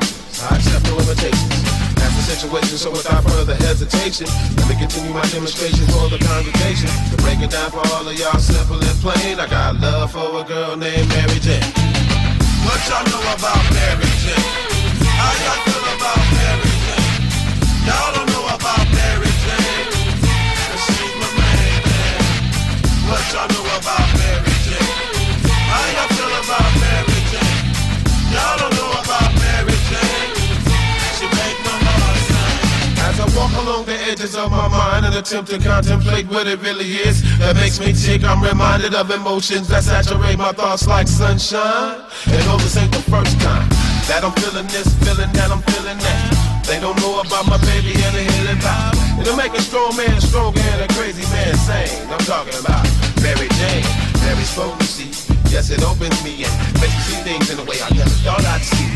I accept no limitations. That's the situation, so without further hesitation, let me continue my demonstration for the congregation. To break it down for all of y'all simple and plain, I got love for a girl named Mary Jane. What y'all know about Mary Jane? How y'all feel about Mary Jane? Y'all don't know about Mary Jane. 'cause she's my thing. What y'all know about walk along the edges of my mind and attempt to contemplate what it really is that makes me tick, I'm reminded of emotions that saturate my thoughts like sunshine. And though this ain't the first time that I'm feeling this, feeling that I'm feeling that. They don't know about my baby and the healing pop. It'll make a strong man stronger and a crazy man sane. I'm talking about Mary Jane, Mary's potency. Yes, it opens me and makes me see things in a way I never thought I'd see.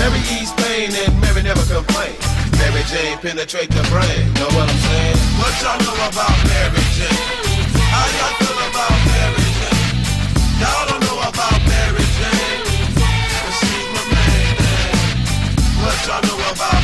Mary ease pain and Mary never complain. Mary Jane penetrate the brain. Know what I'm saying? What y'all know about Mary Jane? How y'all feel about Mary Jane? Y'all don't know about Mary Jane. 'cause she's my main thing. What y'all know about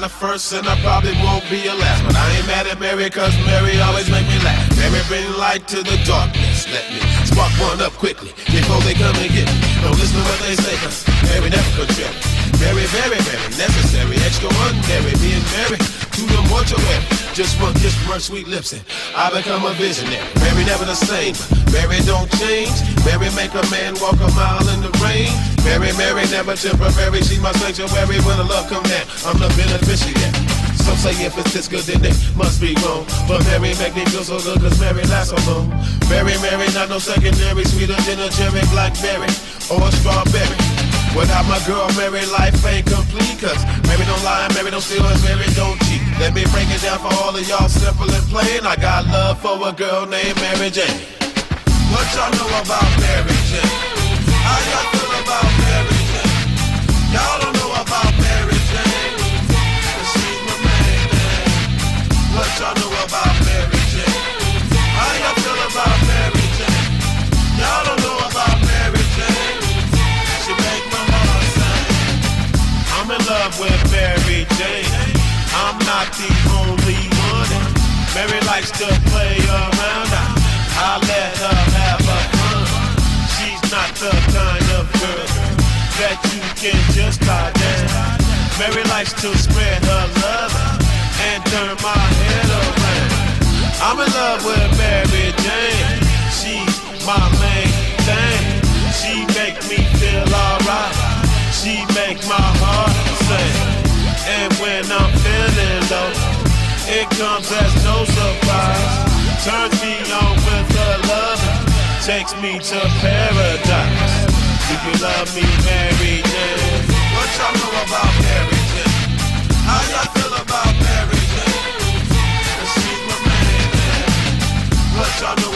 not a first and I probably won't be a last. But I ain't mad at Mary cause Mary always make me laugh. Mary bring light to the darkness. Let me spark one up quickly before they come and get me. Don't listen to what they say cause Mary never could trip. Mary, very, very necessary. Extraordinary. being Mary to the mortuary. Just one kiss her sweet lips and I become a visionary. Mary never the same. Mary don't change. Mary make a man walk a mile in the rain. Mary, Mary never temporary. She's my sanctuary when the love come down. I'm the beneficiary. Some say if it's this good, then they must be wrong. But Mary make me feel so good, cause Mary lasts so long. Mary, Mary, not no secondary, sweeter than a cherry, blackberry, or a strawberry. Without my girl, Mary, life ain't complete, cause Mary don't lie, Mary don't steal, and Mary don't cheat. Let me break it down for all of y'all, simple and plain. I got love for a girl named Mary Jane. What y'all know about Mary Jane? How y'all feel about Mary Jane? Y'all don't know about Mary Jane. 'cause she's my main thing. What y'all know about I'm with Mary Jane. I'm not the only one. Mary likes to play around. I, I let her have her fun. She's not the kind of girl that you can just tie down. Mary likes to spread her love and turn my head around. I'm in love with Mary Jane. She's my main thing. She make me feel alright. She make my heart sing. And when I'm feeling low, it comes as no surprise. Turns me on with her love, takes me to paradise. Do you love me, Mary Jane? What y'all know about Mary Jane? How y'all feel about Mary Jane? she's my thing. What y'all know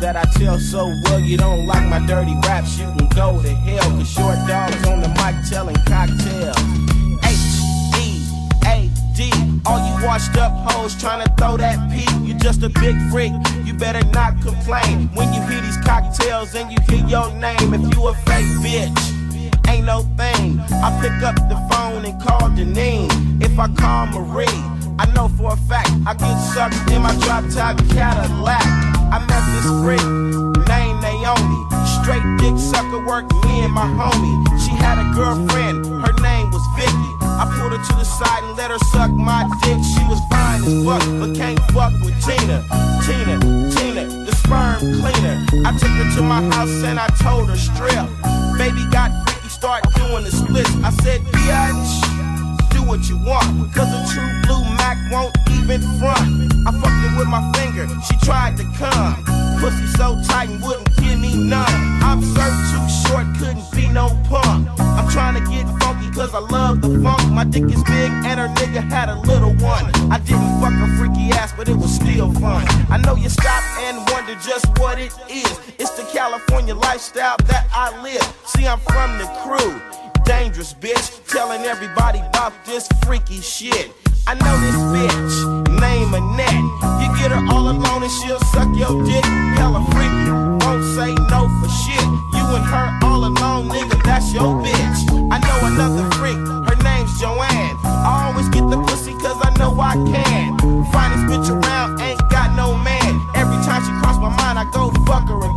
That I tell so well. You don't like my dirty raps, you can go to hell. Cause short dogs on the mic telling cocktails. H E A D. All you washed up hoes trying to throw that P. You just a big freak. You better not complain when you hear these cocktails and you hear your name. If you a fake bitch, ain't no thing. I pick up the phone and call Janine. If I call Marie, I know for a fact I get sucked in my drop top Cadillac. I met this freak name Naomi. Straight dick sucker work me and my homie. She had a girlfriend, her name was Vicky. I pulled her to the side and let her suck my dick. She was fine as fuck, but can't fuck with Tina. Tina, Tina, the sperm cleaner. I took her to my house and I told her strip. Baby got freaky, start doing the splits. I said, bitch what you want. Cause a true blue Mac won't even front. I fucked it with my finger, she tried to come. Pussy so tight and wouldn't give me none. I'm served too short, couldn't be no punk. I'm trying to get funky cause I love the funk. My dick is big and her nigga had a little one. I didn't fuck her freaky ass, but it was still fun. I know you stop and wonder just what it is. It's the California lifestyle that I live. See, I'm from the crew dangerous bitch, telling everybody about this freaky shit. I know this bitch, name Annette. You get her all alone and she'll suck your dick. Hella freaky, won't say no for shit. You and her all alone, nigga, that's your bitch. I know another freak, her name's Joanne. I always get the pussy cause I know I can. Finest bitch around, ain't got no man. Every time she cross my mind, I go fuck her again.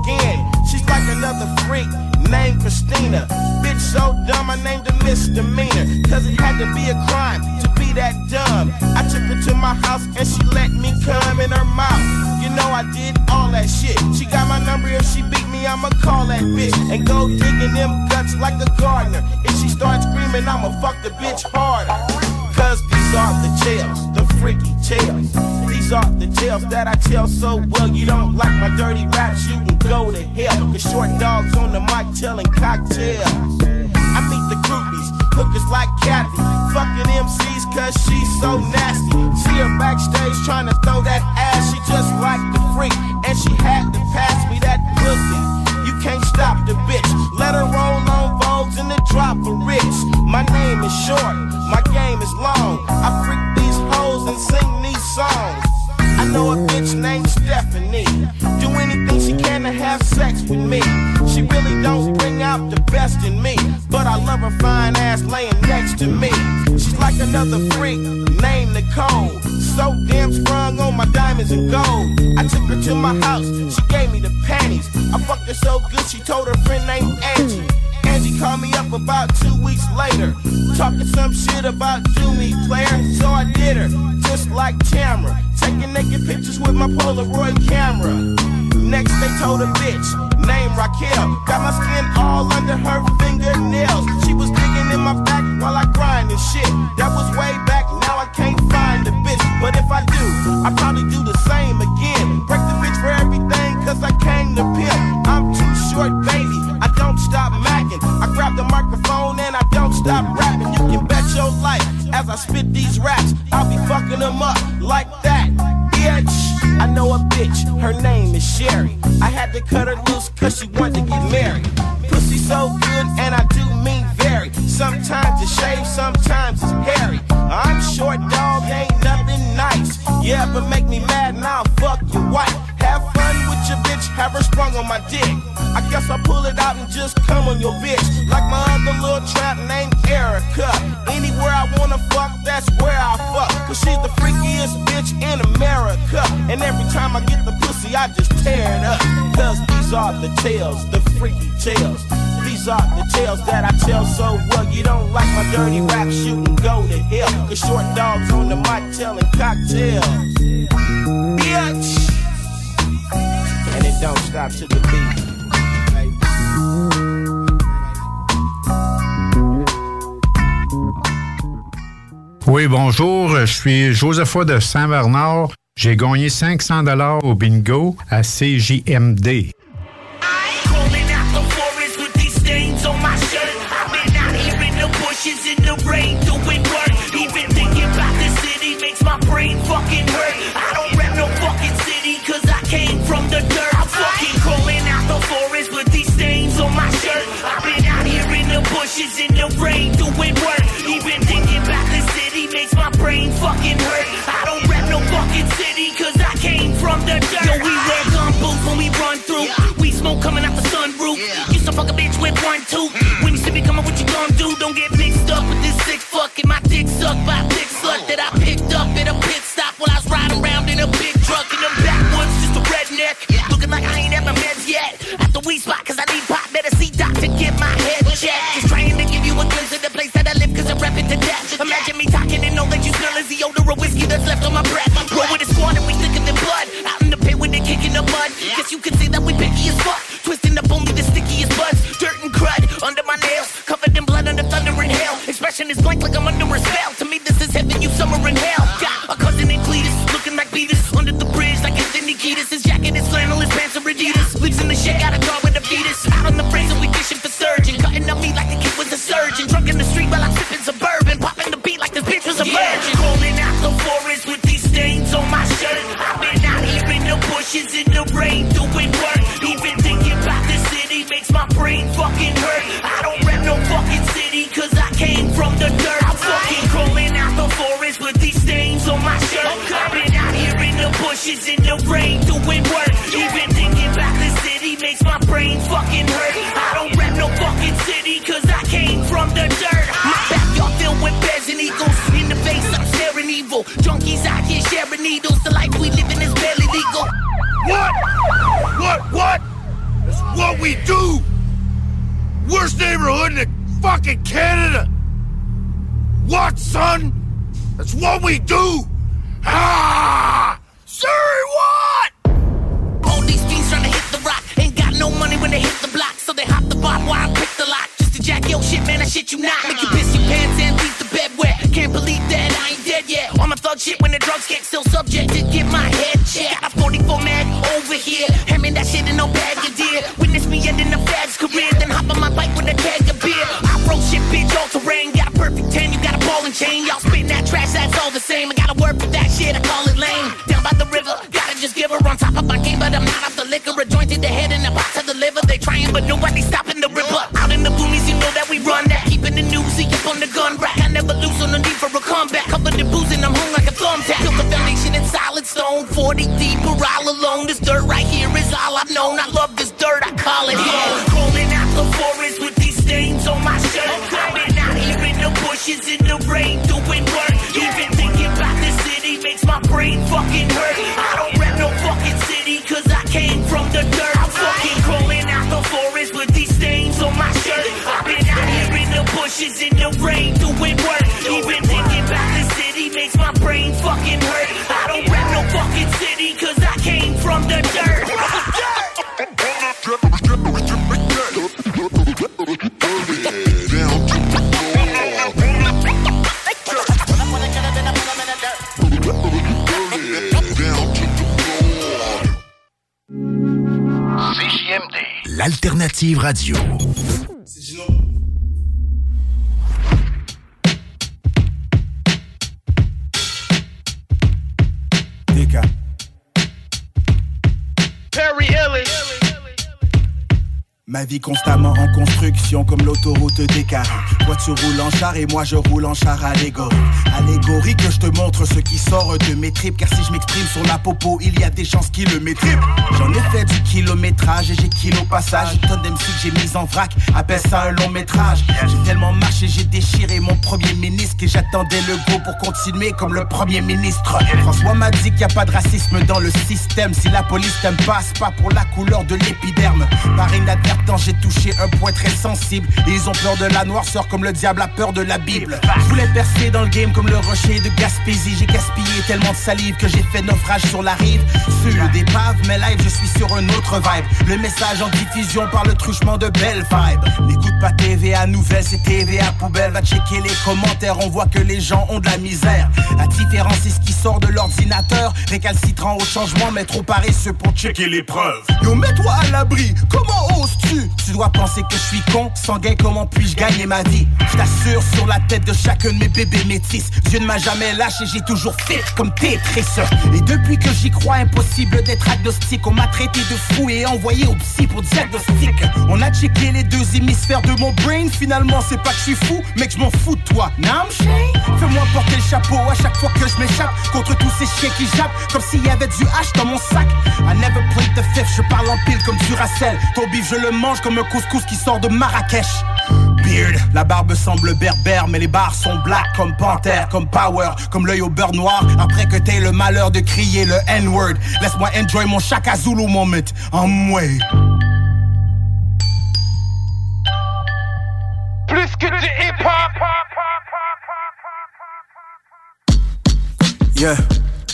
Christina. Bitch so dumb, I named her misdemeanor. Cause it had to be a crime to be that dumb. I took her to my house and she let me come in her mouth. You know I did all that shit. She got my number, if she beat me, I'ma call that bitch. And go digging them guts like a gardener. If she starts screaming, I'ma fuck the bitch harder. Cause these are the tales, the freaky tales. These are the tales that I tell so well. You don't like my dirty raps, you can go to hell. Cause short dogs on the mic telling cocktails. I meet the groupies, hookers like Kathy. Fucking MCs cause she's so nasty. See her backstage trying to throw that ass. She just like the freak, and she had to pass me that pussy. You can't stop the bitch. Let her roll and drop a rich. My name is short, my game is long. I freak these hoes and sing these songs. I know a bitch named Stephanie. Do anything she can to have sex with me. She really don't bring out the best in me. But I love her fine ass laying next to me. She's like another freak named Nicole. So damn sprung on my diamonds and gold. I took her to my house, she gave me the panties. I fucked her so good, she told her friend named Angie. Angie called me up about two weeks later, talking some shit about do me player. So I did her, just like Tamara, taking naked pictures with my Polaroid camera. Next they told a bitch named Raquel, got my skin all under her fingernails. She was digging in my back while I grind and shit. That was way back, now I can't find the bitch. But if I do, I probably do the same again. Break the bitch for everything, cause I came to pimp. I'm too short, baby. I don't stop I grab the microphone and I don't stop rapping. You can bet your life as I spit these raps. I'll be fucking them up like that. Bitch, I know a bitch, her name is Sherry. I had to cut her loose cause she wanted to get married. Pussy so good and I do mean very. Sometimes it's shaved, sometimes it's hairy. I'm short dog, ain't nothing nice. Yeah, but make me mad and I'll fuck your wife. Your bitch, have her sprung on my dick. I guess I pull it out and just come on your bitch. Like my other little trap named Erica. Anywhere I wanna fuck, that's where I fuck. Cause she's the freakiest bitch in America. And every time I get the pussy, I just tear it up. Cause these are the tales, the freaky tales. These are the tales that I tell so well. You don't like my dirty rap, you go to hell. Cause short dogs on the mic telling cocktails. Bitch. Oui, bonjour, je suis Josepha de Saint-Bernard. J'ai gagné 500 dollars au bingo à CJMD. Forest with these stains on my shirt. I've been out here in the bushes in the rain doing work. Even thinking about the city makes my brain fucking hurt. I don't rap no fucking city cause I came from the dirt. Yo, we wear gun boots when we run through. We smoke coming out the sunroof. Used to fuck a bitch with one tooth. When you see me coming moi je roule en char allégorique. Allégorique, je te montre ce qui sort de mes tripes je m'exprime sur la popo, il y a des chances qu'il le maîtrise. J'en ai fait du kilométrage et j'ai kilo passage. Une tonne que j'ai mis en vrac, appelle ça un long métrage. J'ai tellement marché, j'ai déchiré mon premier ministre et j'attendais le go pour continuer comme le premier ministre. François m'a dit qu'il n'y a pas de racisme dans le système. Si la police t'aime pas, pas pour la couleur de l'épiderme. Par inadvertance, j'ai touché un point très sensible. Et ils ont peur de la noirceur comme le diable a peur de la Bible. Je voulais percer dans le game comme le rocher de Gaspésie. J'ai gaspillé tellement de salive que j'ai fait naufrage sur la rive Sur des paves, mais live je suis sur un autre vibe. Le message en diffusion par le truchement de belle vibe. N'écoute pas TVA Nouvelle, c'est TVA Poubelle. Va checker les commentaires, on voit que les gens ont de la misère. La différence c'est ce qui sort de l'ordinateur. Récalcitrant au changement mais trop paresseux pour checker les preuves Yo mets-toi à l'abri, comment Tu dois penser que je suis con, sanguin comment puis-je gagner ma vie? Je t'assure sur la tête de chacun de mes bébés métis Dieu ne m'a jamais lâché, j'ai toujours fait comme Tetris. Et depuis que j'y crois, impossible d'être agnostique. On m'a traité de fou et envoyé au psy pour diagnostic. On a checké les deux hémisphères de mon brain. Finalement c'est pas que je suis fou, mais que je m'en fous de toi. Nam Fais-moi porter le chapeau à chaque fois que je m'échappe Contre tous ces chiens qui jappent Comme s'il y avait du hache dans mon sac. I never played the fifth, je parle en pile comme Duracell Ton bif je le mange comme un couscous qui sort de Marrakech. Beard, la barbe semble berbère Mais les barres sont black comme Panther, comme Power Comme l'œil au beurre noir. Après que t'aies le malheur de crier le N-word Laisse-moi enjoy mon Shaka Zulu moment en moi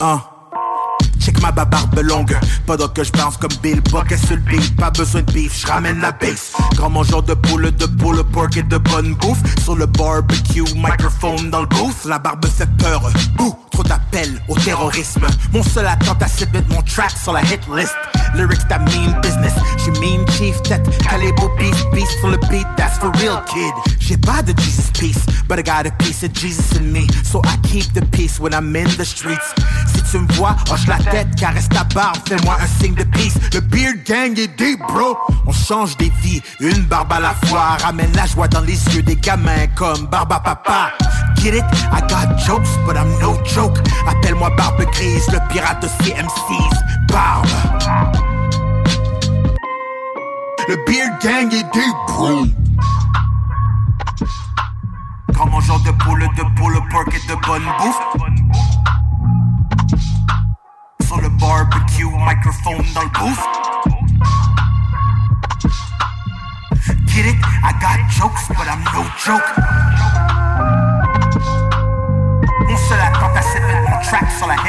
uh. Check ma barbe longue, pendant que je bounce comme Bill Bucket sur le pas besoin de beef, je ramène la base. Grand mangeur de poule, de poule, pork et de bonne bouffe. Sur le barbecue, microphone dans le booth, la barbe fait peur. Bouh, trop d'appels au terrorisme. Mon seul attente à c'est de mettre mon track sur la hit list. Lyrics that mean business, je mean chief tête, calibre beast, beast sur le beat, that's for real kid. J'ai pas de Jesus peace, but I got a piece of Jesus in me, so I keep the peace when I'm in the streets. Si tu me vois, hoche la tête, caresse ta barbe, fais-moi un signe de peace. Le beard gang est deep, bro. On change des vies, une barbe à la fois, ramène la joie dans les yeux des gamins comme Barba Papa. Get it? I got jokes, but I'm no joke. Appelle-moi Barbe Grise, le pirate de CMC's. Barbe. Le beard gang est deep, bro. Grand mangeur de poule, de poule, pork et de bonne bouffe. Sur le barbecue, microphone dans le booth. Get it? I got jokes, but I'm no joke. À mon track sur la hit.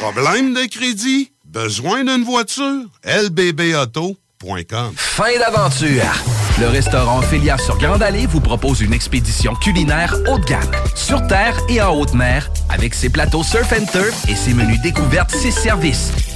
Problème de crédit? Besoin d'une voiture? lbbauto.com Fin d'aventure! Le restaurant Ophélia sur Grande Allée vous propose une expédition culinaire haut de gamme, sur terre et en haute mer, avec ses plateaux surf and turf et ses menus découvertes, ses services.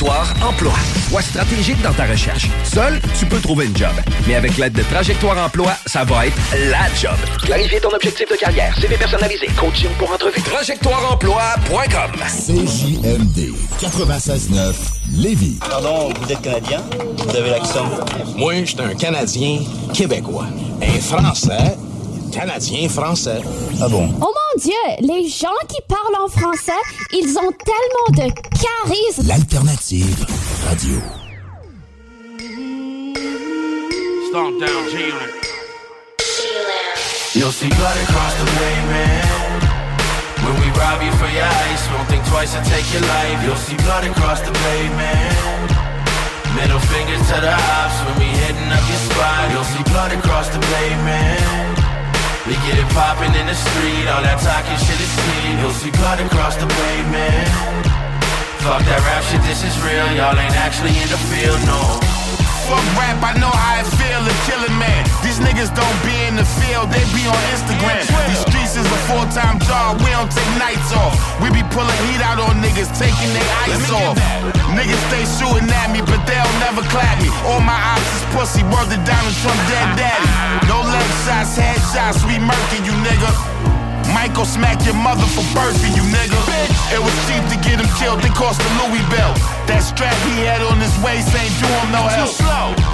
Emploi. Sois stratégique dans ta recherche. Seul, tu peux trouver une job. Mais avec l'aide de Trajectoire Emploi, ça va être la job. Clarifier ton objectif de carrière, CV personnalisé, coaching pour entrevue. TrajectoireEmploi.com. CJMD 96.9 Lévis. Pardon, vous êtes Canadien? Vous avez l'accent? Moi, je suis un Canadien québécois. Un Français canadien-français. Ah bon? Oh mon Dieu, les gens qui parlent en français, ils ont tellement de charisme. L'alternative radio. Stomp down G-Unit. You'll see blood across the pavement. When we rob you for your ice, won't think twice and take your life. You'll see blood across the pavement. Middle fingers to the ops when we hitting up your spot. You'll see blood across the pavement. We get it poppin' in the street, all that talking shit is sweet. You'll see blood across the pavement. Fuck that rap shit, this is real. Y'all ain't actually in the field, no. Fuck rap, I know how it feel to kill a man. These niggas don't be in the field, they be on Instagram. These is a full-time job, we don't take nights off. We be pulling heat out on niggas, taking their ice off. Niggas stay shooting at me, but they'll never clap me. All my ops is pussy, to Donald Trump, dead daddy. No leg shots, head shots, we murking you, nigga. Michael smack your mother for birthing you, nigga. It was cheap to get him killed, it cost a Louis belt. That strap he had on his waist ain't do him no help.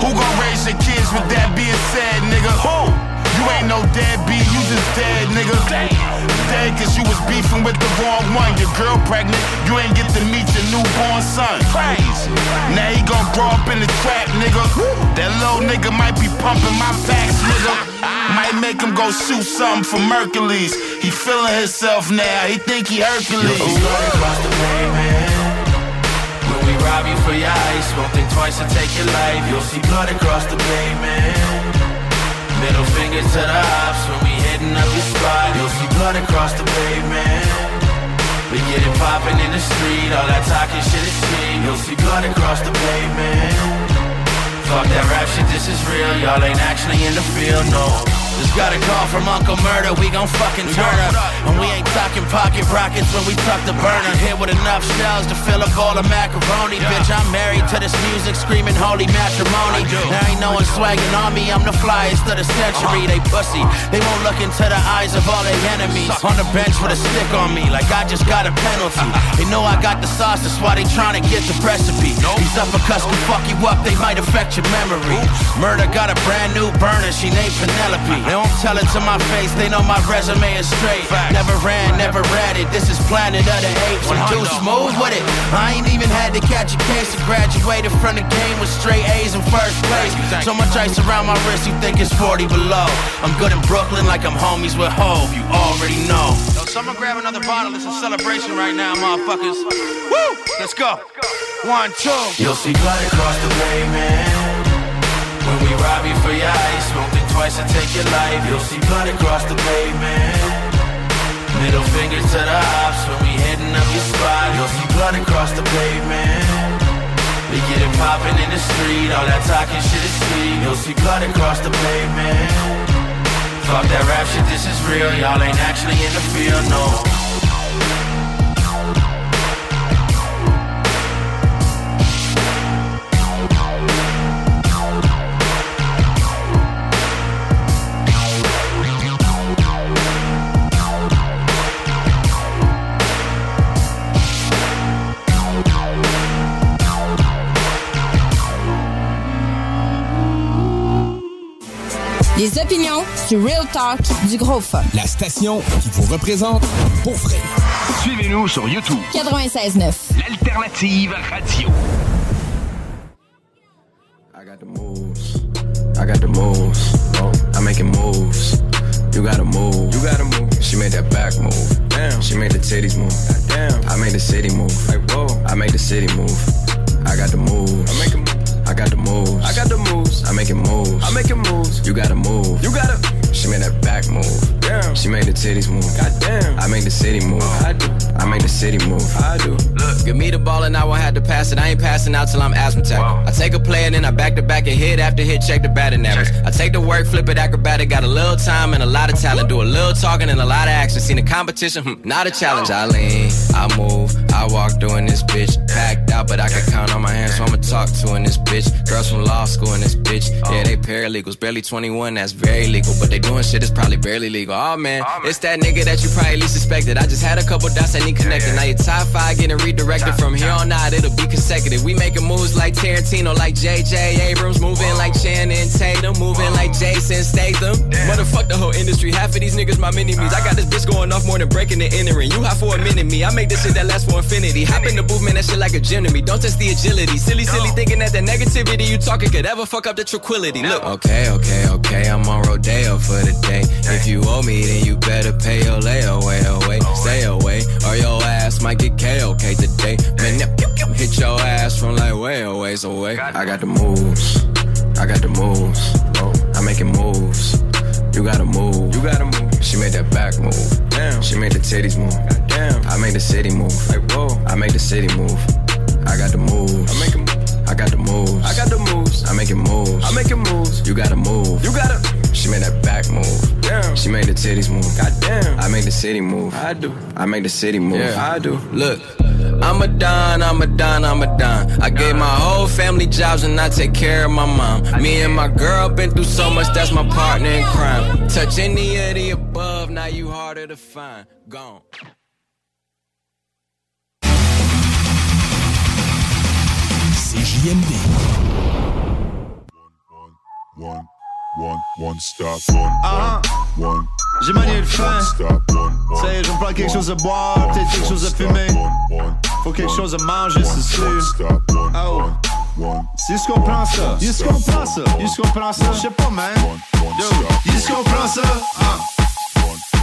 Who gon' raise your kids with that being said, nigga? Who? You ain't no deadbeat, you just dead, nigga. Dead cause you was beefing with the wrong one. Your girl pregnant, you ain't get to meet your newborn son. Crazy. Now he gon' grow up in the trap, nigga. That little nigga might be pumping my packs, nigga. Might make him go shoot something for Mercules. He feeling himself now, he think he Hercules. across the pavement. When we rob you for your ice, won't think twice and take your life. You'll see blood across the pavement. Middle finger to the ops when we hitting up your spot. You'll see blood across the pavement. We get it poppin' in the street, all that talking shit is sweet. You'll see blood across the pavement. Fuck that rap shit, this is real. Y'all ain't actually in the field, no. Just got a call from Uncle Murder, we gon' fucking turn up. And we ain't talking pocket rockets when we tuck the burner. Hit with enough shells to fill a bowl of macaroni. Bitch, I'm married to this music, screaming holy matrimony. There ain't no one swagging on me, I'm the flyest of the century. They pussy, they won't look into the eyes of all their enemies. On the bench with a stick on me, like I just got a penalty. They know I got the sauce, that's why they trying to get the recipe. These uppercuts can fuck you up, they might affect your memory. Murder got a brand new burner, she named Penelope. They don't tell it to my face, they know my resume is straight. Never ran, never read it. This is Planet of the Apes. I'm too smooth with it. I ain't even had to catch a case. I graduated from the game with straight A's in first place. So much ice around my wrist, you think it's 40 below. I'm good in Brooklyn like I'm homies with Hove. You already know. Yo, someone grab another bottle. It's a celebration right now, motherfuckers. Woo! Let's go. One, two. You'll see blood across the pavement. When we rob you for your ice, think twice and take your life. You'll see blood across the pavement. Middle finger to the ops when we hitting up your spot. You'll see blood across the pavement. We get it poppin' in the street, all that talking shit is sweet. You'll see blood across the pavement. Fuck that rap shit, this is real. Y'all ain't actually in the field, no. Les opinions, du real talk, du gros fun. La station qui vous représente pour vrai. Suivez-nous sur YouTube. 96.9. L'alternative radio. I got the moves. I got the moves. Oh, I'm making moves. You gotta move. You gotta move. She made that back move. Damn. She made the titties move. Damn. I made the city move. Like whoa. I made the city move. I got the moves. I make moves. I got the moves. I got the moves. I'm making moves. I'm making moves. You gotta move. You gotta. She made that back move. Damn. She made the titties move. God damn. I make the city move. I do. I make the city move. I do. Look. Give me the ball and I won't have to pass it. I ain't passing out till I'm asthmatic. I take a play and then I back to back and hit after hit, check the batting average. I take the work, flip it acrobatic. Got a little time and a lot of talent. Do a little talking and a lot of action. Seen the competition, hmm, not a challenge. I lean, I move, I walk doing this bitch. Packed out, but I can count on my hands, so I'ma talk to in this bitch. Girls from law school in this bitch. Yeah, they paralegals, barely 21, that's very legal. But they doing shit that's probably barely legal. Oh, oh man, it's that nigga that you probably least suspected. I just had a couple dots I need connected. Now your top five getting redirected from here on out, it'll be consecutive. We making moves like Tarantino, like JJ Abrams, moving like Channing Tatum, moving like Jason Statham. Motherfuck the whole industry. Half of these niggas my mini me's. I got this bitch going off more than breaking and entering. You hot for a minute, me. I make this shit that lasts for infinity. Hop in the movement, that shit like a gym to me. Don't test the agility. Silly, silly thinking that the negativity you talking could ever fuck up the tranquility. Look. Okay, okay, okay. I'm on Rodeo for the day. If you owe me, then you better pay your layaway away. Stay away, or your ass might get KOK today. Man, hit your ass from like way away, away. I got the moves. I got the moves. Oh, I'm making moves. You gotta move. You gotta move. She made that back move. Damn. She made the titties move. Damn. I made the city move. Like whoa. I make the city move. I got the moves. I make I got the moves. I got the moves. I'm making moves. I'm making moves. You gotta move. You gotta. She made that back move. Damn. She made the titties move. Goddamn. I make the city move. I do. I make the city move. Yeah, I do. Look. I'm a don, I'm a don, I'm a don. I gave my whole family jobs and I take care of my mom. Me and my girl been through so much, that's my partner in crime. Touch any of the above, now you harder to find. Gone. CJMD. One, one, one stop, one, Ah. J'ai manié le fin. Stop, one, Tu sais, je vais me prendre quelque chose à boire, peut-être quelque chose à fumer. Faut quelque chose à manger, c'est sûr. Oh. Si comprends ça, il se comprend ça, il se comprend ça, je sais pas, man. Yo, comprend ça. Ah.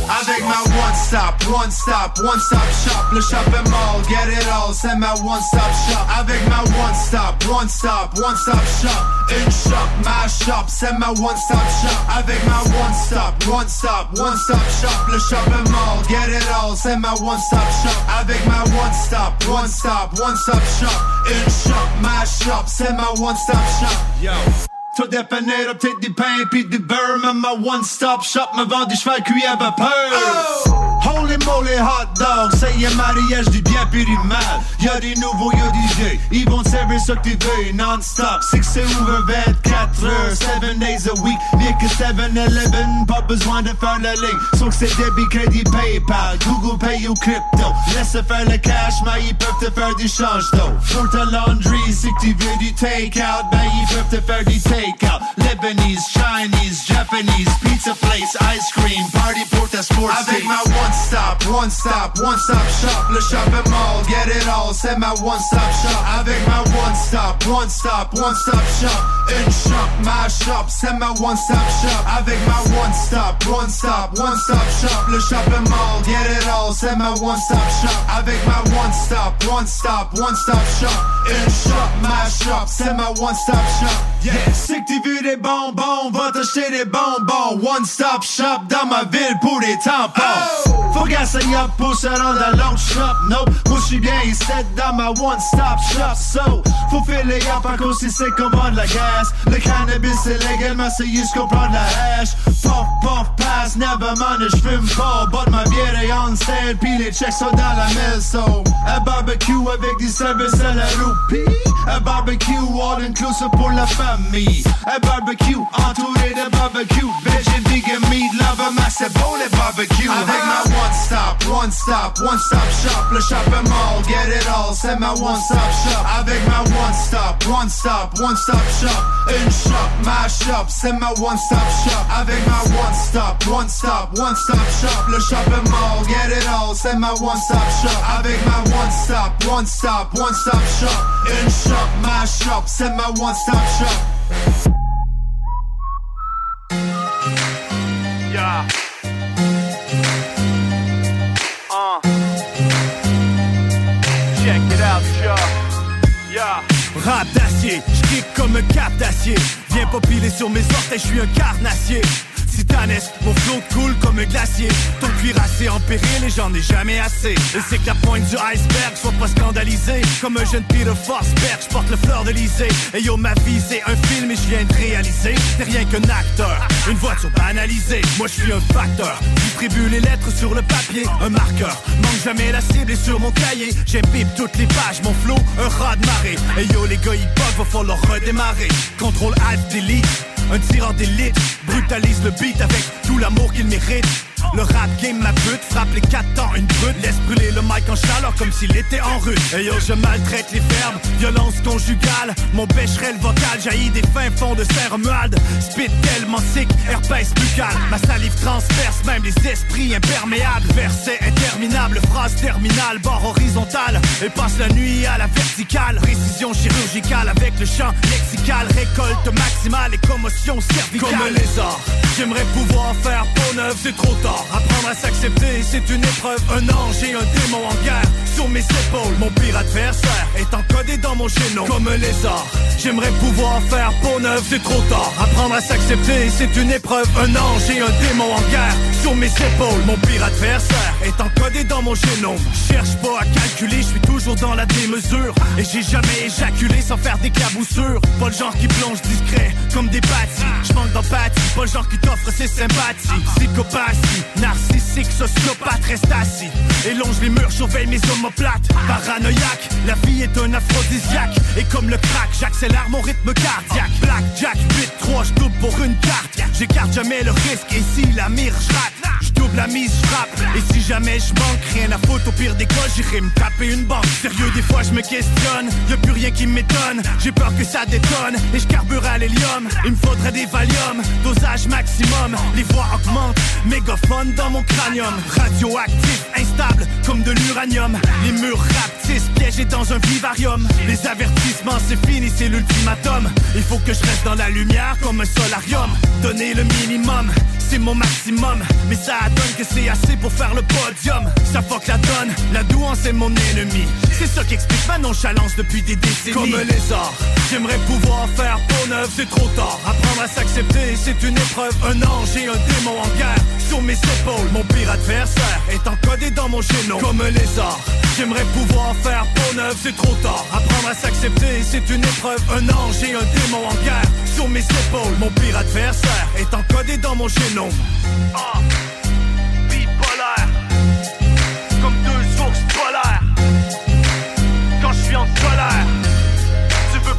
Avec ma one stop, one stop, one stop shop, le shopping mall, get it all, c'est ma one stop shop. Avec ma one stop, one stop, one stop shop, une shop, ma shop, c'est ma one stop shop. Avec ma one stop, one stop, one stop shop, le shopping mall, get it all, c'est ma one stop shop. Avec ma one stop, one stop, one stop shop, une shop, ma shop, c'est ma one stop shop. Yo. Tout dépanneur, peut-être du pain pis du beurre, mais ma one-stop shop me vend des chevals cuits à vapeur. Holy moly hot dog, ça y est mariage du bien pis du mal. Y'a des nouveaux, y'a des ils vont te servir ce que tu veux, non-stop. Six c'est ouvert 24 heures, 7 days a week. Que 7-Eleven, pas besoin de faire la ligne. Sauf que c'est débit, crédit, PayPal, Google Pay ou crypto. Laisse faire le cash, mais ils peuvent te faire du change d'eau. Pour ta laundry, si tu veux du take-out, ben ils peuvent te faire du take-out. Lebanese, Chinese, Japanese, pizza place, ice cream, party pour ta sports Avec ma one stop, one stop, one stop shop, le shopping mall, get it all, c'est ma one stop shop. Avec ma one stop, one stop, one stop shop, une shop, ma shop, c'est ma one stop shop. Avec ma one stop, one stop, one stop shop, le shopping mall, get it all, c'est ma one stop shop. Avec ma one stop, one stop, one stop shop, une shop, ma shop, c'est ma one stop shop. Yeah, c'est que tu veux des bonbons, va t'acheter des bonbons. One stop shop dans ma ville pour des tampons. Faut gasser up pour se rendre à l'autre shop. No, moi j'suis bien ici dans ma one stop shop. So, faut filer up à cause c'est qu'on vend la gaz. Le cannabis c'est légalement, c'est juste qu'on prend hash. Puff, puff, pass, never mind, j'fume pas. But bière est on sale, pis les checks sont dans la mail. So, un barbecue avec des services à la roupie. Un barbecue all inclusive pour la famille. A barbecue entouré de barbecue. Vegan, vegan meat, lover, mais c'est bon les barbecues. Avec ma one stop, one stop, one stop shop. Le shopping mall, get it all, c'est ma one stop shop. I Avec ma one stop, one stop, one stop shop. Une shop, ma shop, c'est ma one stop shop. Avec ma one stop, one stop, one stop shop. Le shopping mall, get it all, c'est ma one stop shop. Avec ma one stop, one stop, one stop shop. Une shop, ma shop, c'est ma one stop shop. Yeah. Uh. Check it out, yeah. Yeah. Rap d'acier, comme un cap d'acier. Viens pas sur mes orteils, je suis un carnassier. Mon flot coule comme un glacier. Ton cuirassé en péril et j'en ai jamais assez. Et c'est que la pointe du iceberg soit pas scandalisé. Comme un jeune Peter Forsberg, je porte le fleur de l'Elysée. Et yo, ma vie un film et je viens de réaliser. T'es rien qu'un acteur, une voiture banalisée. Moi je suis un facteur. Distribue les lettres sur le papier, un marqueur. Manque jamais la cible et sur mon cahier. J'imbibe toutes les pages, mon flow, un rat de marée. Et yo, les gars, ils bug, va falloir redémarrer. Contrôle Alt Delete. Un tireur d'élite brutalise le beat avec tout l'amour qu'il mérite. Le rap game, ma pute, frappe les quatre temps, une brute. Laisse brûler le mic en chaleur comme s'il était en rue. Et yo, je maltraite les verbes, violence conjugale. Mon bécherel vocal jaillit des fins fonds de Saint-Romuald Spit tellement sick, herpès buccal. Ma salive transperce même les esprits imperméables. Verset interminable, phrase terminale, bord horizontal. Et passe la nuit à la verticale. Précision chirurgicale avec le champ lexical. Récolte maximale et commotion cervicale. Comme un lézard, j'aimerais pouvoir faire peau neuve, c'est trop tard Apprendre à s'accepter, c'est une épreuve Un ange et un démon en guerre. Sur mes épaules, mon pire adversaire Est encodé dans mon génome. Comme un lézard J'aimerais pouvoir faire peau neuve, c'est trop tard. Apprendre à s'accepter, c'est une épreuve Un ange et un démon en guerre. Sur mes épaules, mon pire adversaire Est encodé dans mon génome. Cherche pas à calculer, je suis toujours dans la démesure. Et j'ai jamais éjaculé sans faire des caboussures. Pas le genre qui plonge discret comme des bâtis. Je manque d'empathie, pas le genre qui t'offre ses sympathies. Psychopathie Narcissique, sociopathe, reste assis. Et longe les murs, surveille mes omoplates. Paranoïaque, la vie est un aphrodisiaque. Et comme le crack, j'accélère mon rythme cardiaque. Black Jack, 8-3, je double pour une carte. J'écarte jamais le risque, et si la mire, je double la mise, frappe. Et si jamais je manque, rien à foutre Au pire des cas, j'irai me taper une banque Sérieux, des fois je me questionne. Y'a plus rien qui m'étonne. J'ai peur que ça détonne Et je carbure à l'hélium. Il me faudrait des Valium Dosage maximum. Les voix augmentent Dans mon cranium Radioactif, instable comme de l'uranium. Les murs rapetissent, piégés dans un vivarium. Les avertissements c'est fini, c'est l'ultimatum. Il faut que je reste dans la lumière comme un solarium. Donner le minimum, c'est mon maximum. Mais ça donne que c'est assez pour faire le podium. Ça fuck la donne, la douance est mon ennemi. C'est ça qui explique ma nonchalance depuis des décennies. Comme un lézard, j'aimerais pouvoir faire peau neuve, c'est trop tard. Apprendre à s'accepter, c'est une épreuve. Un ange et un démon en guerre. Sur mes Mon pire adversaire est encodé dans mon génome Comme un lézard J'aimerais pouvoir faire peau neuve, c'est trop tard. Apprendre à s'accepter, c'est une épreuve Un ange et un démon en guerre. Sur mes épaules Mon pire adversaire est encodé dans mon génome Ah, bipolaire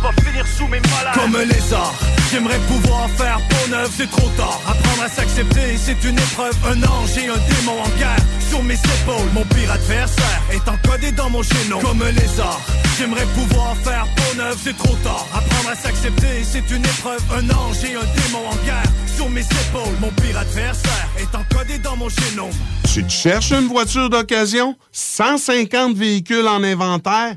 pas finir sous mes Comme un lézard J'aimerais pouvoir faire peau neuve, c'est trop tard. Apprendre à s'accepter, c'est une épreuve. Un ange et un démon en guerre. Sur mes épaules, mon pire adversaire Est encodé dans mon génome Comme un lézard J'aimerais pouvoir faire peau neuve, c'est trop tard. Apprendre à s'accepter, c'est une épreuve. Un ange et un démon en guerre. Sur mes épaules, mon pire adversaire Est encodé dans mon génome Tu te cherches une voiture d'occasion? 150 véhicules en inventaire?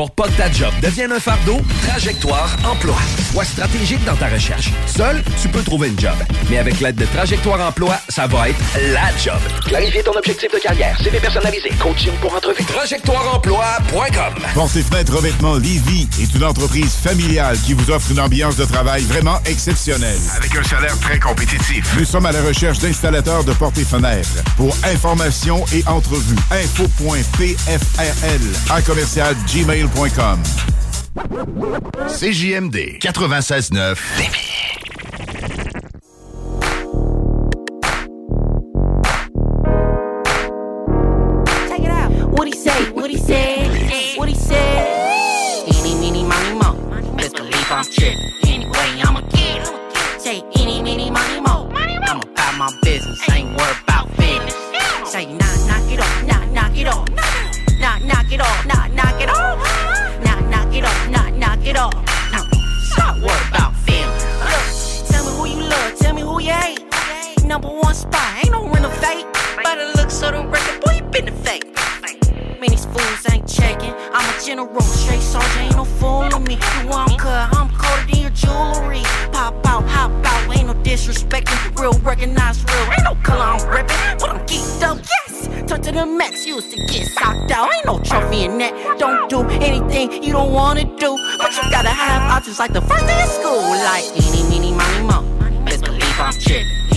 Pour pas que ta job devienne un fardeau, Trajectoire Emploi. Sois stratégique dans ta recherche. Seul, tu peux trouver une job. Mais avec l'aide de Trajectoire Emploi, ça va être la job. Clarifier ton objectif de carrière, CV personnalisé, coaching pour entrevue. TrajectoireEmploi.com Porte et fenêtres revêtement Lévis est une entreprise familiale qui vous offre une ambiance de travail vraiment exceptionnelle. Avec un salaire très compétitif. Nous sommes à la recherche d'installateurs de portes et fenêtres. Pour information et entrevue, info.pfrl à commercial CJMD 96.9 Check it out. What he say? What he say? Number one spot, ain't no renovate. By the looks of the record, boy, you been the fake. Man, these fools ain't checking. I'm a general, straight soldier, ain't no fooling me. You want cut, I'm colder than your jewelry. Pop out, hop out, ain't no disrespecting. Real, recognize real, ain't no color I'm ripping. But I'm geeked up, yes. Turn to the max, used to get socked out. Ain't no trophy in that. Don't do anything you don't wanna do. But you gotta have options like the first day of school. Like, eeny, meeny, money, mo. Best believe I'm tripping.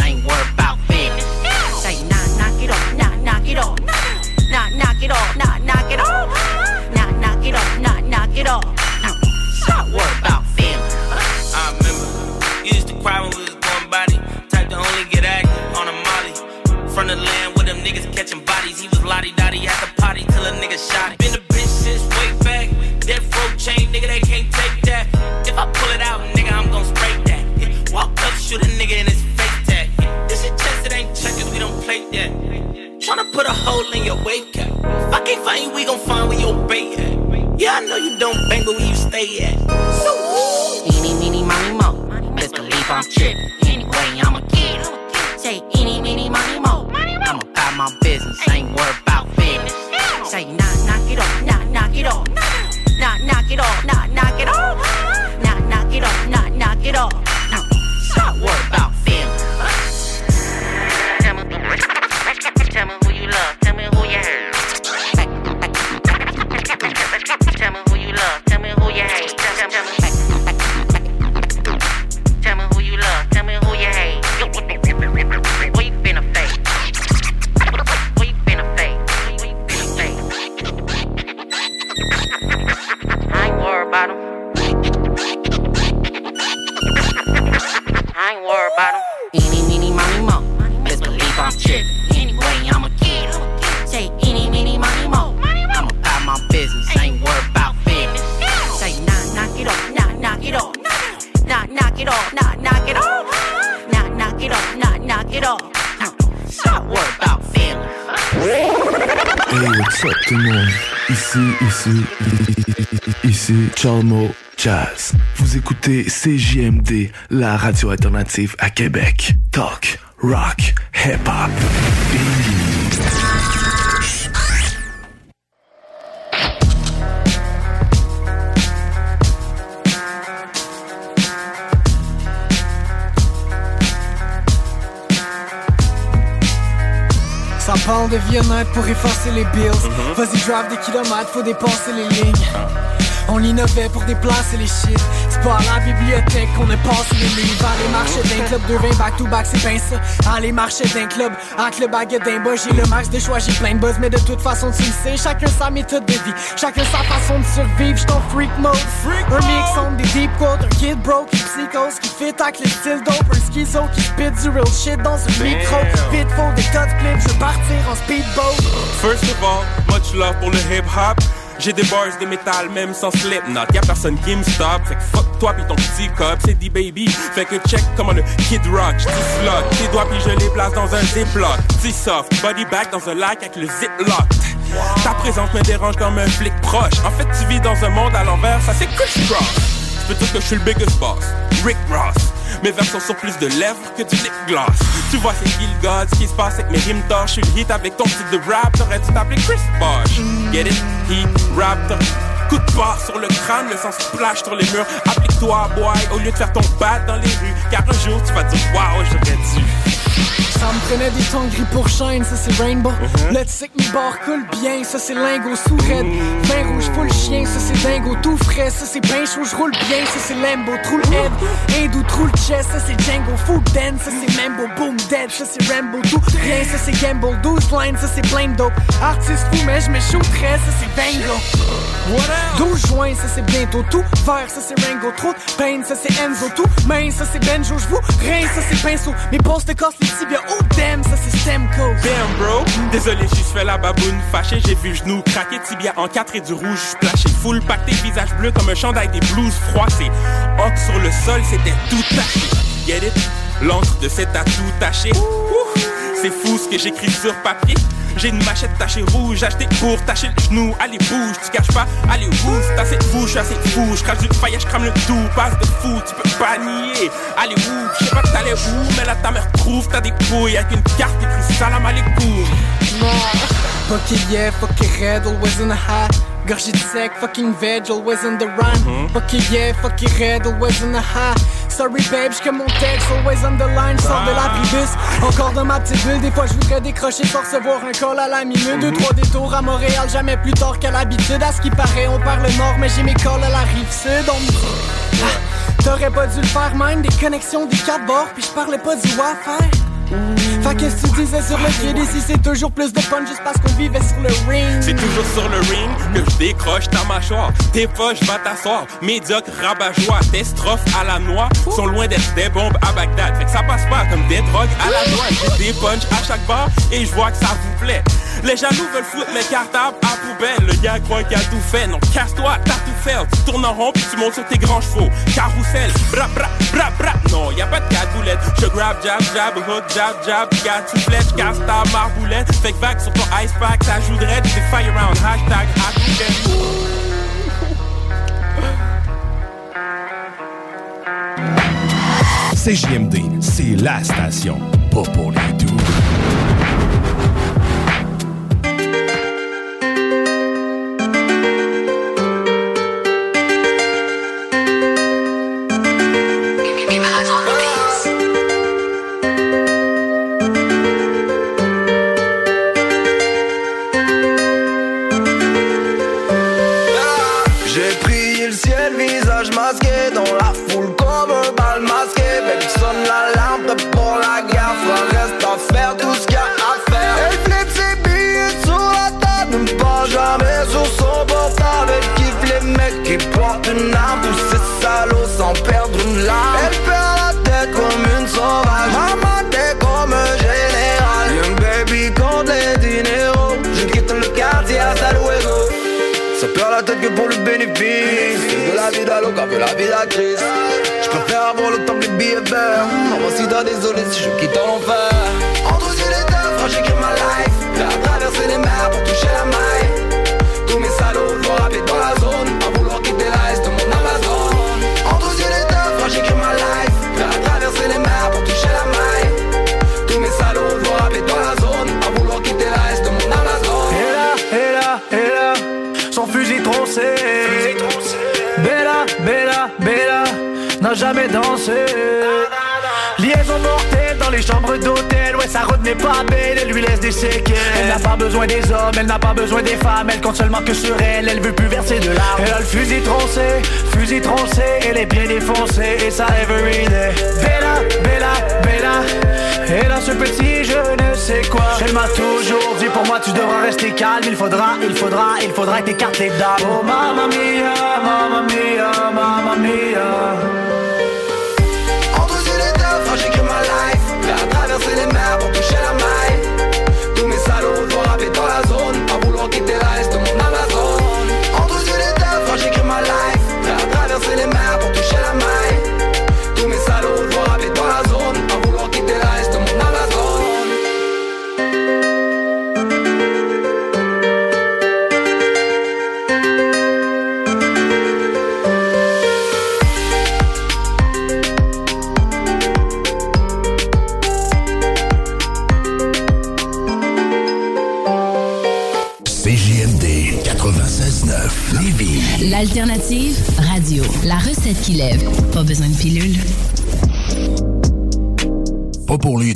Ain't worried about business. Say, knock, knock it off, knock, knock it off. Knock, knock it off, knock, knock it off. Knock, knock it off, knock, knock it off. Stop worried about feelings. I remember you used to cry when we was going body. Type to only get active on a molly. From the land where them niggas catching bodies. He was lottie dotty at the potty till a nigga shot it. Been a bitch since way back. Death row chain, nigga, they can't take that. If I pull it out, nigga, I'm gon' spray that. Walk up, shoot a nigga in his play that. Tryna put a hole in your wave cap. If I can't find you, we gon' find where your bait at. Yeah, I know you don't bang, but where you stay at. So Eeny, meeny, money, mo. Best believe I'm tripping. Anyway, I'ma get it. Say, eeny, meeny, money, mo. I'm about my business, ain't worried about business. Say, knock, knock it off, knock, knock it off. Knock, knock it off, knock, knock it off. Knock, knock it off, knock, knock it off. Ain't worried about him. Eeny, meeny, money, mo. Best believe I'm tripping. Anyway, I'ma get it. Say, eeny, meeny, money, mo. I'm about my business, ain't worried about business. Say, knock, knock it off, knock, knock it off. Knock, knock it off, knock, knock it off. Knock, knock it off, knock, knock it off. Worried about feelings. Hey, what's up tout le monde? Ici, ici, ici Chalmo Jazz. Vous écoutez CJMD, la radio alternative à Québec. Talk, rock, hip-hop. parle de vie honnête pour effacer les bills. Vas-y, drive des kilomètres, faut dépasser les lignes. On l'innovait pour déplacer les shit C'est pas à la bibliothèque qu'on a passé les livres. Aller marcher d'un club de 20 back to back c'est bien ça. Aller marcher d'un club avec le baguette d'un bas J'ai le max de choix, j'ai plein de buzz Mais de toute façon tu le sais Chacun sa méthode de vie. Chacun sa façon de survivre J'suis en freak mode. Un mix entre des deep quotes Un kid broke, une psychose Qui fit avec le style dope Un schizo qui spit du real shit dans un micro. Vite faux des tas de clips Je veux partir en speedboat. First of all, much love pour le hip-hop. J'ai des bars de métal, même sans slipknot. Y'a personne qui me stop. Fait que fuck toi pis ton petit cop, c'est dit baby. Fait que check comment le kid rock. Slot. Tes doigts pis je les place dans un ziploc. Petit soft, body back dans un lac avec le ziplock. Ta présence me dérange comme un flic proche. En fait, tu vis dans un monde à l'envers, ça c'est Chris Cross. Je peux dire que je suis le biggest boss, Rick Ross. Mes vers sont sur plus de lèvres que du lip gloss. Tu vois, c'est Kill God, ce qui se passe avec mes rimes d'or. Je suis hit avec ton style de rap, t'aurais dû t'appeler Chris Bosh. Get it? Heat, rap, Coup de barre sur le crâne, le sang splash sur les murs. Applique-toi, boy, au lieu de faire ton bat dans les rues. Car un jour, tu vas dire, waouh, j'aurais dû. Ça me prenait des tons gris pour shine, ça c'est Rainbow. Sais que mes barres coulent bien, ça c'est lingot sous raide. Vin rouge full chien, ça c'est dingo tout frais, ça c'est ben chaud, j'roule bien, ça c'est Lambo, trou le head. Hindou, trou le chest, ça c'est Django, food den, ça c'est Mambo, boom dead, ça c'est Rambo, tout rien, ça c'est Gamble, 12 lines, ça c'est plein de dope. Artiste fou, mais j'me shooterais, ça c'est Bango. 12 juin, ça c'est bientôt tout. Vert, ça c'est Rango, trop de pain, ça c'est Enzo, tout. Main, ça c'est Benjo, j'vous, rien, ça c'est pinceau. Mes postes te cassent les tibias, oh damn, ça c'est Stemco. Damn bro, désolé j'ai fait la baboune fâchée. J'ai vu genou craquer, tibia en quatre et du rouge splashé. Full pacté, visage bleu comme un chandail des blues froissés Hawk sur le sol, c'était tout taché. Get it? L'encre de cet atout taché C'est fou ce que j'écris sur papier j'ai une machette tachée rouge, achetée pour tacher le genou. Allez, bouge, tu caches pas. Allez, bouge, t'as assez fou, je suis assez fou. Je crache du faillage, crame le tout. Passe de fou, tu peux pas nier. Allez, bouge, je sais pas que t'allais où, mais là ta mère trouve, t'as des couilles avec une carte écrite salam alaikum. Yeah, fuck high. Gorgé de sec, fucking veg, always in the rhyme. Fuck it, yeah, fuck red, always in the high. Sorry, babe, j'que mon texte, always on the line. Sors de la bribus, encore dans ma petite bulle. Des fois, je voudrais décrocher pour recevoir un call à la minute. Deux, trois détours à Montréal, jamais plus tard qu'à l'habitude. À ce qui paraît, on parle nord, mais j'ai mes calls à la rive sud. On ah, t'aurais pas dû le faire, même. Des connexions, des quatre bords, puis je parlais pas du Wi-Fi. Fait que ce que tu disais sur le pied d'ici, c'est toujours plus de fun juste parce qu'on vivait sur le ring. C'est toujours sur le ring que je décroche ta mâchoire. Tes poches, va t'asseoir. Médiocre, rabat-joie. Tes strophes à la noix sont loin d'être des bombes à Bagdad. Fait que ça passe pas comme des drogues à la noix. J'ai des punch à chaque bar et je vois que ça vous plaît. Les jaloux veulent foutre mes cartables à poubelle. Le gars croit qu'il a tout fait. Non, casse-toi, t'as tout fait. Tu tournes en rond puis tu montes sur tes grands chevaux. Carrousel, bra bra bra bra. Non, y a pas de cadoulette. Je grab, jab, jab, hook, jab, jab. Gars, tu flèches, casse ta marboulette. Fait que vague sur ton ice pack, ça joue de raid. C'est fire round. Hashtag CJMD, c'est la station, pas pour les doux. La vie d'Aloca, de la vie d'actrice. Je préfère avoir le temps que les billets verts. Si t'as désolé si je quitte en jamais dansé. Liaison mortelle dans les chambres d'hôtel, ouais ça retenait pas belle, elle lui laisse des séquelles. Elle n'a pas besoin des hommes, elle n'a pas besoin des femmes, elle compte seulement que sur elle, elle veut plus verser de larmes. Elle a le fusil troncé, fusil troncé, elle est bien défoncée et ça everyday. Bella, Bella, Bella, elle a ce petit je ne sais quoi. Elle m'a toujours dit pour moi tu devras rester calme, il faudra, il faudra, il faudra t'écarter d'âme. Oh mamma mia, mamma mia, mamma mia. lève. Pas besoin de pilule. Pas pour lui.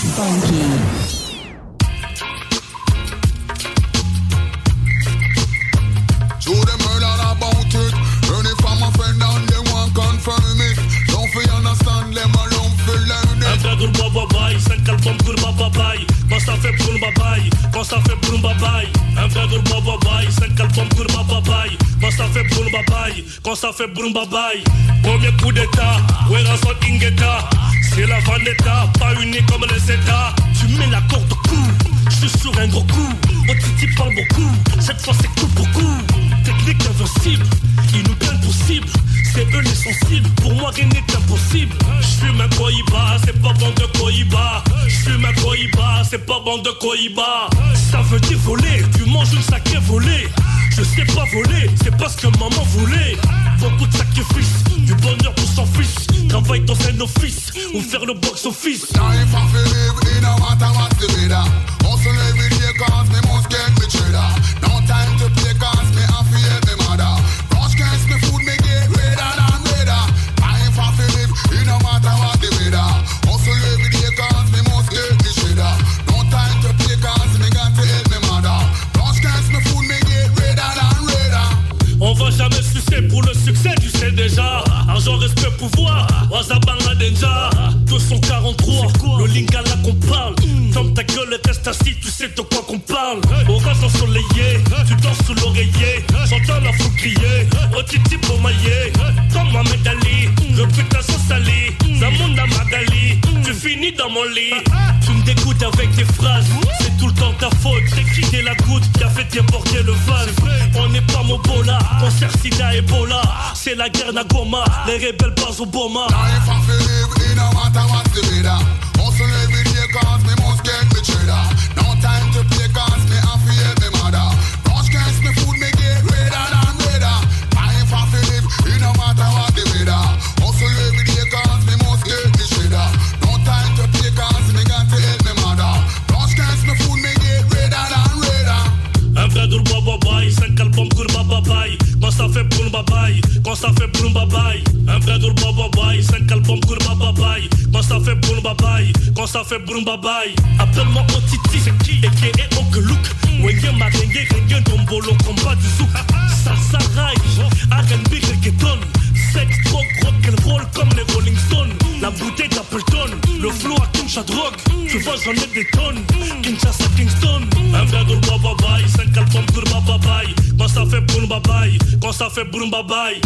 quand ça fait brum babaye. Premier coup d'état, Wera son ingeta? C'est la vendetta, pas unie comme les états. Tu mets la corde au cou, je suis sur un gros coup. Otiti parle beaucoup, cette fois c'est coup pour coup. Technique invincible, il nous prennent pour cible. C'est eux les sensibles, pour moi rien n'est impossible. Je suis un Koiba, c'est pas bon de Koiba. Je suis un Koiba, c'est pas bon de Koiba. Ça veut dire voler, tu manges une sacrée volée. Je sais pas voler, c'est pas ce que maman voulait. Beaucoup de sacrifices, du bonheur pour son fils. Travaille dans un office ou faire le box-office. la goma, les rebelles pas sous boma fe é burumbabai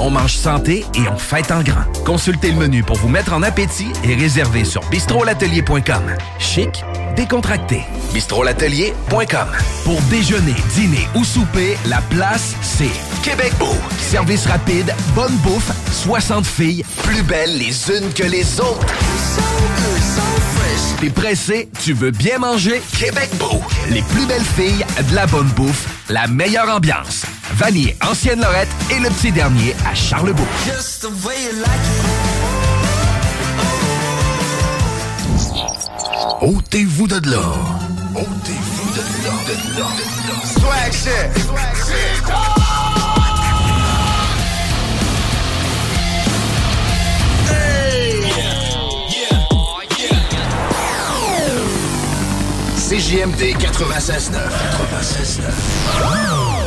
On mange santé et on fête en grand. Consultez le menu pour vous mettre en appétit et réservez sur bistrolatelier.com. Chic, décontracté. bistrolatelier.com. Pour déjeuner, dîner ou souper, la place, c'est Québec Beau. Service rapide, bonne bouffe, 60 filles, plus belles les unes que les autres. T'es pressé, tu veux bien manger? Québec Beau. Les plus belles filles, de la bonne bouffe, la meilleure ambiance. Vanier, Ancienne Lorette et le petit dernier à Charlebourg. Ôtez-vous de là. Ôtez-vous de là, de là, de là. Swag shit. Swag shit. CJMD 96.9. 96.9. Hey,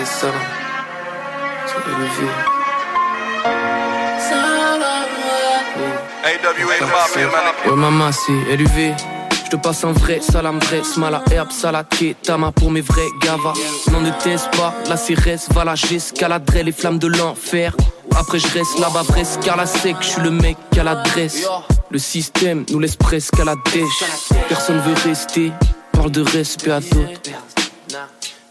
Vrai, ça, c'est élevé. AWA Mafia, man. Ouais, maman, c'est élevé. Je te passe un vrai salam, vrai smala, herbe, salade, tama pour mes vrais gavas. Non, ne taise pas, la CRS va la j'escaladerai les flammes de l'enfer. Après, je reste là-bas, vrai, car la sec, je suis le mec à l'adresse. Le système nous laisse presque à la dèche. Personne veut rester, parle de respect à d'autres.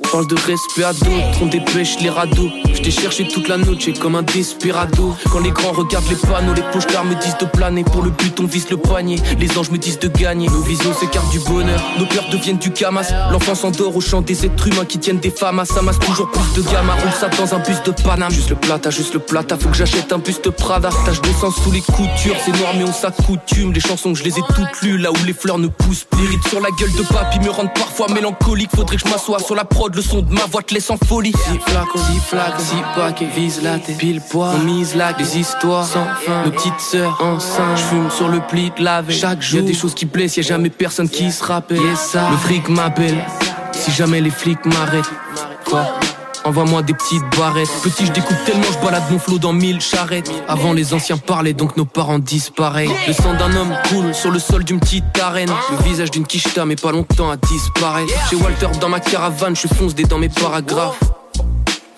Parle de respect à d'autres, on dépêche les radeaux. Je t'ai cherché toute la noche comme un desperado. Quand les grands regardent les panneaux, les pochards me disent de planer. Pour le but, on vise le poignet. Les anges me disent de gagner. Nos visions s'écartent du bonheur. Nos peurs deviennent du camas. L'enfant s'endort au chant des êtres humains qui tiennent des femmes. À ça masse toujours plus de gamma. Roule ça dans un bus de Paname. Juste le plata, juste le plata. Faut que j'achète un buste Prada. Tache de sang sous les coutures. C'est noir, mais on s'accoutume. Les chansons, je les ai toutes lues. Là où les fleurs ne poussent plus. Sur la gueule de papy me rendent parfois mélancolique. Faudrait que je m'assoie sur la prod. Le son de ma voix te laisse en folie. Si flacon, si flaque, si paquet, vise la tête, pile poids. On mise là des histoires sans fin. Nos petites sœurs enceintes, je fume sur le pli de lave. Chaque jour, y a des choses qui blessent, y a jamais personne qui se rappelle. Le fric m'appelle, si jamais les flics m'arrêtent. Quoi? Envoie-moi des petites barrettes. Petit, je découpe tellement, je balade mon flot dans mille charrettes. Avant, les anciens parlaient, donc nos parents disparaissent. Le sang d'un homme coule sur le sol d'une petite arène. Le visage d'une quicheta, mais pas longtemps à disparaître. Chez Walter, dans ma caravane, je fonce des dans mes paragraphes.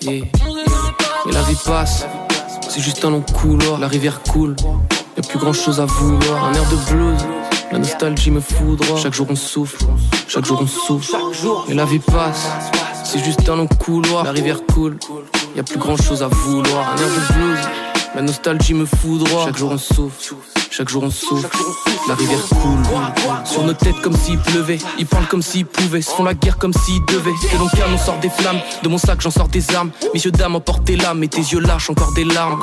Yeah. Mais la vie passe, c'est juste un long couloir. La rivière coule, y'a plus grand chose à vouloir. Un air de blues, la nostalgie me foudroie. Chaque jour on souffle, chaque jour on souffle. Et la vie passe, c'est juste un long couloir. La rivière coule, y'a plus grand chose à vouloir. Un air de blues, la nostalgie me foudroie. Chaque jour on souffle. Chaque jour on souffle, la rivière coule. Sur nos têtes comme s'il pleuvait. Ils parlent comme s'ils pouvaient, se font la guerre comme s'ils devaient. De mon on sort des flammes, de mon sac j'en sors des armes. Messieurs dames emportez l'âme. Et tes yeux lâchent encore des larmes.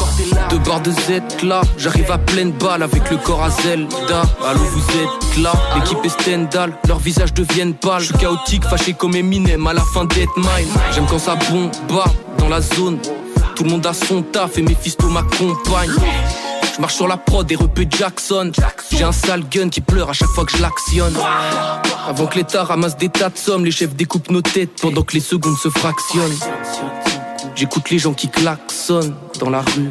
De bord de Z là, j'arrive à pleine balle Avec le corps à Zelda, allô vous êtes là. L'équipe est Stendhal, leurs visages deviennent pâles. Je suis chaotique, fâché comme Eminem à la fin d'être mile J'aime quand ça bombe dans la zone Tout le monde a son taf et Mephisto m'accompagne je marche sur la prod et repé Jackson. J'ai un sale gun qui pleure à chaque fois que je l'actionne. Avant que l'État ramasse des tas de sommes, les chefs découpent nos têtes pendant que les secondes se fractionnent. J'écoute les gens qui klaxonnent dans la rue.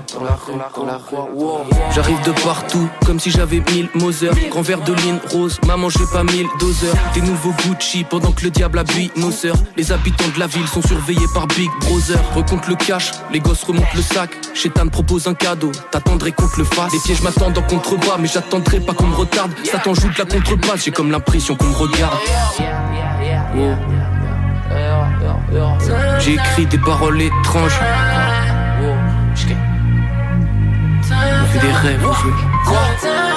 J'arrive de partout, comme si j'avais mille Moser. Grand verre de ligne rose, maman j'ai pas mille doseurs. Des nouveaux Gucci pendant que le diable habille nos sœurs. Les habitants de la ville sont surveillés par Big Brother. Recompte le cash, les gosses remontent le sac. Chétan propose un cadeau, t'attendrais qu'on te le fasse. Les pièges m'attendent en contrebas, mais j'attendrai pas qu'on me retarde. Satan joue de la contrebasse, j'ai comme l'impression qu'on me regarde. J'ai écrit des paroles étranges. On fait des rêves,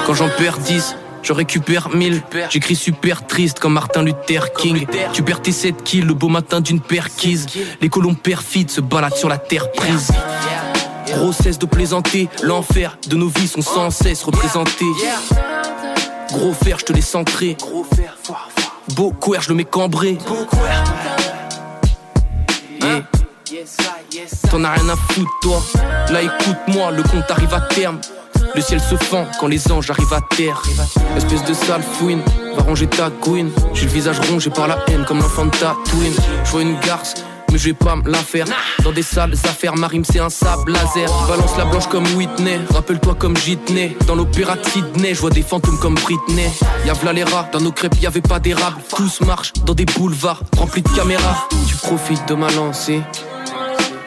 Quand j'en perds 10, je récupère 1000. J'écris super triste comme Martin Luther King. Tu perds tes 7 kills le beau matin d'une perquise. Les colons perfides se baladent sur la terre prise. Grossesse de plaisanter, l'enfer de nos vies sont sans cesse représentés. Gros fer, je te laisse entrer. Beau couer, je le mets cambré. T'en as rien à foutre, toi. Là, écoute-moi, le compte arrive à terme. Le ciel se fend quand les anges arrivent à terre. Espèce de sale fouine, va ranger ta couine. J'ai le visage rongé par la haine comme l'enfant de ta twin. Je vois une garce, mais je vais pas me la faire. Dans des sales affaires, ma rime c'est un sable laser. Balance la blanche comme Whitney, rappelle-toi comme Jitney. Dans l'opéra de Sydney, je vois des fantômes comme Britney. Y'a v'là les rats, dans nos crêpes y avait pas d'érable. Tous marchent dans des boulevards remplis de caméras. Tu profites de ma lancée.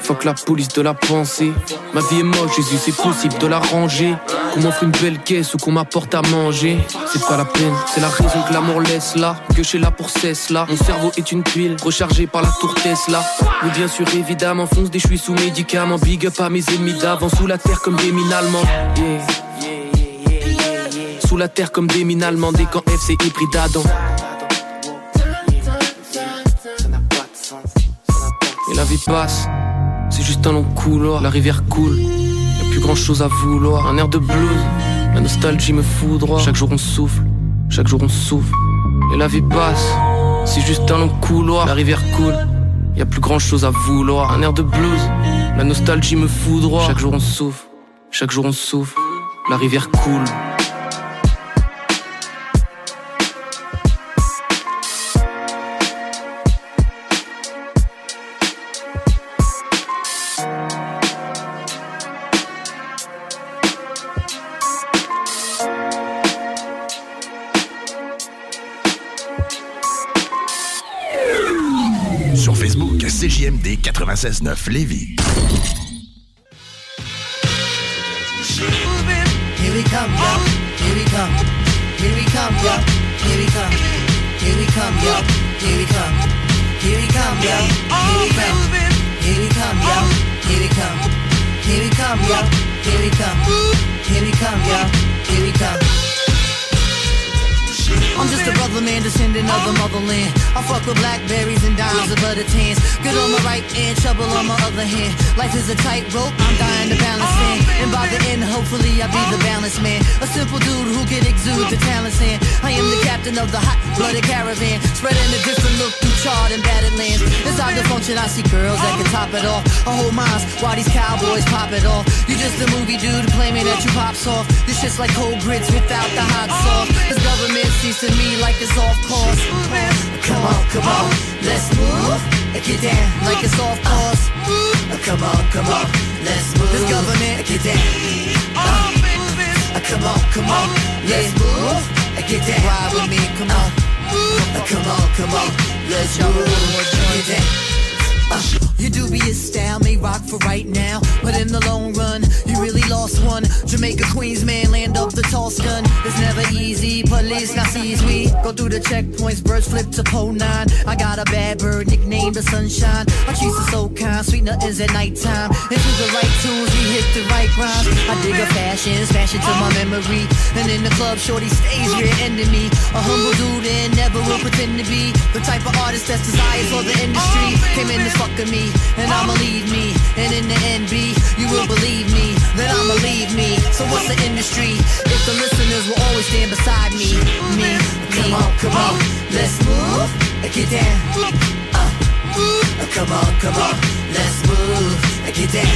Fuck la police de la pensée. Ma vie est moche, Jésus, c'est possible de la ranger. Qu'on m'offre une belle caisse ou qu'on m'apporte à manger. C'est pas la peine, c'est la raison que l'amour laisse là. Que suis là pour cesse là. Mon cerveau est une tuile rechargée par la tour Tesla. Oui, bien sûr, évidemment, fonce des suis sous médicaments. Big up à mes ennemis d'avant, sous la terre comme des mines allemands. Sous la terre comme des mines allemandes, des camps FC hybride d'Adam. Et la vie passe. C'est juste un long couloir, la rivière coule. Y'a plus grand chose à vouloir. Un air de blues, la nostalgie me foudroie. Chaque jour on souffle, chaque jour on souffle. Et la vie passe, c'est juste un long couloir, la rivière coule. Y'a plus grand chose à vouloir. Un air de blues, la nostalgie me foudroie. Chaque jour on souffle, chaque jour on souffle. La rivière coule. 96.9 Lévis. Here we come. Here we come. Here. Here we come. I'm just a brother man, descendant of the motherland. I fuck with blackberries and dimes of butter tans. Good on my right hand, trouble on my other hand. Life is a tightrope, I'm dying to balance in. And by the end, hopefully I'll be the balanced man. A simple dude who can exude the talents in. I am the captain of the hot-blooded caravan. Spreading a different look through charred and battered lands. Inside the function, I see girls that can top it off. I hold minds while these cowboys pop it off. You just a movie dude claiming that you pop soft. This shit's like cold grits without the hot sauce. This government sees to me like it's off course. Come on, come on, let's move. Get down like it's off course. Come on, come on, let's move. This government, get down. Come on, come on, let's move. Get down. Ride with me, come on. Come on, come on, Let's go. Uh, your dubious style may rock for right now, but in the long run, you really lost one. Jamaica, Queens, man, land of the tall stun. It's never easy, police now sees we go through the checkpoints, birds flip to pole nine. I got a bad bird, nicknamed the sunshine. I treat her so kind, sweet nothings at nighttime. Into the right tunes, we hit the right rhymes. I dig a fashion, it to my memory. And in the club, shorty stays rear ending me. A humble dude and never will pretend to be the type of artist that's desired for the industry. Came in to fuck with me, and I'ma leave me. And in the end, B, you will believe me, that I'ma leave me. So what's the industry? If the listeners will always stand beside me, me, Come on, come on, let's move. And get down. Uh, come on, come on, let's move. And get down.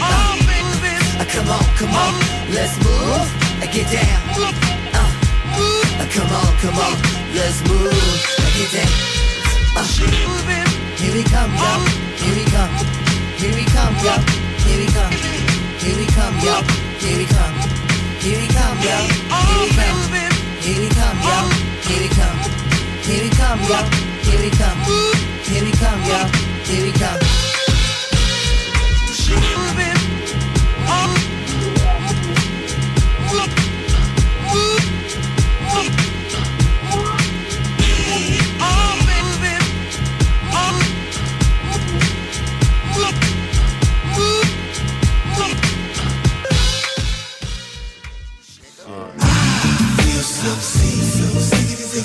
Uh, come on, come on, let's move. And get down. Uh, come on, come on, let's move. Get down. Uh, here we come, yo. Here we come. Here we come, yo. Here we come. Here we come, yo. Here we come. Here we come, yo. Here we come. Here we come, yo. Here we come. Here we come, yo. Here we come. Here we come, yo. Here we come.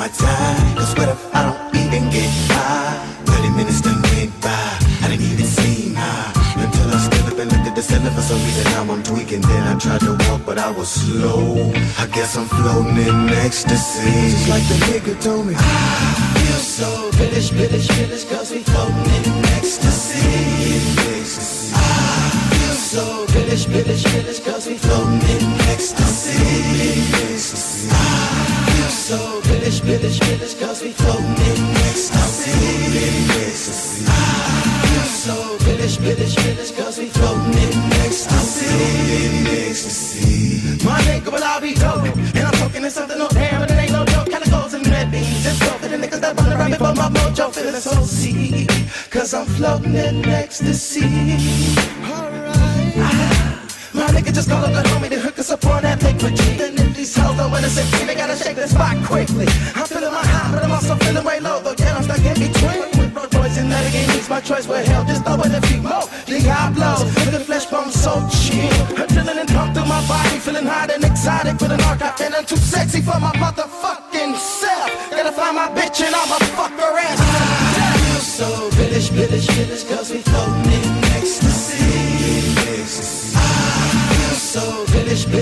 my time. Cause what if I don't even get high? 30 minutes done went by, I didn't even see high. Until I stood up and looked at the ceiling for some reason now I'm tweaking. Then I tried to walk, but I was slow. I guess I'm floating in ecstasy. Just like the nigga told me. I feel so British, British, British, cause we floating in ecstasy. I feel so British, British, British, cause we floating in ecstasy. ecstasy. I so British, British, British, cause we floating in ecstasy. I feel so British, British, British, cause we floating in ecstasy. My nigga, well, I'll be dope. And I'm talking to something no damn, but it ain't no joke. Kinda goes in red beans. Just go for the niggas that run around before my mojo feeling so sick. Cause I'm floating in ecstasy. Ah, My nigga just call up the homie to hook us up on that liquid G. These hoes don't wanna sit free, they gotta shake this spot quickly. I'm feeling my high, but I'm also feeling way low. Though, yeah, I'm stuck in between. With no choice, and that again is my choice. Well, hell, just throw it a few more. Diablo, with the flesh bone so chill. Adrenaline pump through my body, feeling hot and exotic with an archive. Feeling too sexy for my motherfucking self. Gotta find my bitch and I'ma fuck her ass. I feel so British, British, British, cause we floating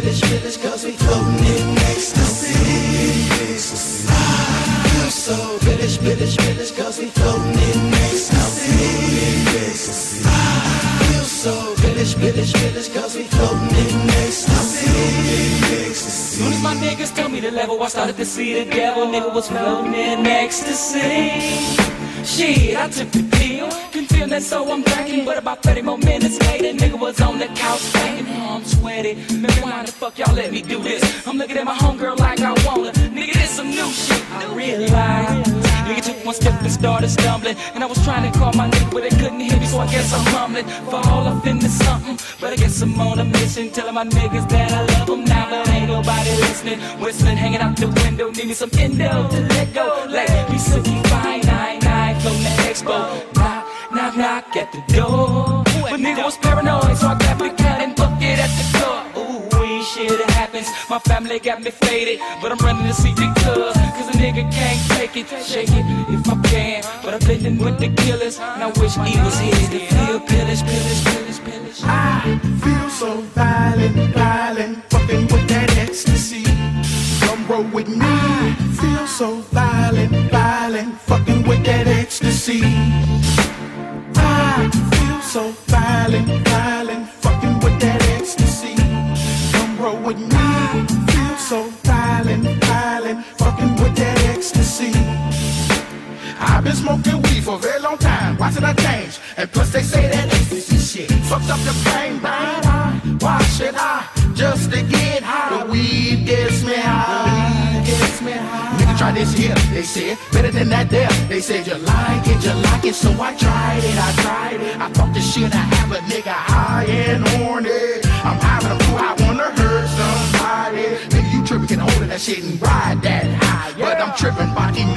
British, British, cause we floating in ecstasy. ecstasy. I feel so British, British, British, cause we floating in ecstasy. ecstasy. I feel so British, British, British, cause we floating in ecstasy. Soon as my niggas told me the level, I started to see the devil. Nigga was floating in ecstasy. Shit, I took the pill. Can feel so I'm drinking. But about 30 more minutes later, nigga was on the couch banging. Oh, I'm sweaty. Man, why the fuck y'all let me do this? I'm looking at my homegirl like I wanna. Nigga, this some new shit. I realize. Nigga took one step and started stumbling. And I was trying to call my nigga, but they couldn't hear me, so I guess I'm mumbling. For all into something. But I guess I'm on a mission. Telling my niggas that I love them now, but ain't nobody listening. Whistling, hanging out the window. Need me some endo to let go. Like, be silky fine, nine, nine, from the expo. Knock, knock at the door. But nigga was paranoid, so I grabbed the gun and booked it at the door. Ooh, we shit it happens. My family got me faded, but I'm running to see the cuz. Cause a nigga can't take it, shake it if I can. But I'm in with the killers, and I wish he was here to feel pillage, pillage, pillage, pillage. I feel so violent, violent, fucking with that ecstasy. Come roll with me. I feel so violent, violent, fucking with that ecstasy. I feel so violent, violent, fucking with that ecstasy. Come roll with me. Feel so violent, violent, fucking with that ecstasy. I've been smoking weed for a very long time. Why should I change? And plus they say that ecstasy shit fucked up the brain, brain. Why should I just to get high? The weed gets me high. The weed Gets me high. Try this here, they said better than that there. They said you like it, you like it, so I tried it, I tried it. I thought this shit I have a nigga high and horny. I'm having a fool, I wanna hurt somebody. Nigga, you tripping, get hold it, that shit and ride that high. But I'm tripping by these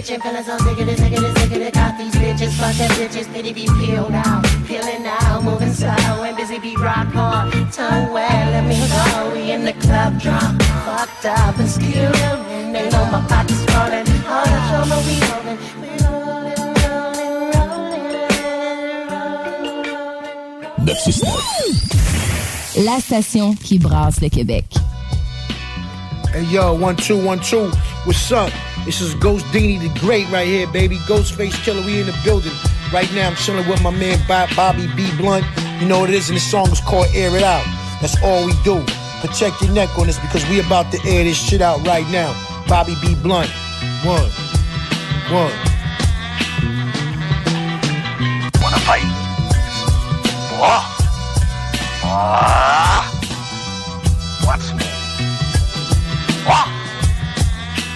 She twitching, feeling so sick of this, sick of this, sick of this. Got these bitches, fuck them bitches, pity be peeled out, peeling out, moving slow and busy be rock hard. Tongue wet, let me go. We in the club, drunk, fucked up and still rolling. They know my pockets falling. All the show me we rolling. We rolling, rolling, rolling. 969. La station qui brasse le Québec. Hey yo, one two one two. What's up? This is Ghost Dini the Great right here, baby. Ghostface Killer, we in the building. Right now, I'm chilling with my man Bob, Bobby B Blunt. You know what it is, and this song is called Air It Out. That's all we do. Protect your neck on this because we about to air this shit out right now. Bobby B Blunt. One. One. Wanna fight? What? Ah!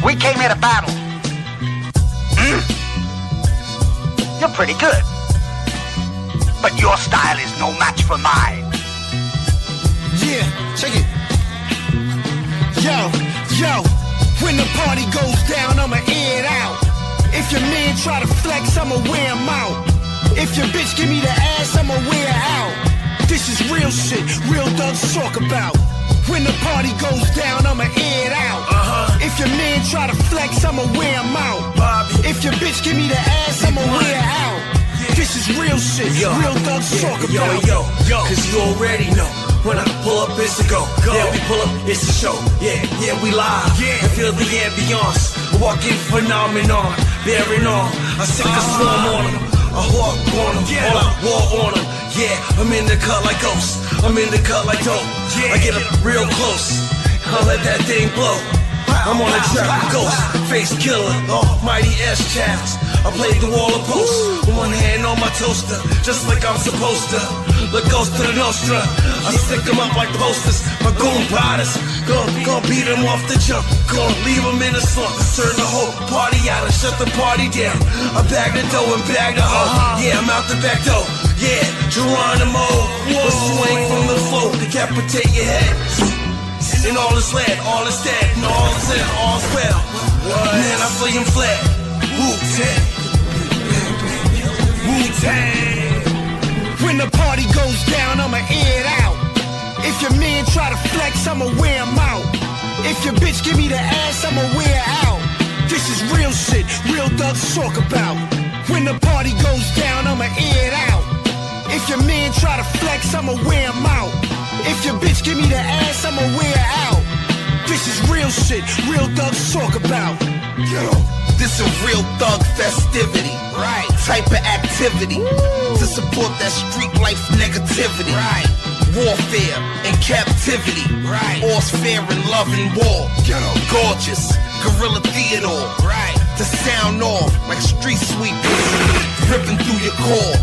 We came here to battle. Hmm? You're pretty good. But your style is no match for mine. Yeah, check it. Yo, yo, when the party goes down, I'ma air it out. If your man try to flex, I'ma wear him out. If your bitch give me the ass, I'ma wear out. This is real shit, real thugs talk about. When the party goes down, I'ma air it out. Uh-huh. If your man try to flex, I'ma wear him out. Bobby. If your bitch give me the ass, I'ma wear her out. This is real shit, yo, real thugs talk yo, about. Yo, yo, cause you already know. When I pull up, it's a go. Yeah, we pull up, it's a show. Yeah, yeah, we live. Yeah, and feel the ambiance. A walking phenomenon, bearing on. I sink a swarm on them. A hawk on them, all out war on them. Yeah, I'm in the cut like ghost. I'm in the cut like dope. I get up real close. I'll let that thing blow. I'm on a track ghost, face killer, mighty S chaps. I played the wall of posts one hand on my toaster, just like I'm supposed to. Look ghost to the Nostra. I stick them up like posters. My goon riders, gon' gon' beat them off the jump. Gon' leave them in the slump. Turn the whole party out and shut the party down. I bag the dough and bag the hoe. Yeah, I'm out the back door. Yeah, Geronimo. A swing from the floor, decapitate your head. And all is lead, all is dead, and all is in, all's well. Man, I feel him flat. Wu-Tang. Wu-Tang. When the party goes down, I'ma air it out. If your man try to flex, I'ma wear him out. If your bitch give me the ass, I'ma wear out. This is real shit, real thugs talk about. When the party goes down, I'ma air it out. If your man try to flex, I'ma wear him out. If your bitch give me the ass, I'ma wear out. This is real shit, real thugs talk about. Yo. This a real thug festivity. Right. Type of activity to support that street life negativity. Right. Warfare and captivity. Right. All's fair in love and war. Get up. Gorgeous. Gorilla Theodore. Right. To sound off like street sweepers. Ripping through your core.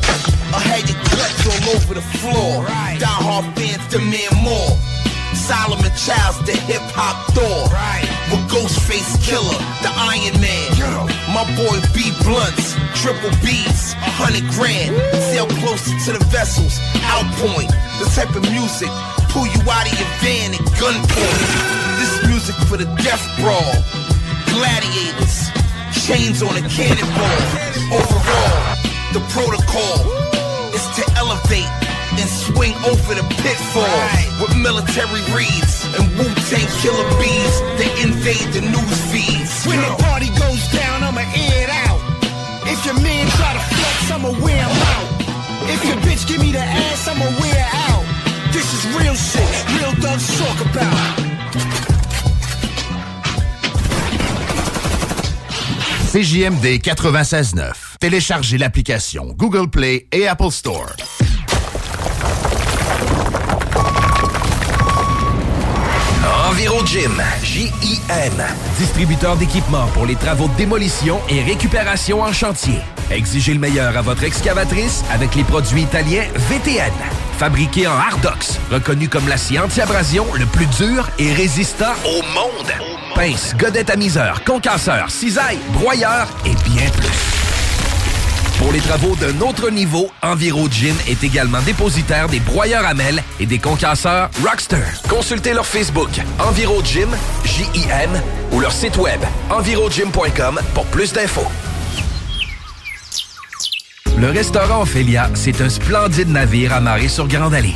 I had your guts all over the floor. Right. Die hard fans demand more. Solomon Childs, the hip hop Thor. Right. With Ghostface Killer, the Iron Man. My boy B Blunts, triple B's, a hundred grand. Sail closer to the vessels, outpoint. The type of music pull you out of your van at gunpoint. This music for the death brawl. Gladiators, chains on a cannonball. Overall, the protocol is to elevate and swing over the pitfalls with military reads and Wu-Tang killer bees that invade the news feeds. When the party goes down, I'ma air it out. If your man try to flex, I'ma wear him out. If your bitch give me the ass, I'ma wear out. This is real shit, real thugs talk about. CJMD 96.9. Téléchargez l'application Google Play et Apple Store. Enviro Gym, J-I-M. Distributeur d'équipements pour les travaux de démolition et récupération en chantier. Exigez le meilleur à votre excavatrice avec les produits italiens VTN. Fabriqué en Hardox, reconnu comme l'acier anti-abrasion le plus dur et résistant au monde. Pince, godette amiseur, concasseur, cisaille, broyeur et bien plus. Pour les travaux d'un autre niveau, Enviro Gym est également dépositaire des broyeurs à mêles et des concasseurs Rockster. Consultez leur Facebook Enviro Gym, J-I-M, ou leur site web envirogym.com pour plus d'infos. Le restaurant Ophélia, c'est un splendide navire amarré sur Grande Allée.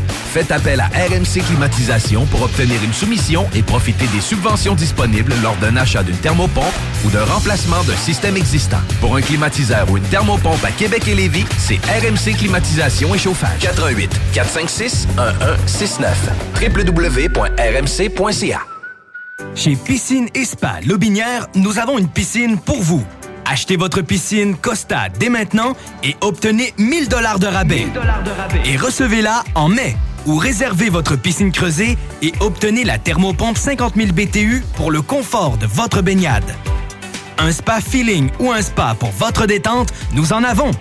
Faites appel à RMC Climatisation pour obtenir une soumission et profiter des subventions disponibles lors d'un achat d'une thermopompe ou d'un remplacement d'un système existant. Pour un climatiseur ou une thermopompe à Québec et Lévis, c'est RMC Climatisation et Chauffage. 88 456 1169 www.rmc.ca Chez Piscine et Spa Lobinière, nous avons une piscine pour vous. Achetez votre piscine Costa dès maintenant et obtenez 1000 dollars de rabais. Et recevez-la en mai. Ou réservez votre piscine creusée et obtenez la thermopompe 50 000 BTU pour le confort de votre baignade. Un spa feeling ou un spa pour votre détente, nous en avons.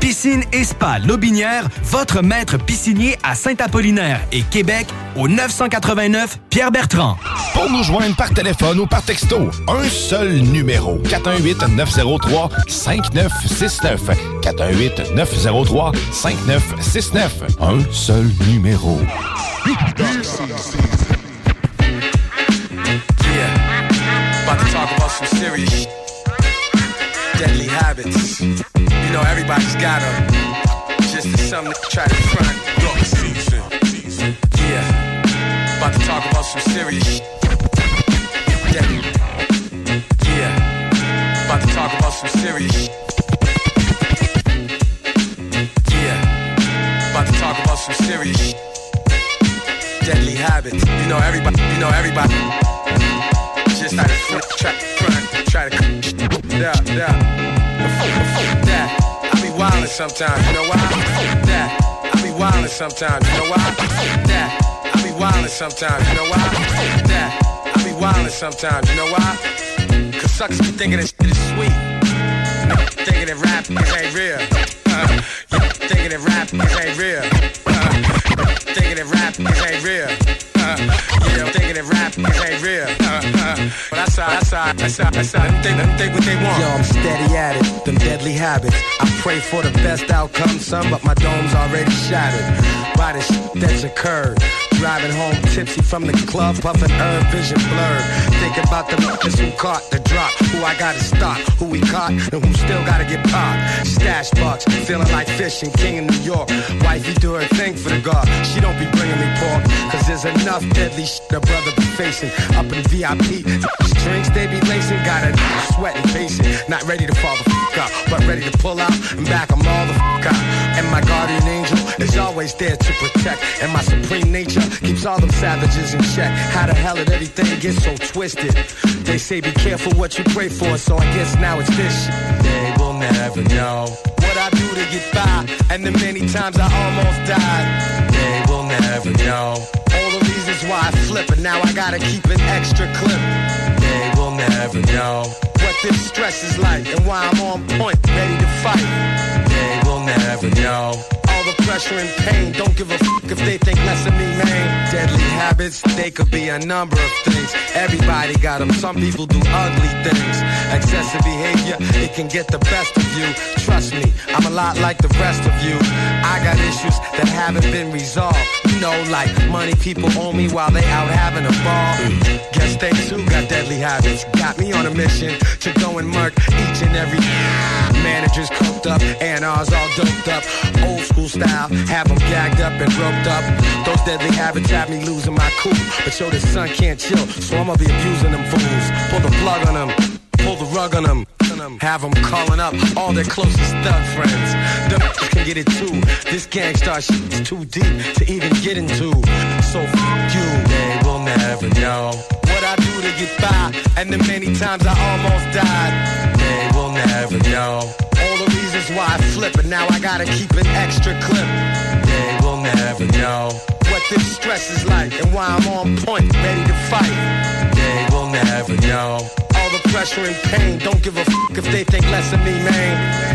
Piscine et Spa Lobinière, votre maître piscinier à Saint-Apollinaire et Québec au 989 Pierre-Bertrand. Pour nous joindre par téléphone ou par texto, un seul numéro. 418-903-5969. 418-903-5969. Un seul numéro. Yeah, about to talk about some serious deadly habits. You know, everybody's got them. Just as some to try to front. Yeah, about to talk about some serious sh- deadly. Yeah, about to talk about some serious sh- Yeah, about to talk about some serious sh- deadly habits. You know, everybody, you know, everybody. Just try to front, try, front, try to, That, I be wildin' sometimes, you know why? That, I be wildin' sometimes, you know why? That, I be wildin' sometimes, you know why? That, I be wildin' sometimes, you know why? Cause suckers be thinking this shit is sweet. Thinking that rap ain't real. Uh, yeah, thinking that rap ain't real. Uh, thinking that rap ain't real. Uh, yeah, I'm thinking that real. Uh, uh, but that's how, that's how, that's how, that's how. Them think, them think what they want. Yo, I'm steady at it, them deadly habits. I pray for the best outcome, son, but my dome's already shattered by the shit that's occurred. Driving home tipsy from the club, puffing herb, vision blurred. Thinking about the bitches who caught the drop, who I gotta stop, who we caught, and who still gotta get popped. Stash bucks, feeling like fishing, king in New York. Wifey do her thing for the guard. She don't be bringing me pork, cause there's enough deadly shit a brother be facing. Up in the VIP, drinks they be lacing, got a sweating, pacing. Not ready to fall the fuck out, but ready to pull out and back 'em all the fuck out. And my guardian angel is always there to protect. And my supreme nature keeps all them savages in check. How the hell did everything get so twisted? They say be careful what you pray for, so I guess now it's this shit. They will never know what I do to get by, and the many times I almost died. They will never know all the reasons why I flip, and now I gotta keep an extra clip. They will never know what this stress is like, and why I'm on point, ready to fight. They will never know. All the pressure and pain, don't give a fuck if they think less of me, man. Deadly habits, they could be a number of things. Everybody got them, some people do ugly things. Excessive behavior, it can get the best of you. Trust me, I'm a lot like the rest of you. I got issues that haven't been resolved. You know, like money people owe me while they out having a ball. Guess they too got deadly habits. Got me on a mission to go and murk each and every managers coked up, and ours all doped up. Old school style, have them gagged up and roped up. Those deadly habits have me losing my cool. But yo, the sun can't chill, so I'ma be abusing them fools. Pull the plug on them, pull the rug on them. Have them calling up all their closest thug friends. Them can get it too. This gangstar shit's too deep to even get into. So f you, they will never know what I do to get by, and the many times I almost died. They will never know all the reasons why I flip, and now I gotta keep an extra clip. They will never know what this stress is like, and why I'm on point, ready to fight. They will never know all the pressure and pain. Don't give a fuck if they think less of me, man.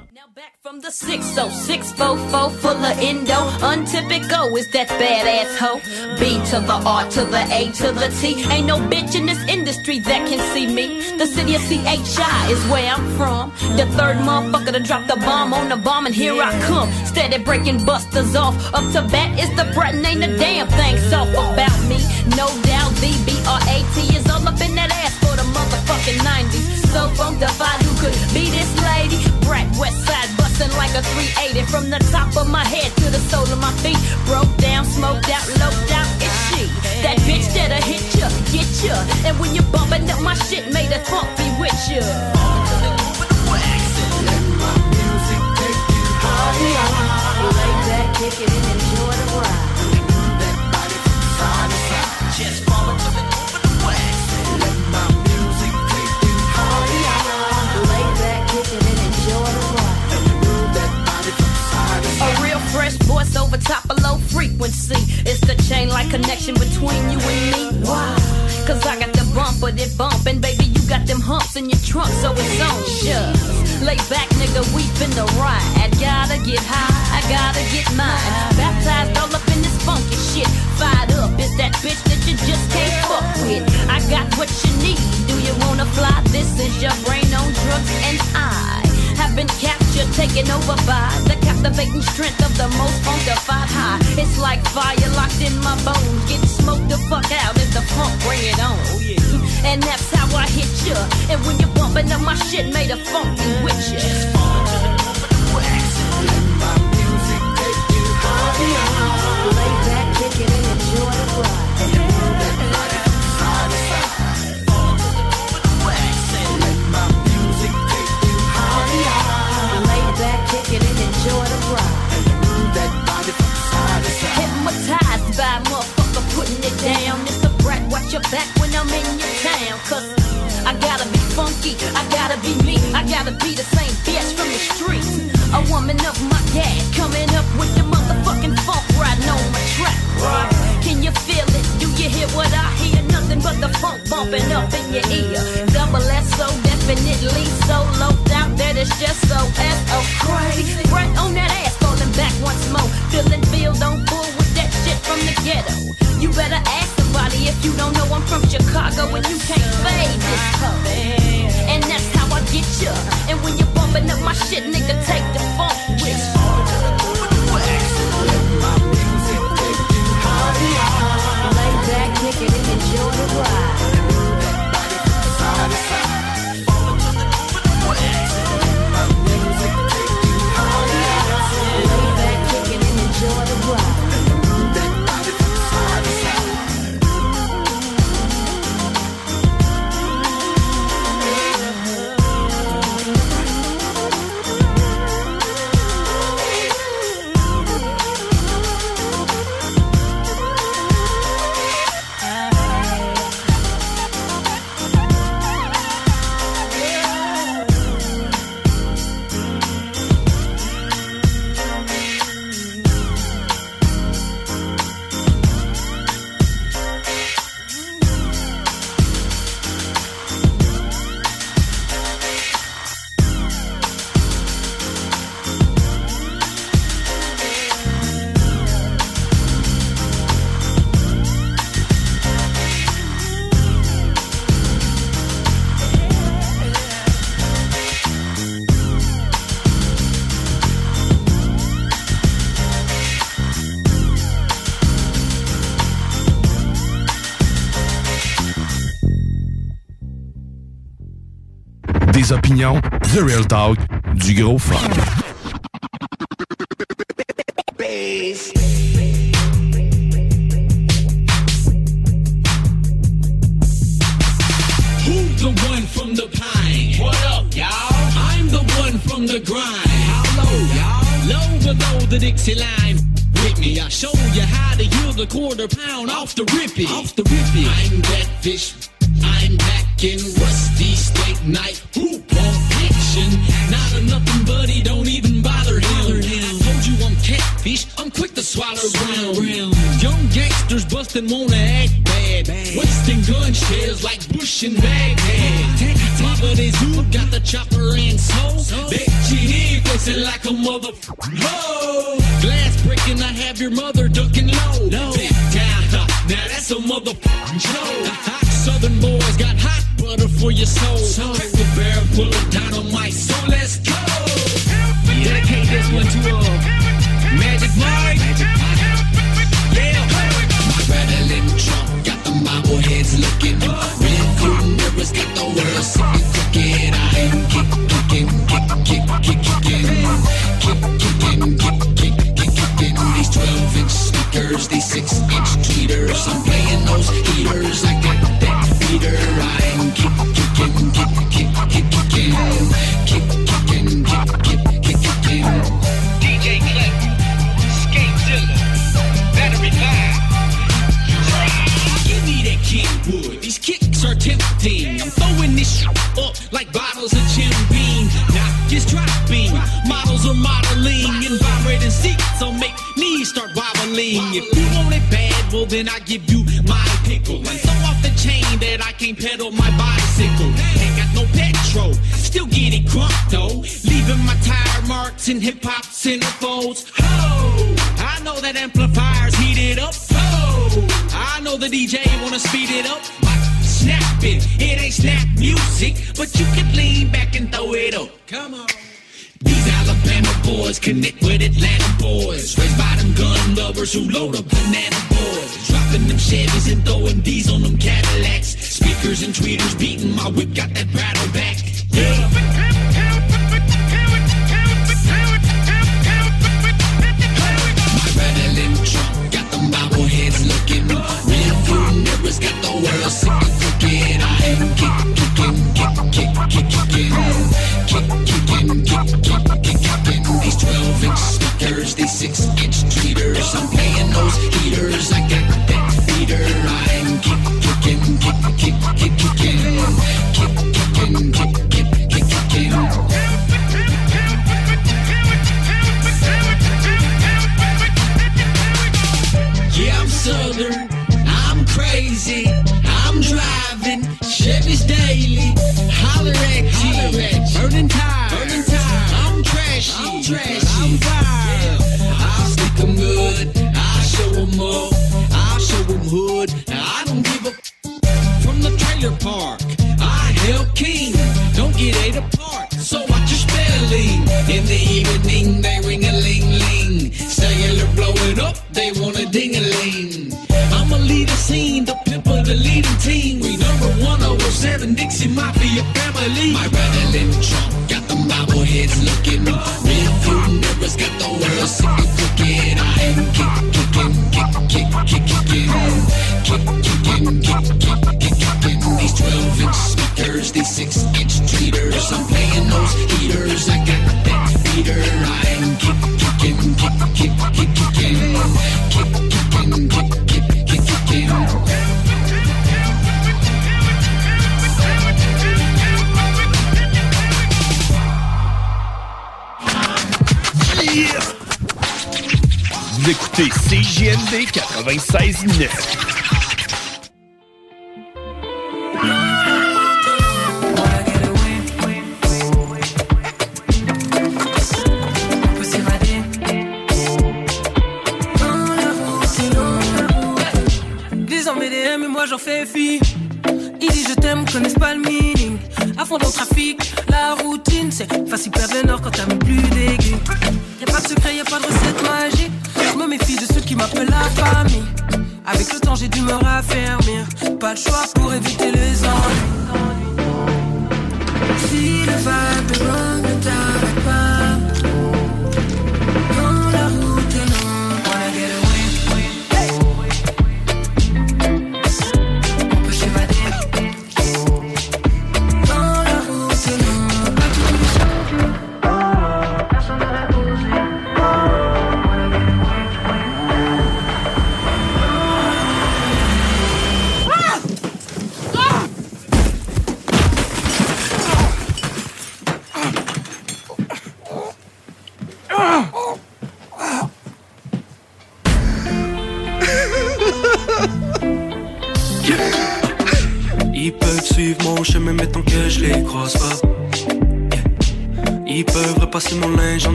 From the 60644 full of endo. Untypical is that badass hoe. B to the R to the A to the T. Ain't no bitch in this industry that can see me. The city of CHI is where I'm from. The third motherfucker to drop the bomb on the bomb, and here I come. Steady breaking busters off. Up to bat is the button, ain't a damn thing soft about me. No doubt, the B-R-A-T is all up in that ass for the motherfucking 90s. So funkified, who could be this lady? Brat West Side, bust bustin' like a 380 from the top of my head to the sole of my feet. Broke down, smoked out, loped out. It's she, that bitch that'll hit ya, get ya. And when you bumpin' up my shit, made a funk be with ya. Lay back, kick it and enjoy the ride. Just fall into the top of low frequency. It's the chain like connection between you and me. Why? Cause I got the bumper that bump, and baby, you got them humps in your trunk, so it's on just. Lay back, nigga, we finna ride. Gotta get high, I gotta get mine. Baptized all up in this funky shit. Fired up, is that bitch that you just can't fuck with. I got what you need. Do you wanna fly? This is your brain on drugs, and I have been captured, taken over by the captivating strength of the most funkified high. It's like fire locked in my bones. Get smoked the fuck out as the funk bring it on. And that's how I hit ya. And when you're bumping up my shit, made a funky with ya. Lay back, kick it, and enjoy the ride. Your back when I'm in your town. Cause I gotta be funky, I gotta be me, I gotta be the same bitch from the street. A woman of my dad, coming up with the motherfucking funk riding on my track. Right? Can you feel it? Do you hear what I hear? Nothing but the funk bumping up in your ear. Double S so definitely so low down that it's just so S O crazy. Right on that ass, falling back once more. Feeling feel don't fool with that shit from the ghetto. You better ask somebody if you don't know I'm from Chicago and you can't fade this hoe. And that's how I get ya. And when you're bumping up my shit, nigga, take the funk with opinions, The Real Talk, du gros fun. Bustin' wanna act bad. Wasting gun shells like Bush and Baghdad. Papa they zoo got the chopper and soul. You here flexing like a mother. Ho! Glass breaking, I have your mother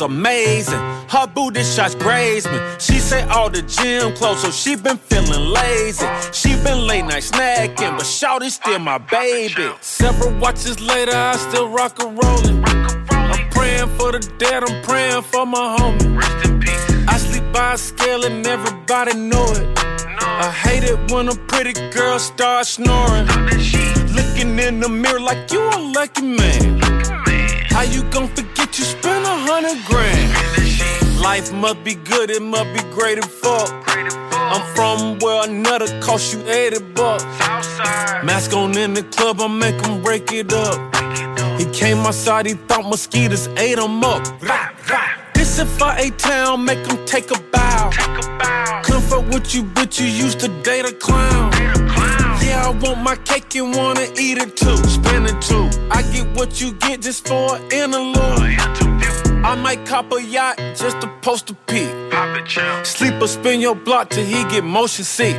was amazing. Her booty shots grazed me. She say all the gym clothes, so she been feeling lazy. She been late night snacking, but Shawty's still my baby. Several watches later, I still rock and rollin'. I'm praying for the dead, I'm praying for my homie. I sleep by a scale and everybody know it. I hate it when a pretty girl starts snoring. Looking in the mirror like you a lucky man. How you gon' forget Life must be good, it must be great and fuck. I'm from where another cost you 80 bucks. Mask on in the club, I make him break it up. He came outside, he thought mosquitoes ate him up. This if I A town, make him take a bow. Comfort with you, but you used to date a clown. Yeah, I want my cake and wanna eat it too. Spend it too. I get what you get just for an interlude. I might cop a yacht just to post a pic. Sleep or spin your block till he get motion sick.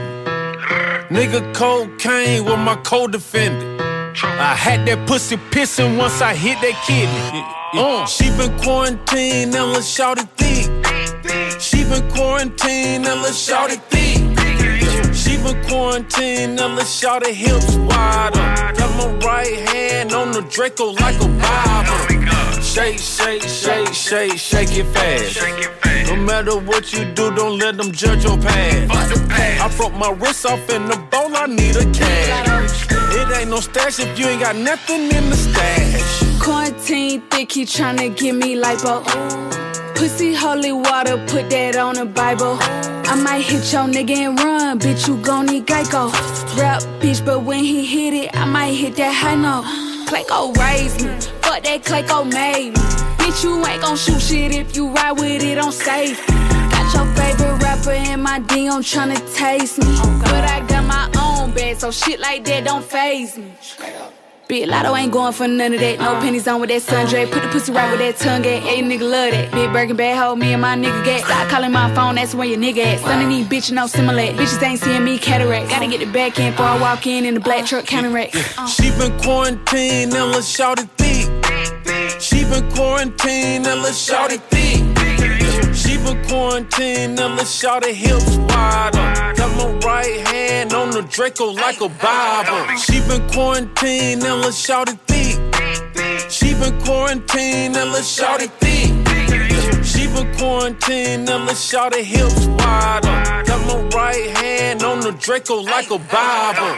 Nigga cocaine with my co-defendant. I had that pussy pissing once I hit that kidney. Uh, she been quarantined and let's shout it thick. She been quarantined and let's shout it thick. She been quarantined and let's shout it hips wide up. Got my right hand on the Draco like a Bible. Shake, shake, shake, shake, shake it fast. No matter what you do, don't let them judge your past. I broke my wrist off in the bowl, I need a cash. It ain't no stash if you ain't got nothing in the stash. Quarantine thick, he tryna give me lipo. Oh. Pussy holy water, put that on the Bible. I might hit your nigga and run, bitch, you gon' need Geico. Rap, bitch, but when he hit it, I might hit that high note. Clayco raised me, fuck that Clayco made me. Bitch, you ain't gon' shoot shit if you ride with it on safe. Got your favorite rapper in my DM tryna taste me. But I got my own bag, so shit like that don't phase me. Big Lotto ain't going for none of that. No uh-uh. pennies on with that sundre. Put the pussy right with that tongue at. You nigga love that. Big Birkin bad hoe, me and my nigga get. Stop calling my phone, that's where your nigga at. Son of these bitches no similar. Bitches ain't seeing me cataract. Gotta get the back in before I walk in in the black truck counting rack. Uh. She been quarantined and let's shout it thick. She been quarantined and let's shout it thick. She been quarantined and let's shout it hips wide. Got my right hand on the Draco like a Bible. She been quarantined and let's shout it thick. She been quarantined and let's shout it thick. She been quarantined and let's shout it hips wide up. Got my right hand on the Draco like a Bible.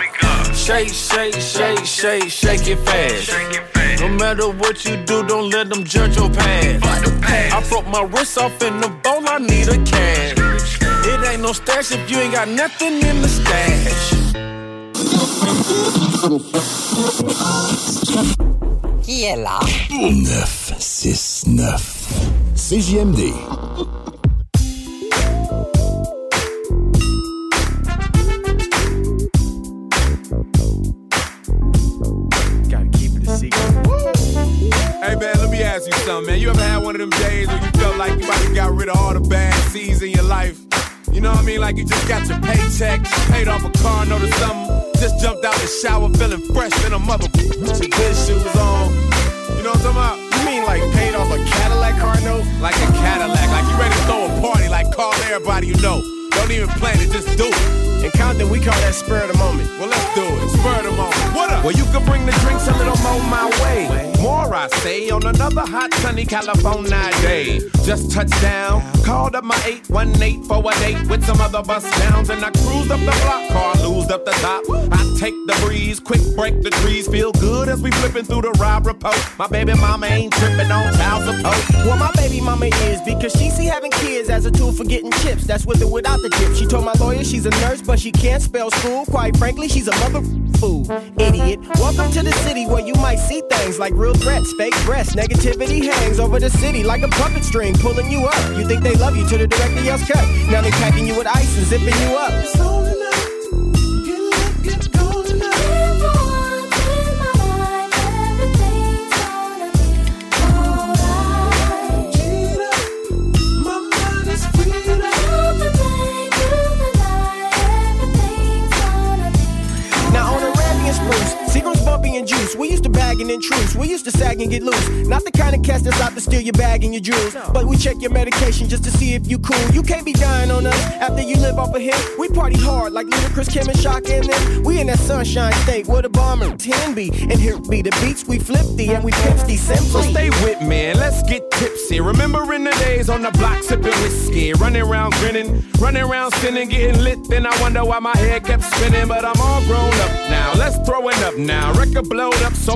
Shake, shake, shake, shake, shake it fast. No matter what you do, don't let them judge your past. I broke my wrist off in the bowl, I need a cash. It no stash if you ain't got nothing in the stash. Qui est là? 969. CJMD. Gotta keep it a secret. Hey man, let me ask you something, man. You ever had one of them days where you felt like you might have got rid of all the bad seeds in your life? You know what I mean? Like you just got your paycheck, paid off a car note or something, just jumped out the shower feeling fresh in a mother with your good shoes on. You know what I'm talking about? You mean like paid off a Cadillac car note? Like a Cadillac, like you ready to throw a party, like call everybody you know. Don't even plan it, just do it. In Compton, we call that spur of the moment. Well, let's do it. Spur of the moment. What up? Well, you can bring the drinks a little more my way. More, I say, on another hot, sunny California day. Just touched down, called up my 818 for a date with some other bus downs, and I cruised up the block, car loosed up the top. I take the breeze, quick break the trees, feel good as we flipping through the ride report. My baby mama ain't tripping on child support. Well, my baby mama is because she see having kids as a tool for getting chips. That's with or without the. She told my lawyer she's a nurse, but she can't spell school. Quite frankly, she's a mother fool. Idiot. Welcome to the city where you might see things like real threats, fake breasts. Negativity hangs over the city like a puppet string pulling you up. You think they love you till the director yells cut. Now they're packing you with ice and zipping you up. We used to bag and intrude. We used to sag and get loose. Not the kind of cats that's out to steal your bag and your jewels. But we check your medication just to see if you cool. You can't be dying on us after you live off a hit. We party hard like Ludacris, Kim, and Shaka and them. We in that sunshine state where the bomber 10 be. And here be the beats we flip thee and we pimp thee So stay with me and let's get tipsy. Remembering the days on the block sipping whiskey, running around grinning, running around sinning, getting lit. Then I wonder why my head kept spinning, but I'm all grown up now. Let's throw it up now. Record blowed up, so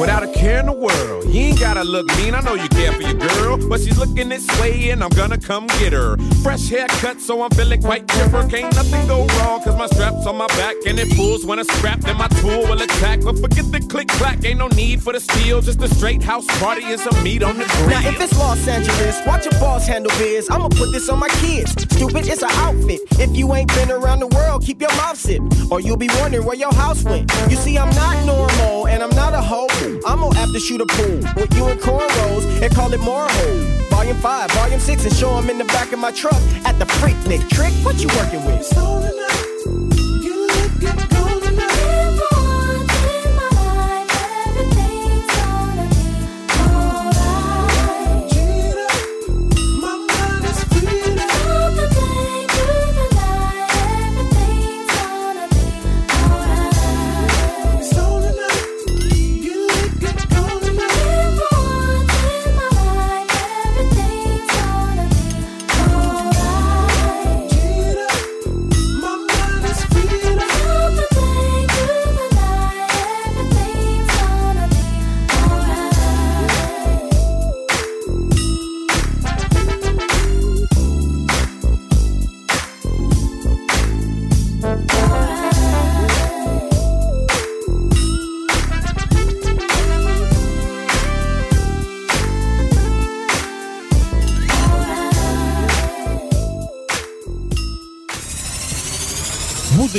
without a care in the world. You ain't gotta look mean, I know you care for your girl, but she's looking this way and I'm gonna come get her. Fresh haircut, so I'm feeling quite chipper. Can't nothing go wrong, cause my strap's on my back and it pulls when I strapped and my tool will attack. But forget the click clack, ain't no need for the steel, just a straight house party and some meat on the grill. Now, if it's Los Angeles, watch your boss handle biz. I'ma put this on my kids. Stupid, it's an outfit. If you ain't been around the world, keep your mouth zipped. Or you'll be wondering where your house went. You see, I'm not normal, and I'm not a hoe. I'm gonna have to shoot a pool with you and cornrows and call it hoe. Volume 5, Volume 6, and show 'em in the back of my truck at the Freaknik. Trick, what you working with?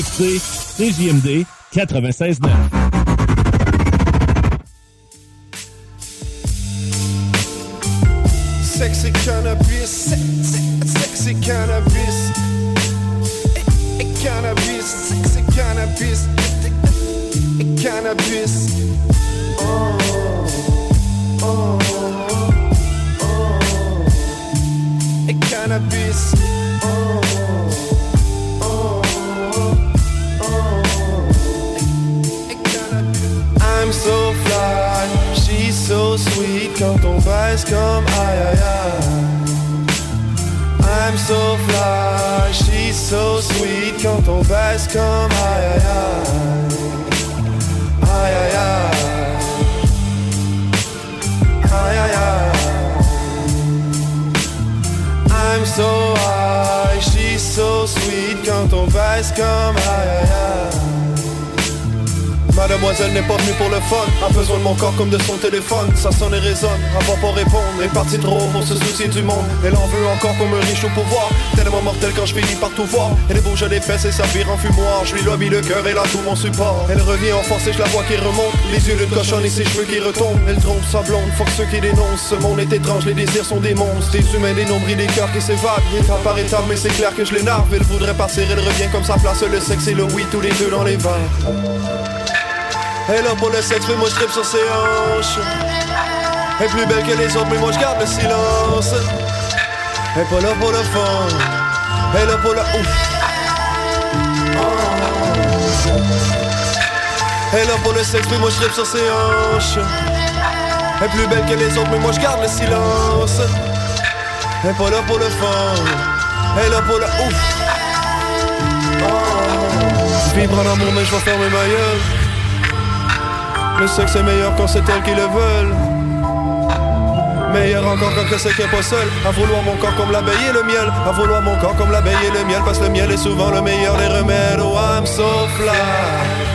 Écoutez CJMD 96.9. Sexy cannabis, se- se- sexy cannabis, eh, cannabis, sexy cannabis, cannabis. Oh, oh, oh. Cannabis. Sweet quand on baisse comme aïe aïe aïe. I'm so fly, she's so sweet quand on baisse comme aïe. Aïe aïe aïe. Aïe aïe aïe. I'm so high, she's so sweet quand on baisse comme aïe aïe aïe. Mademoiselle n'est pas venue pour le fun. A besoin de mon corps comme de son téléphone. Ça sonne et résonne, elle va pas répondre. Est partie trop pour se soucier du monde. Elle en veut encore comme un riche au pouvoir. Tellement mortel quand je finis par tout voir. Elle bouge les fesses et ça vire en fumoir Je lui lobby le cœur et là tout mon support. Elle revient en force et je la vois qui remonte. Les yeux d'une cochonne et ses cheveux qui retombent. Elle trompe sa blonde, fuck ceux qui dénoncent. Ce monde est étrange, les désirs sont des monstres. Des humains, des nombres et des cœurs qui s'évadent. Étape par étape mais c'est clair que je l'énerve. Elle voudrait passer, elle revient comme sa place. Le sexe et le oui, tous les deux dans les verres Elle là pour le sexe mais moi je tripe sur ses hanches. Elle est plus belle que les autres mais moi je garde le silence. Elle est pas là pour le fun Elle là pour le ouf. Elle est là pour le sexe mais moi je tripe sur ses hanches. Elle est plus belle que les autres mais moi je garde le silence. Elle est pas là pour le fun Elle là pour le ouf. Vivre en amour mais je vais fermer ma gueule Le sexe est meilleur quand c'est elles qui le veulent. Meilleur encore quand c'est qu'elle est pas seule À vouloir mon corps comme l'abeille et le miel. À vouloir mon corps comme l'abeille et le miel. Parce que le miel est souvent le meilleur des remèdes. Oh I'm so fly.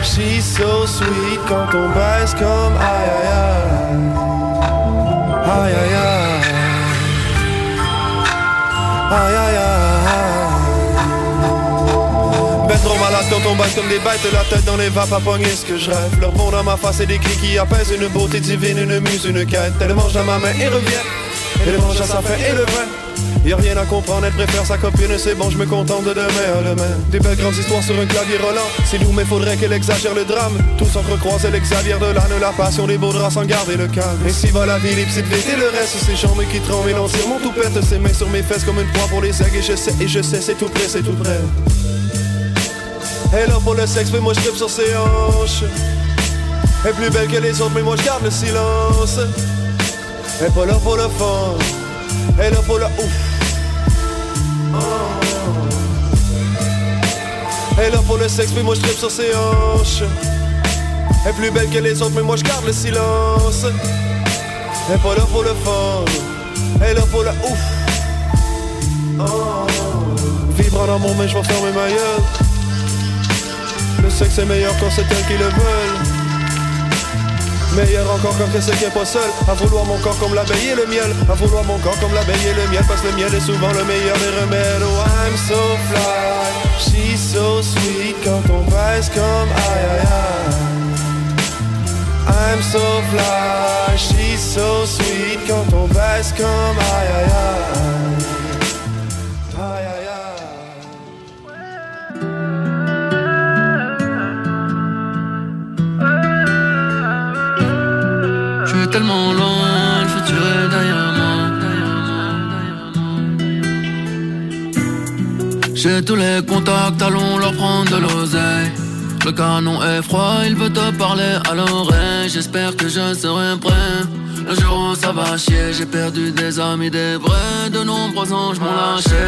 She's so sweet Quand on baisse comme aïe aïe. Aïe Aïe aïe. Aïe Aïe aïe aïe trop malade quand on baisse comme des bêtes La tête dans les vapes à pogner ce que je rêve. Leur bon dans ma face et des cris qui apaisent Une beauté divine, une muse, une quête. Elle mange à ma main et revient. Elle mange à sa faim et le vin. Y'a rien à comprendre, elle préfère sa copine C'est bon, je me contente de demain à demain. Des belles grandes histoires sur un clavier Roland. C'est doux mais faudrait qu'elle exagère le drame. Tous s'entrecroisent, elle exagère de l'âne La passion des beaux draps sans garder le calme. Et si va la vie, les petites et le reste. Ces jambes qui tremblent et mon toupette Ses mains sur mes fesses comme une poire pour les aigues Et je sais, et je sais, c'est tout près, c'est tout près elle là pour le sexe, mais moi je tripe sur ses hanches. Elle est plus belle que les autres, mais moi je garde le silence. Elle est pas pour le fun, elle est pour le ouf. Elle est pour le sexe, mais moi je tripe sur ses hanches. Elle est plus belle que les autres, mais moi je garde le silence. Elle est pas pour le fun, elle est pour le ouf. Vibre en amour, mais je vais fermer ma. Le sexe est meilleur quand c'est elles qui le veulent Meilleur encore quand c'est qu'elle est pas seule À vouloir mon corps comme l'abeille et le miel. À vouloir mon corps comme l'abeille et le miel. Parce que le miel est souvent le meilleur des remèdes. Oh I'm so fly. She's so sweet Quand on baisse comme aïe aïe aïe. I'm so fly. She's so sweet Quand on baisse comme aïe aïe aïe J'ai tous les contacts, allons leur prendre de l'oseille. Le canon est froid, il veut te parler à l'oreille. J'espère que je serai prêt. Le jour où ça va chier, j'ai perdu des amis, des vrais. De nombreux anges m'ont lâché.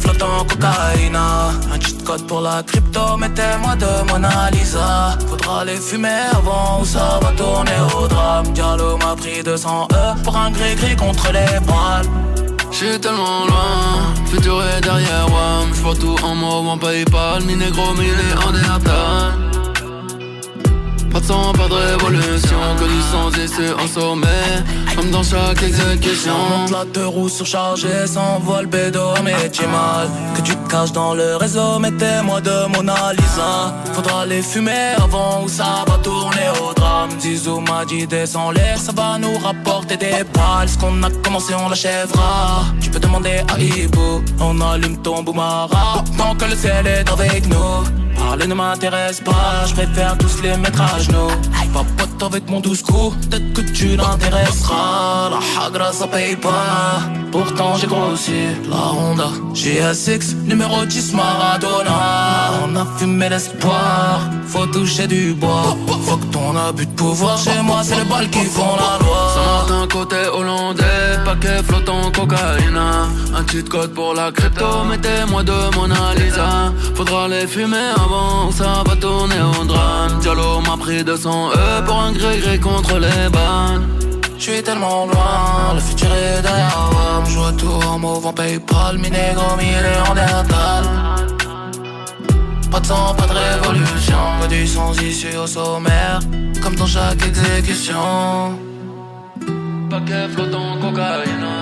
flottant cocaïna. Un cheat code pour la crypto, mettez-moi de Mona Lisa. Faudra les fumer avant ou ça va tourner au drame. Diallo m'a pris 200 E pour un gris-gris contre les poils J'suis tellement loin, futur est derrière moi J'vois tout en mauve, en Paypal, mi négro, mi néandertal Pas de sang, pas de révolution, que du sang et en sommet Comme dans chaque exécution la deux roues surchargée, s'envole bédo, mais tu mal Que tu te caches dans le réseau, mettez-moi de Mona Lisa Faudra les fumer avant ou ça va tourner au drap rame. Zizou m'a dit descends l'air, ça va nous rapporter des balles. Ce qu'on a commencé, on l'achèvera. Tu peux demander à Ibo, on allume ton boumara. Tant que le ciel est avec nous. Parler ne m'intéresse pas, je préfère tous les mettre à genoux. Papote avec mon douce coup, peut-être que tu l'intéresseras. La hagra ça paye pas, pourtant j'ai grossi. La Honda, GSX, numéro 10 Maradona. On a fumé l'espoir, faut toucher du bois. Faut que ton abus de pouvoir chez moi, c'est les balles qui font la loi. Saint-Martin côté hollandais, paquet flottant cocaïne. Un cheat code pour la crypto, mettez-moi de Mona Lisa. Faudra les fumer avant, ça va tourner au drame. Diallo m'a pris 200 E pour un gré-gré contre les bannes. Je suis tellement loin, le futur est derrière moi. Je tout en mouvant PayPal, mi négro, mi néandertal. Pas de sang, pas de révolution, que du sans issue au sommaire, comme dans chaque exécution. Paquet flottant cocaïne.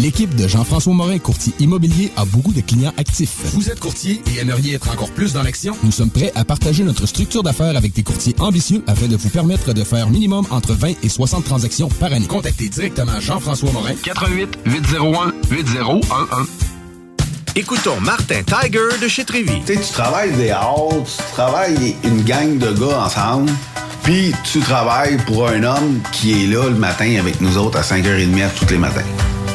L'équipe de Jean-François Morin, courtier immobilier, a beaucoup de clients actifs. Vous êtes courtier et aimeriez être encore plus dans l'action? Nous sommes prêts à partager notre structure d'affaires avec des courtiers ambitieux afin de vous permettre de faire minimum entre 20 et 60 transactions par année. Contactez directement Jean-François Morin. 88 801 8011. Écoutons Martin Tiger de chez Trévy. Tu sais, tu travailles des heures, tu travailles une gang de gars ensemble, puis tu travailles pour un homme qui est là le matin avec nous autres à 5h30 tous les matins.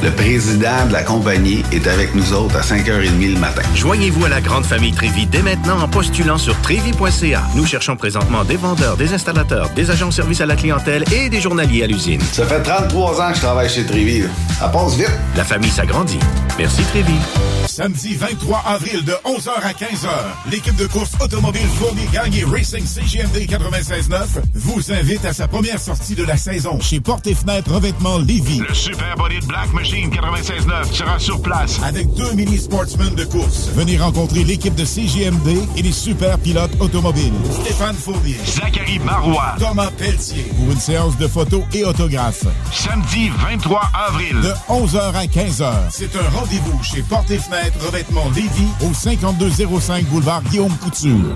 Le président de la compagnie est avec nous autres à 5h30 le matin. Joignez-vous à la grande famille Trévi dès maintenant en postulant sur trévi.ca. Nous cherchons présentement des vendeurs, des installateurs, des agents de service à la clientèle et des journaliers à l'usine. Ça fait 33 ans que je travaille chez Trévi. Ça passe vite. La famille s'agrandit. Merci Trévi. Samedi 23 avril de 11h à 15h, l'équipe de course automobile Fournier Gagné Racing CGMD 96.9 vous invite à sa première sortie de la saison chez Porte et Fenêtre Revêtement Lévis. Le Super Body de Black Machine 96.9 sera sur place. Avec deux mini sportsmen de course. Venez rencontrer l'équipe de CGMD et les super pilotes automobiles. Stéphane Fournier. Zachary Marois. Thomas Pelletier. Pour une séance de photos et autographes. Samedi 23 avril. De 11h à 15h. C'est un rendez-vous chez Porte et Fenêtre Revêtement Lévis au 5205 boulevard Guillaume Couture.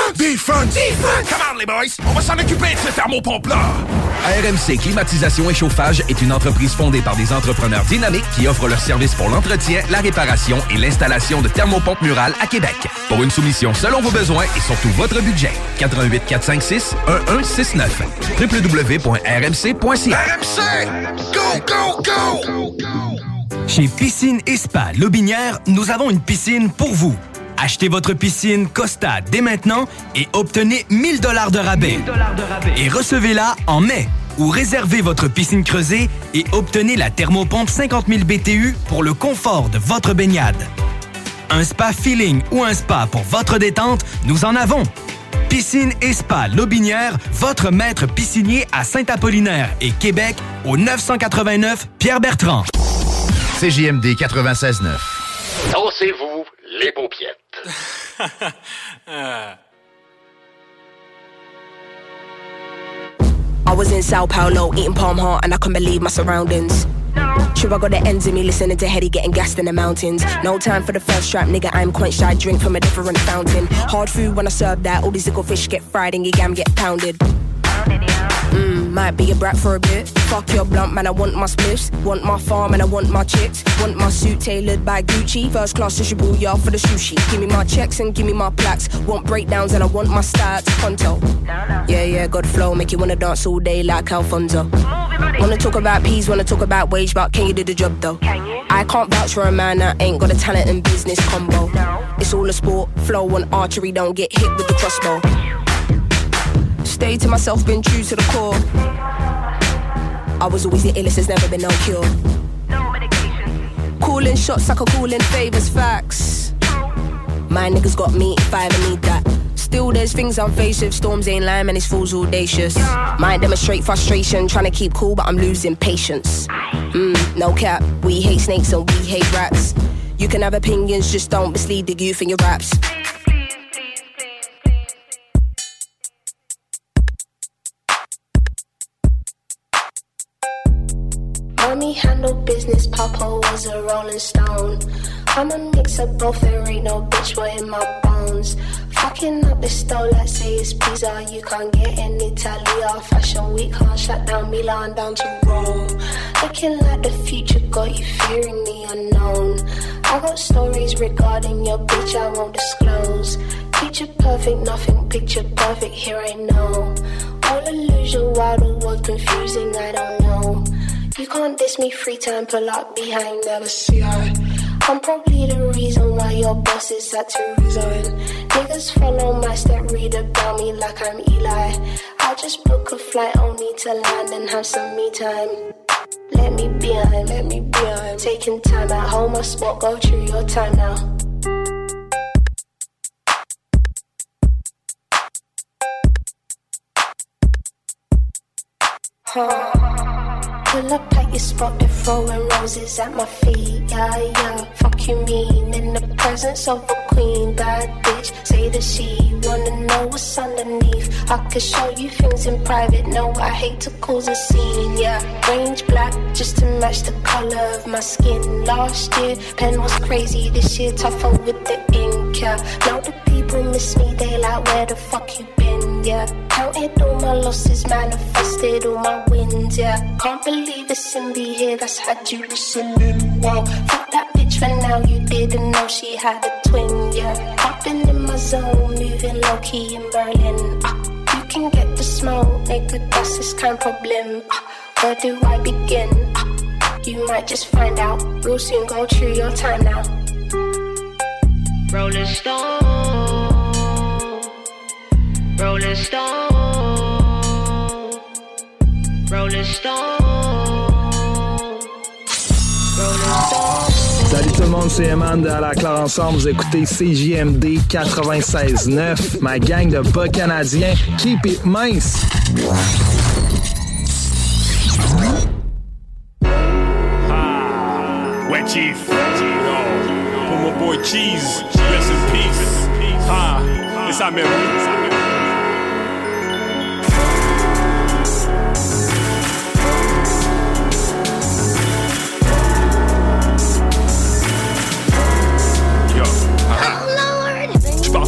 Defense! Defense! Come on, les boys! On va s'en occuper de ce thermopompe-là! RMC Climatisation et Chauffage est une entreprise fondée par des entrepreneurs dynamiques qui offrent leurs services pour l'entretien, la réparation et l'installation de thermopompes murales à Québec. Pour une soumission selon vos besoins et surtout votre budget. 88 456 1169 www.rmc.ca RMC! Go, go, go! Chez Piscine et Spa Lobinière, nous avons une piscine pour vous. Achetez votre piscine Costa dès maintenant et obtenez 1000 dollars de rabais. Et recevez-la en mai. Ou réservez votre piscine creusée et obtenez la thermopompe 50 000 BTU pour le confort de votre baignade. Un spa feeling ou un spa pour votre détente, nous en avons. Piscine et Spa Lobinière, votre maître piscinier à Saint-Apollinaire et Québec au 989 Pierre-Bertrand. CJMD 96.9. Dansez-vous les I was in Sao Paulo eating palm heart and I couldn't believe my surroundings. Sure, I got the ends of me listening to Hetty getting gassed in the mountains. No time for the first strap, nigga. I'm quite shy. Drink from a different fountain. Hard food when I serve that. All these little fish get fried and your gam get pounded. Mm, might be a brat for a bit. Fuck your blunt, man. I want my spliffs. Want my farm and I want my chicks. Want my suit tailored by Gucci. First class sushi booyah for the sushi. Give me my checks and give me my plaques. Want breakdowns and I want my stats. Pronto. Yeah, yeah, got flow. Make you wanna dance all day like Alfonso. Wanna talk about peas, wanna talk about wage, but can you do the job though? Can you? I can't vouch for a man that ain't got a talent and business combo. It's all a sport, flow and archery, don't get hit with the crossbow. Stay to myself, been true to the core. I was always the illest, there's never been no cure. No medication. Calling shots like a calling favors, facts. My niggas got me if I ever need that. Still, there's things I'm faced with. Storms ain't lying, and it's fools audacious. Might demonstrate frustration, trying to keep cool, but I'm losing patience. Mm, no cap, we hate snakes and we hate rats. You can have opinions, just don't mislead the youth in your raps. Mommy handled business, Papa was a rolling stone. I'm a mix of both, there ain't no bitch boy in my bones. Fucking up the stove like say it's pizza, you can't get in Italy. Our fashion week can't shut down Milan down to Rome. Looking like the future got you fearing the unknown. I got stories regarding your bitch I won't disclose. Picture perfect, nothing picture perfect, here I know. All illusion, while the world confusing, I don't know. You can't diss me free time, pull up behind, never see I. I'm probably the reason why your boss is had to resign. Niggas follow my step, read about me like I'm Eli. I'll just book a flight only to land and have some me time. Let me be on, let me be on. Taking time at home, I spot, go through your time now. Pull up your spot, they're throwing roses at my feet. Yeah, yeah. Fuck you mean in the presence of a queen, bad bitch. Say that she wanna know what's underneath. I could show you things in private. No, I hate to cause a scene. Yeah, range black just to match the color of my skin. Last year, pen was crazy. This year, tougher with the ink. Yeah, now the people miss me. They like, where the fuck you been? Yeah, counted all my losses, manifested all my wins. Yeah, can't believe it's in be here. That's had you listening. Wow, fuck that bitch for now. You didn't know she had a twin. Yeah, hopping in my zone, moving low key in Berlin. Ah, you can get the smoke, nigga. That's this kind of problem. Ah, where do I begin? Ah, you might just find out. Real soon, go through your time now. Rolling Stone, Rolling Stone, Rolling Stone, Rolling Stone. Salut tout le monde, c'est Eman de À la Claire Ensemble. Vous écoutez CJMD 96.9, ma gang de bas canadiens. Keep it mince! Wet Chief. For my boy Cheese. Rest in peace. Ah, it's our memory.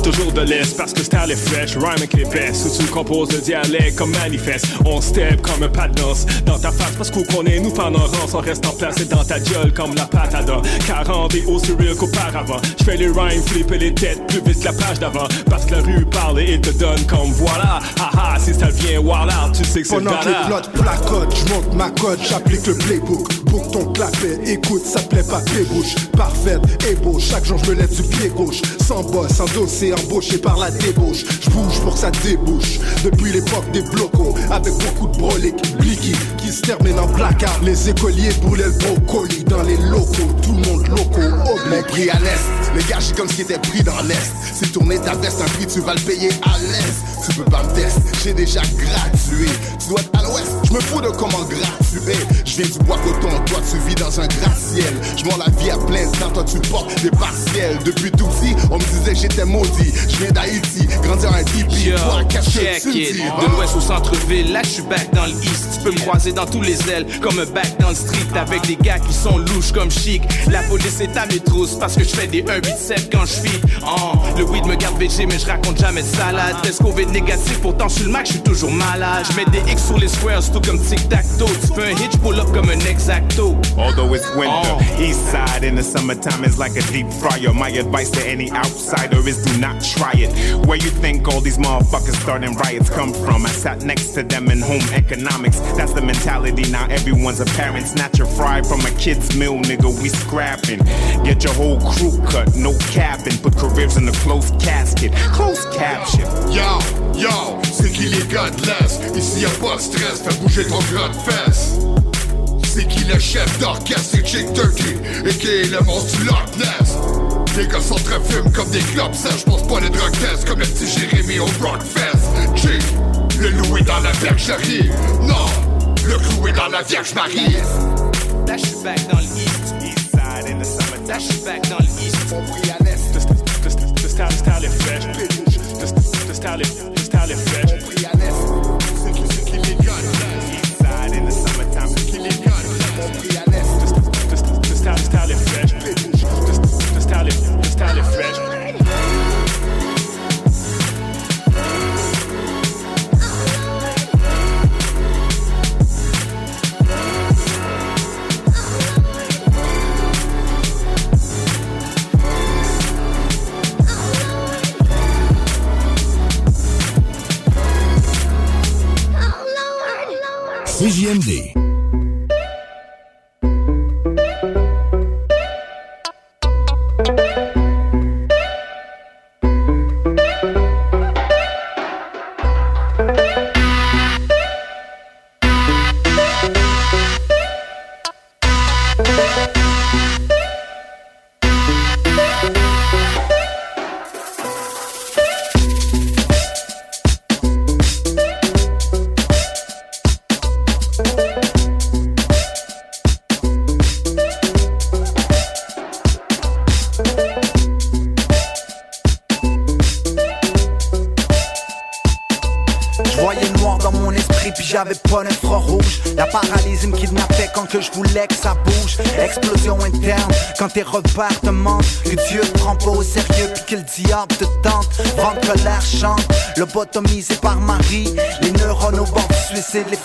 Toujours de laisse parce que style est fresh, rhyme avec les baisses. Où tu composes le dialecte comme manifeste. On step comme un pas de danse dans ta face parce qu'on connaît nous rance. On reste en place et dans ta gueule comme la patada. 40 et aussi real qu'auparavant. Je fais les rhymes, flipper les têtes plus vite que la page d'avant. Parce que la rue parle et il te donne comme voilà. Haha, si ça vient voilà, tu sais que c'est Pendant que les plots placotent, je monte ma cote, j'applique le playbook. Book ton clapet, écoute, ça plaît pas tes bouches. Parfaite, ébauche, chaque jour je me lève du pied gauche. Sans boss, embauché par la débauche. Je bouge pour que ça débouche. Depuis l'époque des blocos, avec beaucoup de broliques, blicky, se terminent en placard. Les écoliers brûlaient le brocoli dans les locaux. Tout le monde locaux, Mon prix à l'est, les gars, j'ai comme ce qui était pris dans l'est. C'est tourner ta veste, un prix, tu vas le payer à l'est. Tu peux pas me tester, j'ai déjà gradué. Tu dois être à l'ouest, je me fous de comment gratuer. Je viens du bois coton, toi tu vis dans un gratte-ciel. Je la vie à plein temps, toi tu portes des partiels. Depuis tout petit, on me disait que j'étais maudit. Je viens d'Haïti, grandi en un hippie. Toi, it. dis? De l'ouest au centre-ville, là je suis back dans l'east. Tu peux me croiser dans tous les ailes, comme un back dans le street, avec des gars qui sont louches comme chic. La police est à mes trousses parce que je fais des 1-8-7 quand je suis. Oh, le weed me garde végé, mais je raconte jamais de salade. Test Covid négatif, pourtant sur le Mac, je suis toujours malade. Je mets des X sur les squares, tout comme tic-tac-toe. Tu fais un hitch pull-up comme un exacto. Although it's winter, east side in the summertime is like a deep fryer. My advice to any outsider is do not try it. Where you think all these motherfuckers starting riots come from? I sat next to them in home economics. That's the mentality now. Everyone's a parent. Snatch a fry from a kid's meal, nigga. We scrapping. Get your whole crew cut, no capping. Put careers in a closed casket. Closed caption. Yo, yo, c'est qui les gars de l'Est Ici y'a pas de stress, fais bouger ton gras de C'est qui le chef d'orchestre, c'est Chick Turkey Et qui est le monstre du Loch Ness Les gars fumes comme des clubs ça Je pense pas les drug tests comme le petit Jérémy au Rockfest Chick, le loup est dans la bergerie Non, le clou est dans la Vierge Marie je suis back dans l'east. East side in the summertime. Là je suis back dans l'east. The style, the style est fresh. The, style est fresh. CJMD.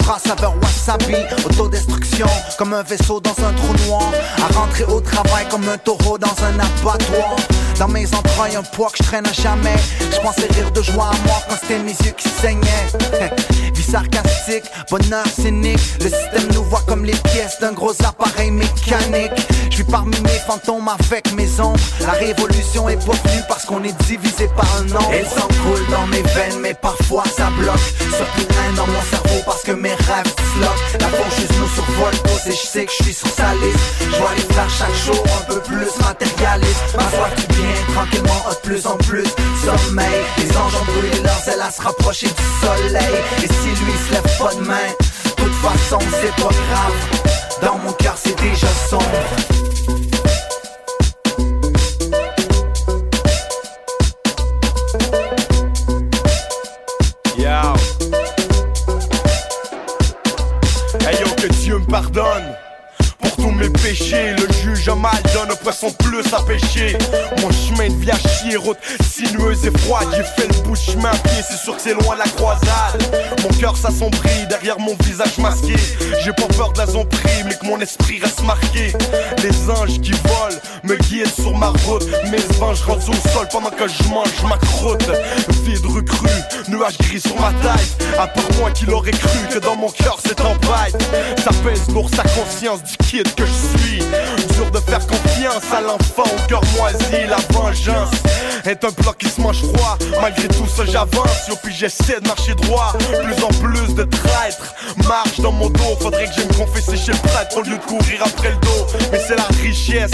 Phrases saveur wasabi Autodestruction comme un vaisseau dans un trou noir. À rentrer au travail comme un taureau dans un abattoir dans mes entrailles, un poids que je traîne à jamais. Je pensais rire de joie à moi quand c'était mes yeux qui saignaient. Vie sarcastique, bonheur cynique. Le système nous voit comme les pièces d'un gros appareil mécanique. Je vis parmi mes fantômes avec mes ombres. La révolution est venue parce qu'on est divisé par un nombre. Elle s'encoule dans mes veines, mais parfois ça bloque. Surtout un dans mon cerveau parce que mes rêves disloquent. La faucheuse nous survole tous et je sais que je suis sur sa liste. Je les faire chaque jour un peu plus matérialiste. Tranquillement, de plus en plus. Sommeil, les anges ont brûlé leurs ailes à se rapprocher du soleil. Et si lui se lève pas de main, de toute façon c'est pas grave. Dans mon cœur c'est déjà sombre. Yo. Hey yo, que Dieu me pardonne mes péchés. Le juge a mal donne poisson plus à pêcher. Mon chemin de vie à chier, route sinueuse et froide. J'ai fait le bout de chemin pied, c'est sûr que c'est loin la croisade. Mon cœur s'assombrit derrière mon visage masqué. J'ai pas peur de la zombrie, mais que mon esprit reste marqué. Les anges qui volent me guident sur ma route. Mes anges rendus au sol pendant que je mange ma croûte. Vide recrue, nuages gris sur ma tête. À part moi qui l'aurais cru que dans mon cœur c'est en bête. Ça pèse lourd sa conscience du kid que je suis. Dur de faire confiance à l'enfant au cœur moisi. La vengeance est un bloc qui se mange froid. Malgré tout ça, j'avance. Yo, puis j'essaie de marcher droit. Plus en plus de traîtres marche dans mon dos. Faudrait que j'aille me confesser chez le prêtre au lieu de courir après le dos. Mais c'est la richesse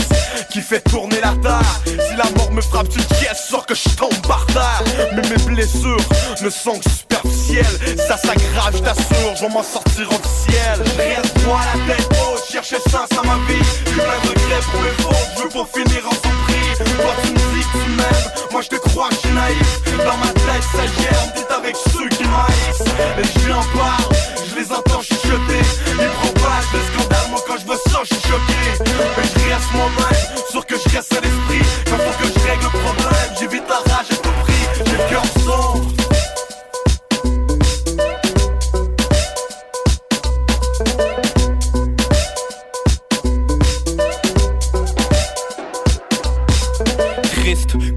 qui fait tourner la terre. Si la mort me frappe une pièce, sort que je tombe par terre. Mais mes blessures ne sont que superficielles. Ça s'aggrave, je t'assure, je vais m'en sortir officiel. Je reste moi la tête haute, chercher sens à ma vie. J'ai plein de regrets pour fautes, je veux pas finir en surprise. Toi tu me dis que tu m'aimes, moi je te crois je suis naïf. Dans ma tête ça germe, t'es avec ceux qui m'haïssent. Et j'en parle, je les entends chuchoter. Ils propagent le scandale, moi quand je veux ça, je suis choqué. Mais je reste moi-même, sûr que je reste à l'esprit. Quand faut que je règle le problème, j'évite la rage à tout prix. J'ai le cœur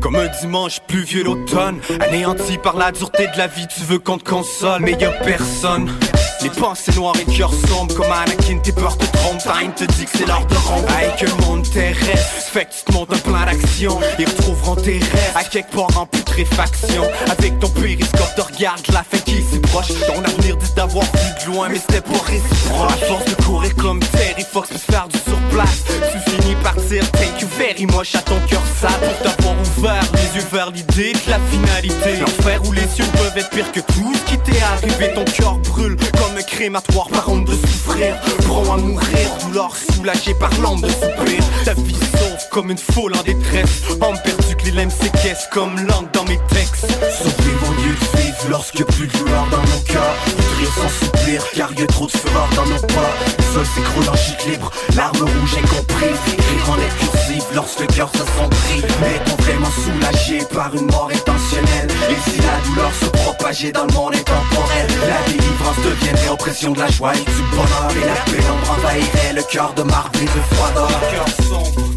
comme un dimanche pluvieux l'automne. Anéanti par la dureté de la vie. Tu veux qu'on te console mais personne les pensées noires et cœurs sombres Comme Anakin, tes peurs te trompent Time te dit que c'est l'heure de rompre. Que le monde terrestre Fait que tu te montes un plan d'action. Ils retrouveront tes rêves À quelque part en putréfaction. Avec ton périscope te regarde la fin qui si proche Ton avenir dit d'avoir vu de loin Mais c'était pas réciproque. À force de courir comme Terry Fox peut se faire du surplace Tu finis par dire thank you very much à ton cœur sale Pour t'avoir ouvert les yeux vers l'idée de la finalité. L'enfer où les cieux peuvent être pire que tout ce qui t'est arrivé. Ton cœur brûle un crématoire par honte de souffrir. Prends à mourir, douleur soulagée par l'ombre de soupir Ta vie sauve comme une foule en détresse. Homme perdu que les lames séquestrent comme langue dans mes textes. Sauver mon lieu de vivre lorsque plus de douleur dans mon cœur. Nutrir sans soupir car y a trop de fureur dans nos pas. Le sol s'écroule en libre, l'arme rouge incomprise Écrire en lettres lorsque le cœur s'assombrit Mais est-on vraiment soulagé par une mort intentionnelle Et si la douleur se propageait dans le monde intemporel La délivrance deviendrait oppression de la joie et du bonheur Et la pénombre envahirait le cœur de marbre et de froideur. cœur sombre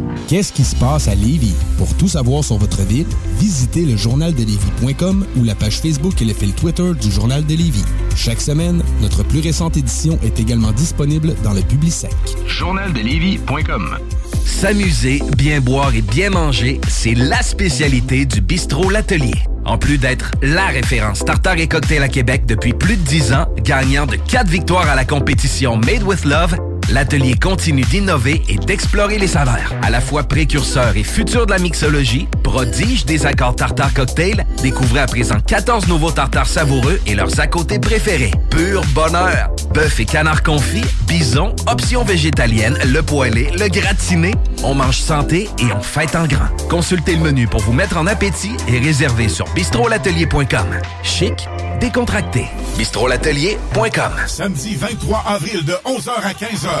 Qu'est-ce qui se passe à Lévis? Pour tout savoir sur votre ville, visitez le journaldelévis.com ou la page Facebook et le fil Twitter du Journal de Lévis. Chaque semaine, notre plus récente édition est également disponible dans le Publisec. Journaldelévis.com S'amuser, bien boire et bien manger, c'est la spécialité du bistrot L'Atelier. En plus d'être la référence tartare et cocktail à Québec depuis plus de 10 ans, gagnant de 4 victoires à la compétition Made with Love, l'atelier continue d'innover et d'explorer les saveurs. À la fois précurseur et futur de la mixologie, prodige des accords tartare cocktail, découvrez à présent 14 nouveaux tartares savoureux et leurs à côté préférés. Pur bonheur! Bœuf et canard confit, bison, options végétaliennes, le poêlé, le gratiné, on mange santé et on fête en grand. Consultez le menu pour vous mettre en appétit et réservez sur bistrolatelier.com. Chic, décontracté. bistrolatelier.com. Samedi 23 avril de 11h à 15h,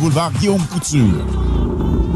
boulevard Guillaume Couture.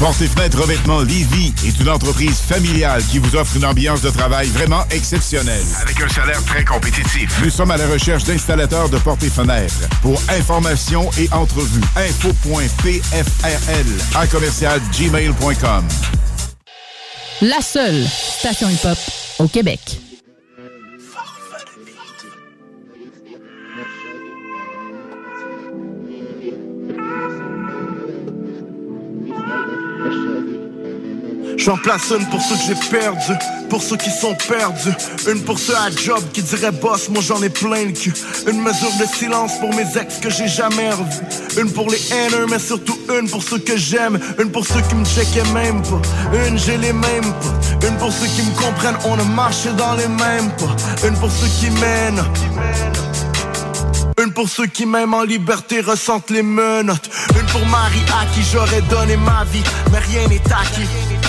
et Fenêtre Revêtement Lévis est une entreprise familiale qui vous offre une ambiance de travail vraiment exceptionnelle. Avec un salaire très compétitif. Nous sommes à la recherche d'installateurs de portes et fenêtres. Pour information et entrevue, info.pfrl à commercial gmail.com. La seule station hip-hop au Québec. J'en place une pour ceux que j'ai perdus, pour ceux qui sont perdus. Une pour ceux à job qui diraient boss, moi j'en ai plein le cul. Une mesure de silence pour mes ex que j'ai jamais revus. Une pour les haineux, mais surtout une pour ceux que j'aime. Une pour ceux qui me checkaient même pas. Une, j'ai les mêmes pas. Une pour ceux qui me comprennent, on a marché dans les mêmes pas. Une pour ceux qui mènent. Une pour ceux qui m'aiment en liberté ressentent les menottes. Une pour Marie à qui j'aurais donné ma vie, mais rien n'est acquis.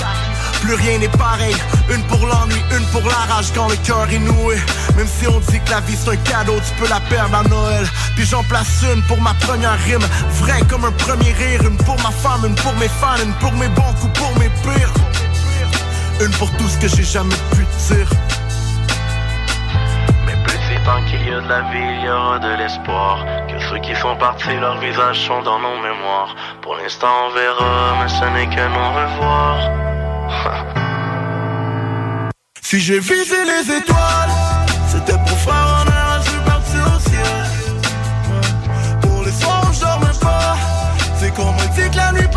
Plus rien n'est pareil. Une pour l'ennui, une pour la rage quand le cœur est noué. Même si on dit que la vie c'est un cadeau, tu peux la perdre à Noël. Puis j'en place une pour ma première rime, vrai comme un premier rire. Une pour ma femme, une pour mes fans, une pour mes bons coups, pour mes pires. Une pour tout ce que j'ai jamais pu dire. Mais petit tant qu'il y a de la vie, il y aura de l'espoir. Que ceux qui sont partis, leurs visages sont dans nos mémoires. Pour l'instant, on verra, mais ce n'est que non revoir. Si j'ai visé les étoiles, c'était pour faire honneur à je parti au ciel. Pour les soirs je dormais pas, c'est qu'on me dit que la nuit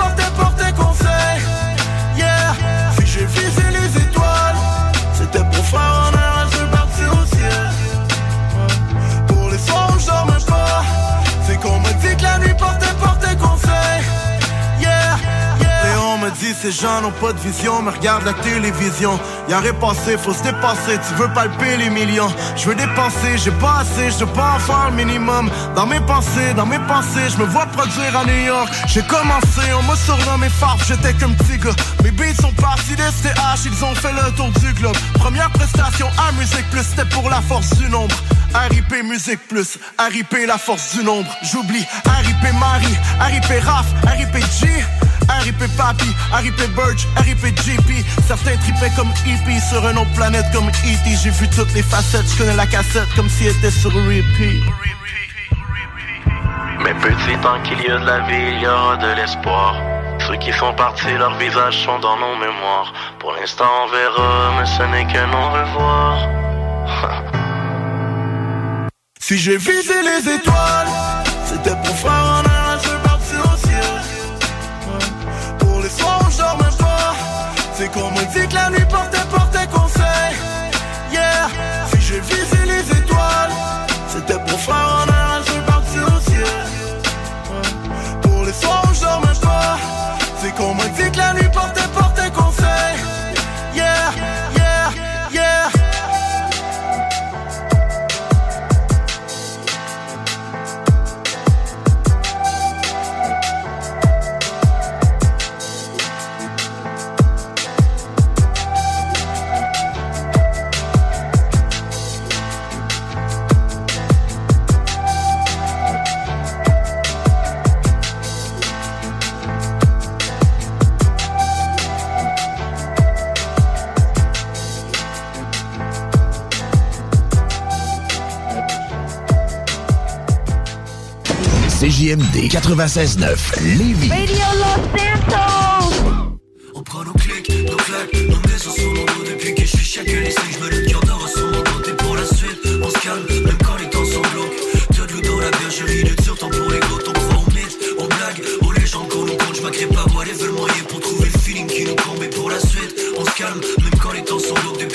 ces gens n'ont pas de vision, mais regarde la télévision. Y'a rien passé, faut se dépasser, tu veux palper les millions. Je veux dépenser, j'ai pas assez, je pas en faire le minimum. Dans mes pensées, dans mes pensées, je me vois produire à New York. J'ai commencé, on m'a surnommé Farf, j'étais qu'un petit gars. Mes beats sont partis des STH, ils ont fait le tour du globe. Première prestation à Musique Plus, c'était pour la force du nombre. RIP Musique Plus, RIP la force du nombre. J'oublie RIP Marie, RIP Raph, RIP G. RIP Papi, RIP Birch, RIP JP Certains tripaient comme EP sur une autre planète comme E.T. J'ai vu toutes les facettes, je connais la cassette comme si elle était sur repeat Mais petit, tant qu'il y a de la vie, il y aura de l'espoir. Ceux qui font partie, leurs visages sont dans nos mémoires. Pour l'instant, on verra, mais ce n'est qu'un au-revoir. Si j'ai visé les étoiles, c'était pour faire un vais partir au ciel. Pour les soirs où je dors même pas, c'est qu'on me dit que la nuit portait, portait conseil. Yeah, si j'ai visé les étoiles, c'était pour faire un CJMD 96.9 Lévis. Radio Los Santos! On prend nos clics, nos claques, nos maisons sur mon dos. Depuis que je suis chacun les signes, je me le cœur d'or sur mon Et pour la suite, on se calme, même quand les temps sont glauques. T'as de l'eau dans la bergerie, de dur temps pour les gouttes. On croit aux mythes, aux blagues, aux légendes qu'on nous compte Je m'agrée pas, moi les veulent moyen pour trouver le feeling qui nous comble. Et pour la suite, on se calme, même quand les temps sont glauques. Depuis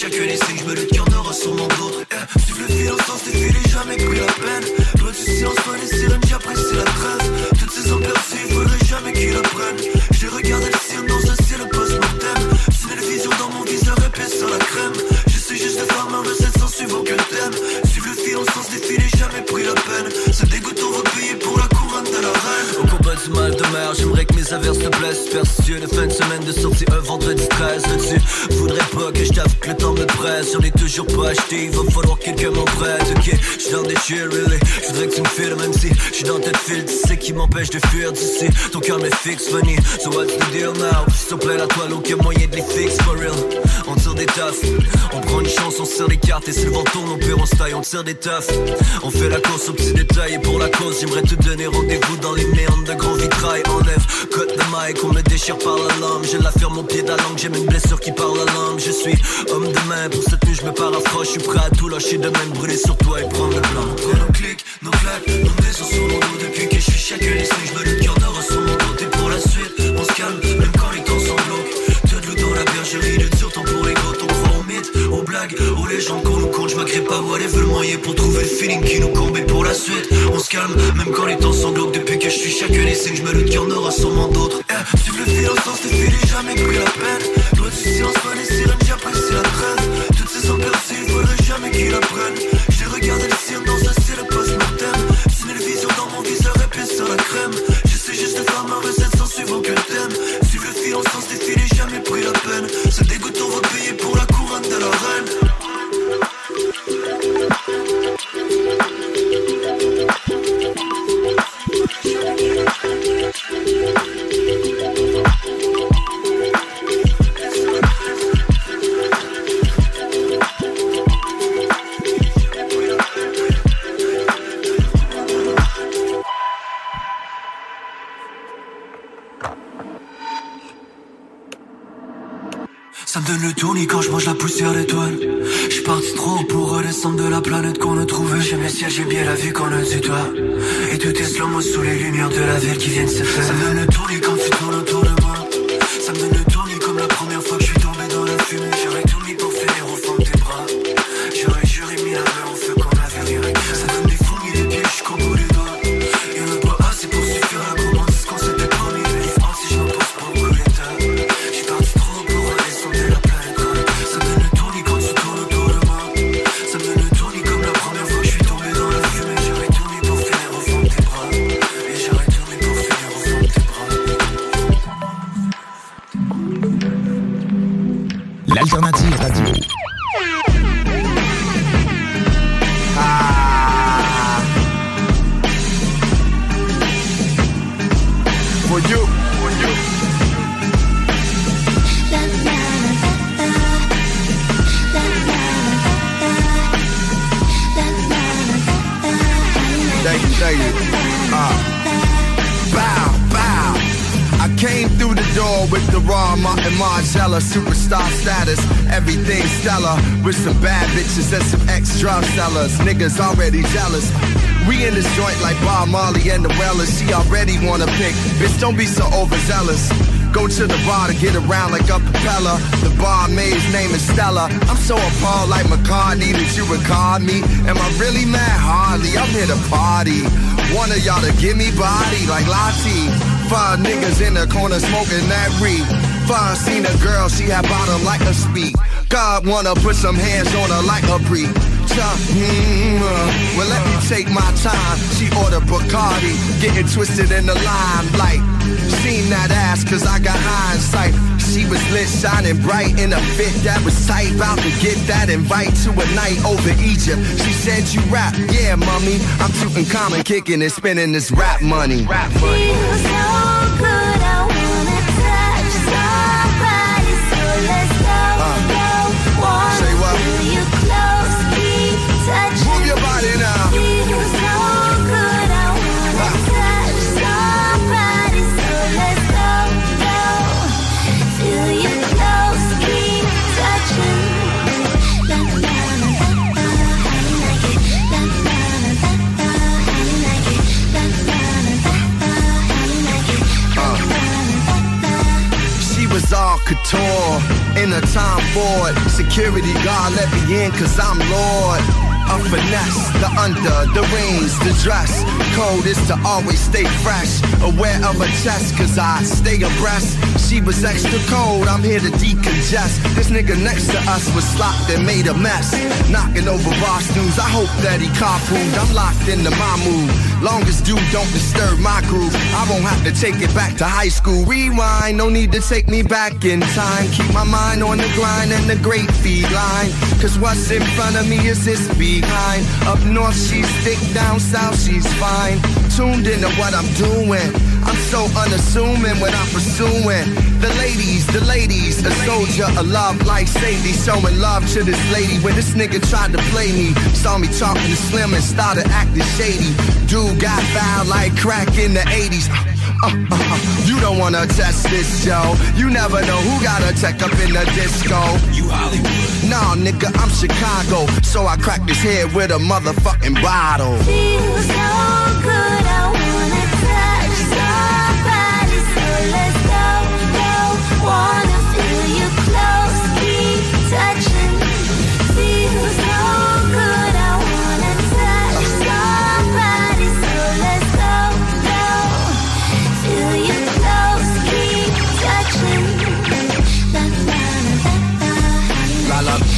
que je suis chacun les signes, je me le cœur d'or sur mon dos Eh, Suivre le fil sens des filets, jamais pris la peine. Loin du silence, loin des sirènes, j'apprécie la trêve. Toutes ces hommes perçus, faudrait jamais qu'ils le prennent J'ai regardé le ciel dans un ciel post-mortem. C'est une vision dans mon viseur épais sur la crème. J'essaie juste de faire ma recette sans suivre aucun thème. Suivre le fil sens des filets, jamais pris la peine. Ce dégoûtant va payer pour mal de mer, j'aimerais que mes averses te blessent Superstitieux de fin de semaine de sortie un vendredi 13 Là-dessus, voudrais pas que je t'avoue que le temps me presse. J'en ai toujours pas acheté, il va falloir que quelqu'un m'en prête Ok, j'suis dans des chill, really. Je voudrais que tu me files, même si j'suis dans tête file. Tu sais qui m'empêche de fuir d'ici. Ton cœur m'est fixe, funny So what's the deal now? S'il te plaît, la toile, aucun moyen de les fixe, for real. On tire des taffes, on prend une chance, on serre les cartes. Et si le vent tourne, on perd, on se on tire des taffes On fait la course aux petits détails Et pour la cause, j'aimerais te donner rendez-vous dans les méandres de grands vitrail Enlève, cote de mic, on me déchire par la lame. Je la ferme au pied de la langue, j'ai une blessure qui parle la langue. Je suis homme de main, pour cette nuit je me paraphrase Je suis prêt à tout lâcher de même, brûler sur toi et prendre le blanc. Nos clics, nos claques, nos maisons sur mon dos Depuis que je suis signes, je me le cœur blagues, aux légendes qu'on nous compte Je m'agrée pas, voilà, veut le moyen pour trouver le feeling qui nous comble. Et pour la suite, on se calme, même quand les temps sont glauques Depuis que je suis chacun les signes, je me le cœur n'aura sûrement d'autres. Eh, le fil au sens filets, jamais pris la peine. Loin du silence, loin des sirènes, j'apprécie la trêve. Toutes ces hommes perçus, faudrait jamais qu'ils la prennent. J'ai regardé le ciel dans un ciel post-mortem. C'est une vision dans mon viseur épais sur la crème. J'essaie juste de faire ma recette sans suivre aucun thème. Suivre le fil au sens filets, jamais pris la peine. Ce dégoûtant va payer pour la Ça me donne le tournis quand je mange la poussière d'étoiles. Je parti trop pour redescendre de la planète qu'on a trouvée. J'aime le ciel, j'aime bien la vue qu'on a du toit. Et tout est slow sous les lumières de la ville qui viennent se faire. Ça me donne le tournis quand tu tournes Niggas already jealous. We in this joint like Bob Marley and the Wellers. She already wanna pick. Bitch, don't be so overzealous. Go to the bar to get around like a propeller. The barmaid's name is Stella. I'm so appalled like McCartney that you regard me. Am I really mad? Hardly. I'm here to party. One of y'all to give me body like Lottie. Five niggas in the corner smoking that reek. Five seen a girl, she had bottom like a speak. God wanna put some hands on her like a Mm, well, let me take my time. She ordered Bacardi, getting twisted in the limelight. Seen that ass, cause I got hindsight. She was lit, shining bright in a fit that was tight. About to get that invite to a night over Egypt. She said, You rap, yeah, mommy. I'm shooting common, kicking and spending this rap money. Rap money. Couture in a time Ford. Security guard let me in cause I'm Lord. A finesse, the under, the rings, the dress. Code is to always stay fresh. Aware of her chest cause I stay abreast. She was extra cold, I'm here to decongest. This nigga next to us was slopped and made a mess. Knocking over bar stools, I hope that he carpooled. I'm locked into my mood. Longest dude don't disturb my groove. I won't have to take it back to high school. Rewind, no need to take me back in time. Keep my mind on the grind and the great feline. Cause what's in front of me is this behind. Up north, she's thick, down south, she's fine. Tuned into what I'm doing. I'm so unassuming when I'm pursuing the ladies, the ladies, a soldier, a love like Sadie, showing love to this lady. When this nigga tried to play me, saw me talking to Slim and started acting shady. Dude got foul like crack in the 80s. Uh, uh, uh, you don't wanna test this, Joe. You never know who got a tech up in the disco. You Hollywood. Nah, nigga, I'm Chicago. So I cracked his head with a motherfucking bottle.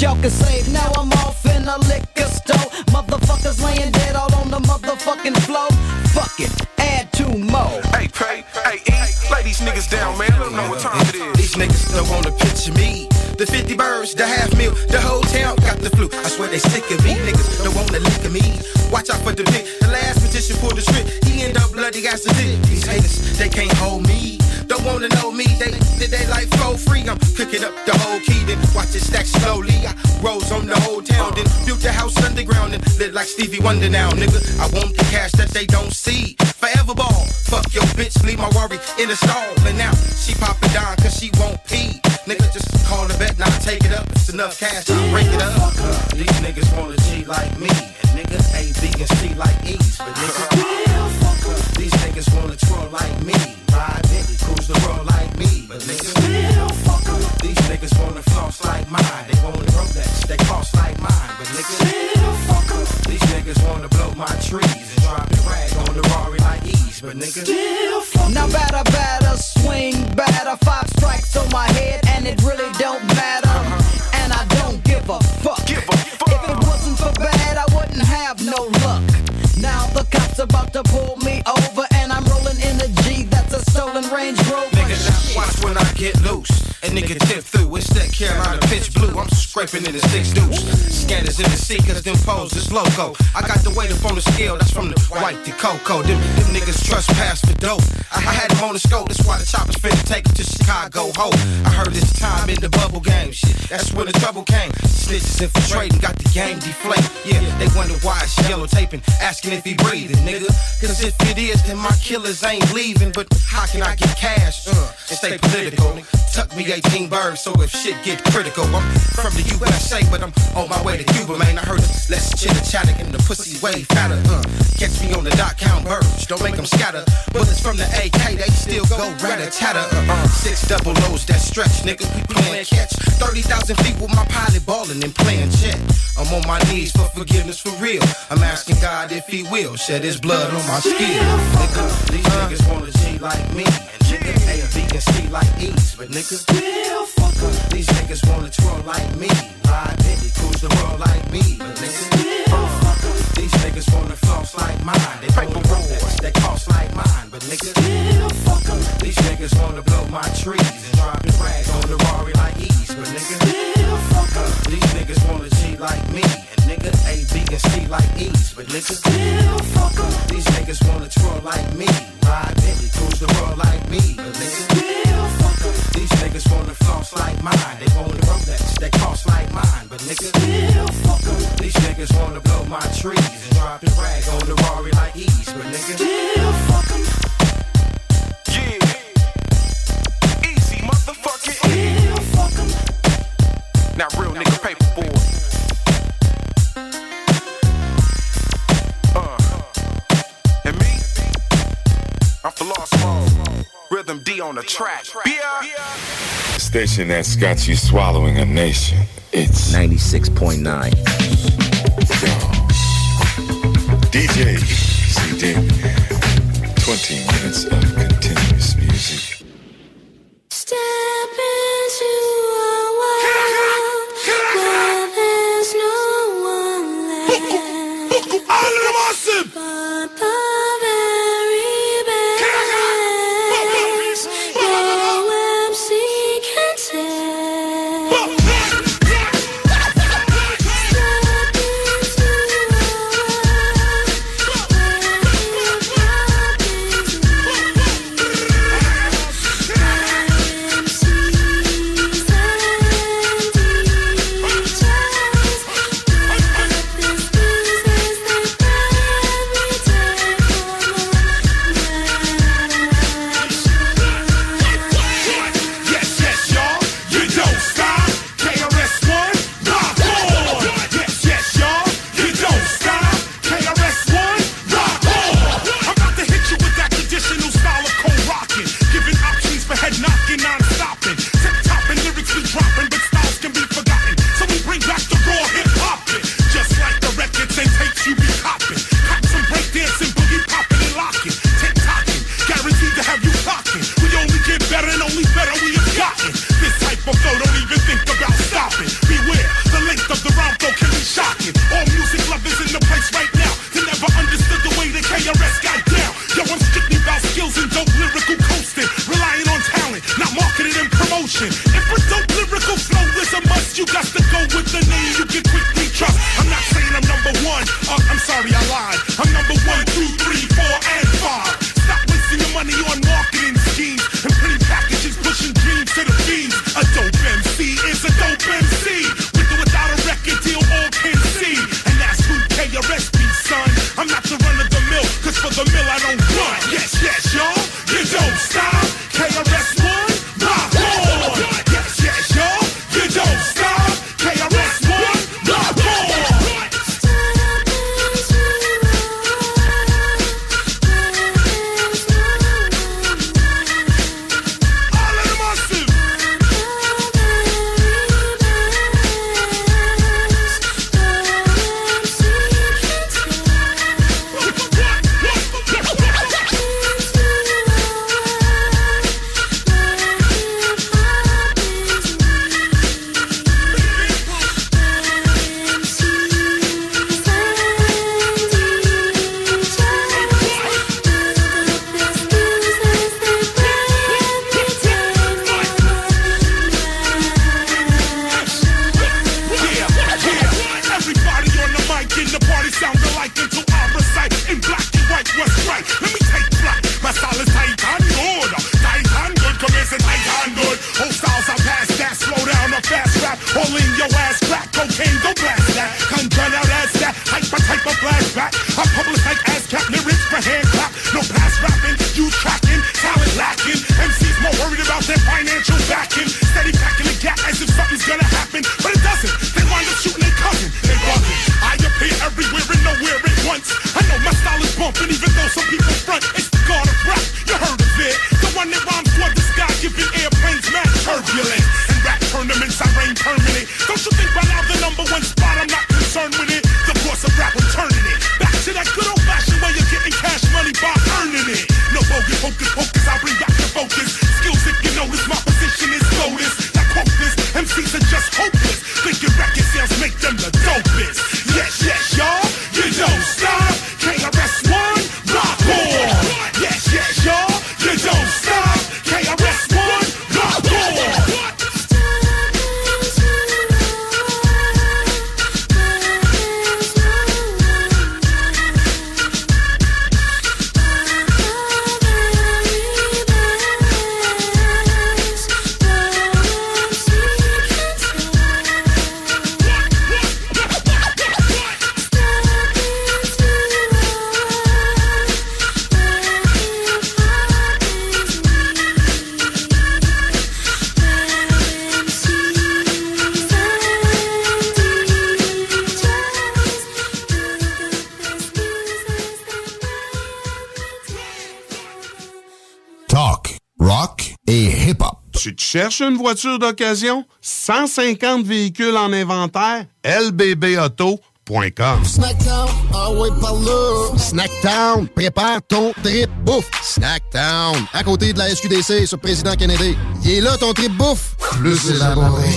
y'all can save. Now I'm off in a liquor store. Motherfuckers laying dead all on the motherfucking floor. Fuck it, add two more. Hey, pay, hey, E, lay these niggas down, man. Let them know what time it is. These niggas don't wanna picture me. The 50 birds, the half meal, the whole town got the flu. I swear they sick of me. Niggas don't wanna lick of me. Watch out for the dick. The last magician pulled the trick. He end up bloody ass a dick. These haters, they can't hold me. don't wanna know me. They did they like flow free. I'm cooking up the whole key, watch it stack slowly. I rose on the whole town, then built the house underground and lit like Stevie Wonder now, nigga. I want the cash that they don't see. Forever ball. Fuck your bitch, leave my worry in the stall. And now she poppin' down cause she won't pee. Nigga, just call the bet, now take it up. It's enough cash, I'll break it up. These niggas wanna G like me. And niggas A, B, and C like E's. But niggas, my trees and drop the rag on the Rari like E's. But niggas, Now batter, batter, swing batter, five strikes on my head, and it really don't matter. Uh-huh. And I don't give a fuck. If it wasn't for bad, I wouldn't have no luck. Now the cops about to pull me over, and I'm rolling in a G that's a stolen Range Rover. Nigga, now watch when I get loose. A nigga tip through, it's that Carolina pitch blue. I'm scraping in the six deuce. Scanners in the seekers, them foes is loco. I got the weight up on the scale, that's from the white to cocoa. Them, them niggas trespass for dope. I, I had them on the scope, that's why the choppers finna take it to Chicago. Ho, I heard this time in the bubble game. Shit, that's when the trouble came. Snitches infiltrating, got the game deflate. Yeah, they wonder why it's yellow taping, asking if he breathing, nigga. Cause if it is, then my killers ain't leaving. But how can I get cash? Uh, and stay political. Tuck me 18 birds, so if shit get critical, I'm from the USA, but I'm on my way to Cuba, man. I heard it's less chitter chatter and the pussy way fatter. Uh, catch me on the dot count birds, don't make them scatter. Bullets from the AK, they still go rat tatter. Uh, uh, six double O's that stretch, nigga. We playing catch. 30,000 feet with my pilot balling and playing check. I'm on my knees for forgiveness for real. I'm asking God if he will shed his blood on my skin. Nigga, these niggas wanna G like me. A, B, and C like E's. But nigga, these niggas wanna twirl like me. Ride Bentley, cruise the world like me. But niggas still nigga, these niggas wanna floss like mine. They paper rolls, they cost like mine. But niggas still nigga, these niggas wanna blow my trees and drop the rag on the Rari like E's. But niggas still nigga, these niggas wanna G like me. And nigga, A, B, and C like E's. But nigga, these niggas wanna twirl like me. Ride Bentley, cruise the world like me. But nigga, these niggas wanna floss like mine. They wanna Rolex, they cost like mine. But nigga, these niggas wanna blow my trees and drop the rag on the Rari like E's. But nigga, Yeah. Easy, motherfucking. Now, real nigga paper lost Small. Rhythm D on the track. Yeah. Station that's got you swallowing a nation. It's 96.9. DJ CD. 20 minutes of continuous music. Step into a world where there's no one left. Une voiture d'occasion? 150 véhicules en inventaire? lbbauto.com Snackdown, ah ouais, par là. Snackdown, prépare ton trip bouffe. Snackdown, à côté de la SQDC sur Président Kennedy. Il est là ton trip bouffe. Plus élaboré.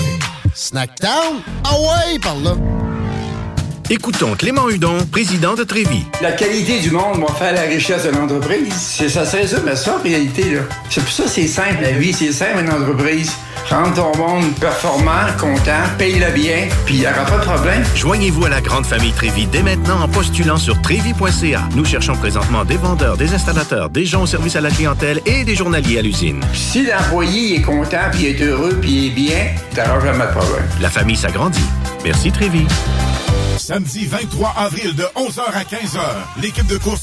Snackdown, ah ouais, par là. Écoutons Clément Hudon, président de Trévis. La qualité du monde va faire la richesse de l'entreprise. C'est ça, c'est ça, mais ça, en réalité, là. C'est pour ça que c'est simple, la vie, c'est simple, une entreprise. Rendre ton monde performant, content, paye-le bien, puis il n'y aura pas de problème. Joignez-vous à la grande famille Trévis dès maintenant en postulant sur trévis.ca. Nous cherchons présentement des vendeurs, des installateurs, des gens au service à la clientèle et des journaliers à l'usine. Si l'employé est content, puis est heureux, puis est bien, t'auras jamais de problème. La famille s'agrandit. Merci Trévis. Samedi 23 avril de 11h à 15h, l'équipe de course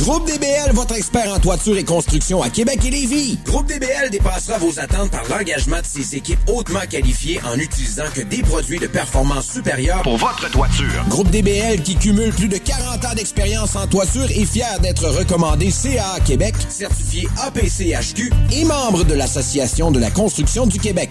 Groupe DBL, votre expert en toiture et construction à Québec et Lévis. Groupe DBL dépassera vos attentes par l'engagement de ses équipes hautement qualifiées en utilisant que des produits de performance supérieure Pour votre toiture. Groupe DBL qui cumule plus de 40 ans d'expérience en toiture est fier d'être recommandé CA Québec, certifié APCHQ et membre de l'Association de la construction du Québec.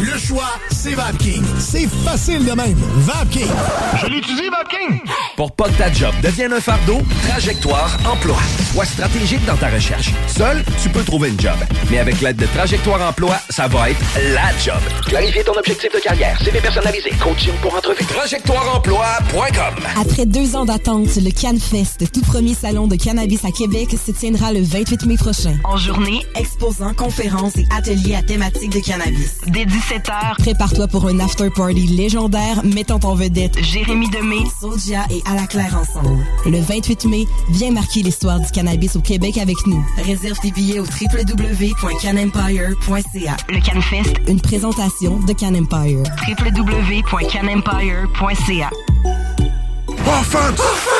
le choix, c'est VapKing. C'est facile de même. VapKing. Je l'utilise, Vapking! Pour pas que ta job devienne un fardeau, Trajectoire Emploi. Sois stratégique dans ta recherche. Seul, tu peux trouver une job. Mais avec l'aide de Trajectoire Emploi, ça va être la job. Clarifier ton objectif de carrière, CV personnalisé, coaching pour entrevue. TrajectoireEmploi.com Après deux ans d'attente, le CanFest, tout premier salon de cannabis à Québec, se tiendra le 28 mai prochain. En journée, exposants, conférences et ateliers à thématique de cannabis. 17h, Prépare-toi pour un after-party légendaire mettant en vedette Jérémy Demé, Sodia et À la Claire ensemble. le 28 mai. Viens marquer l'histoire du cannabis au Québec avec nous. Réserve tes billets au www.canempire.ca. Le CanFest, Une présentation de Can Empire. www.canempire.ca. Offense!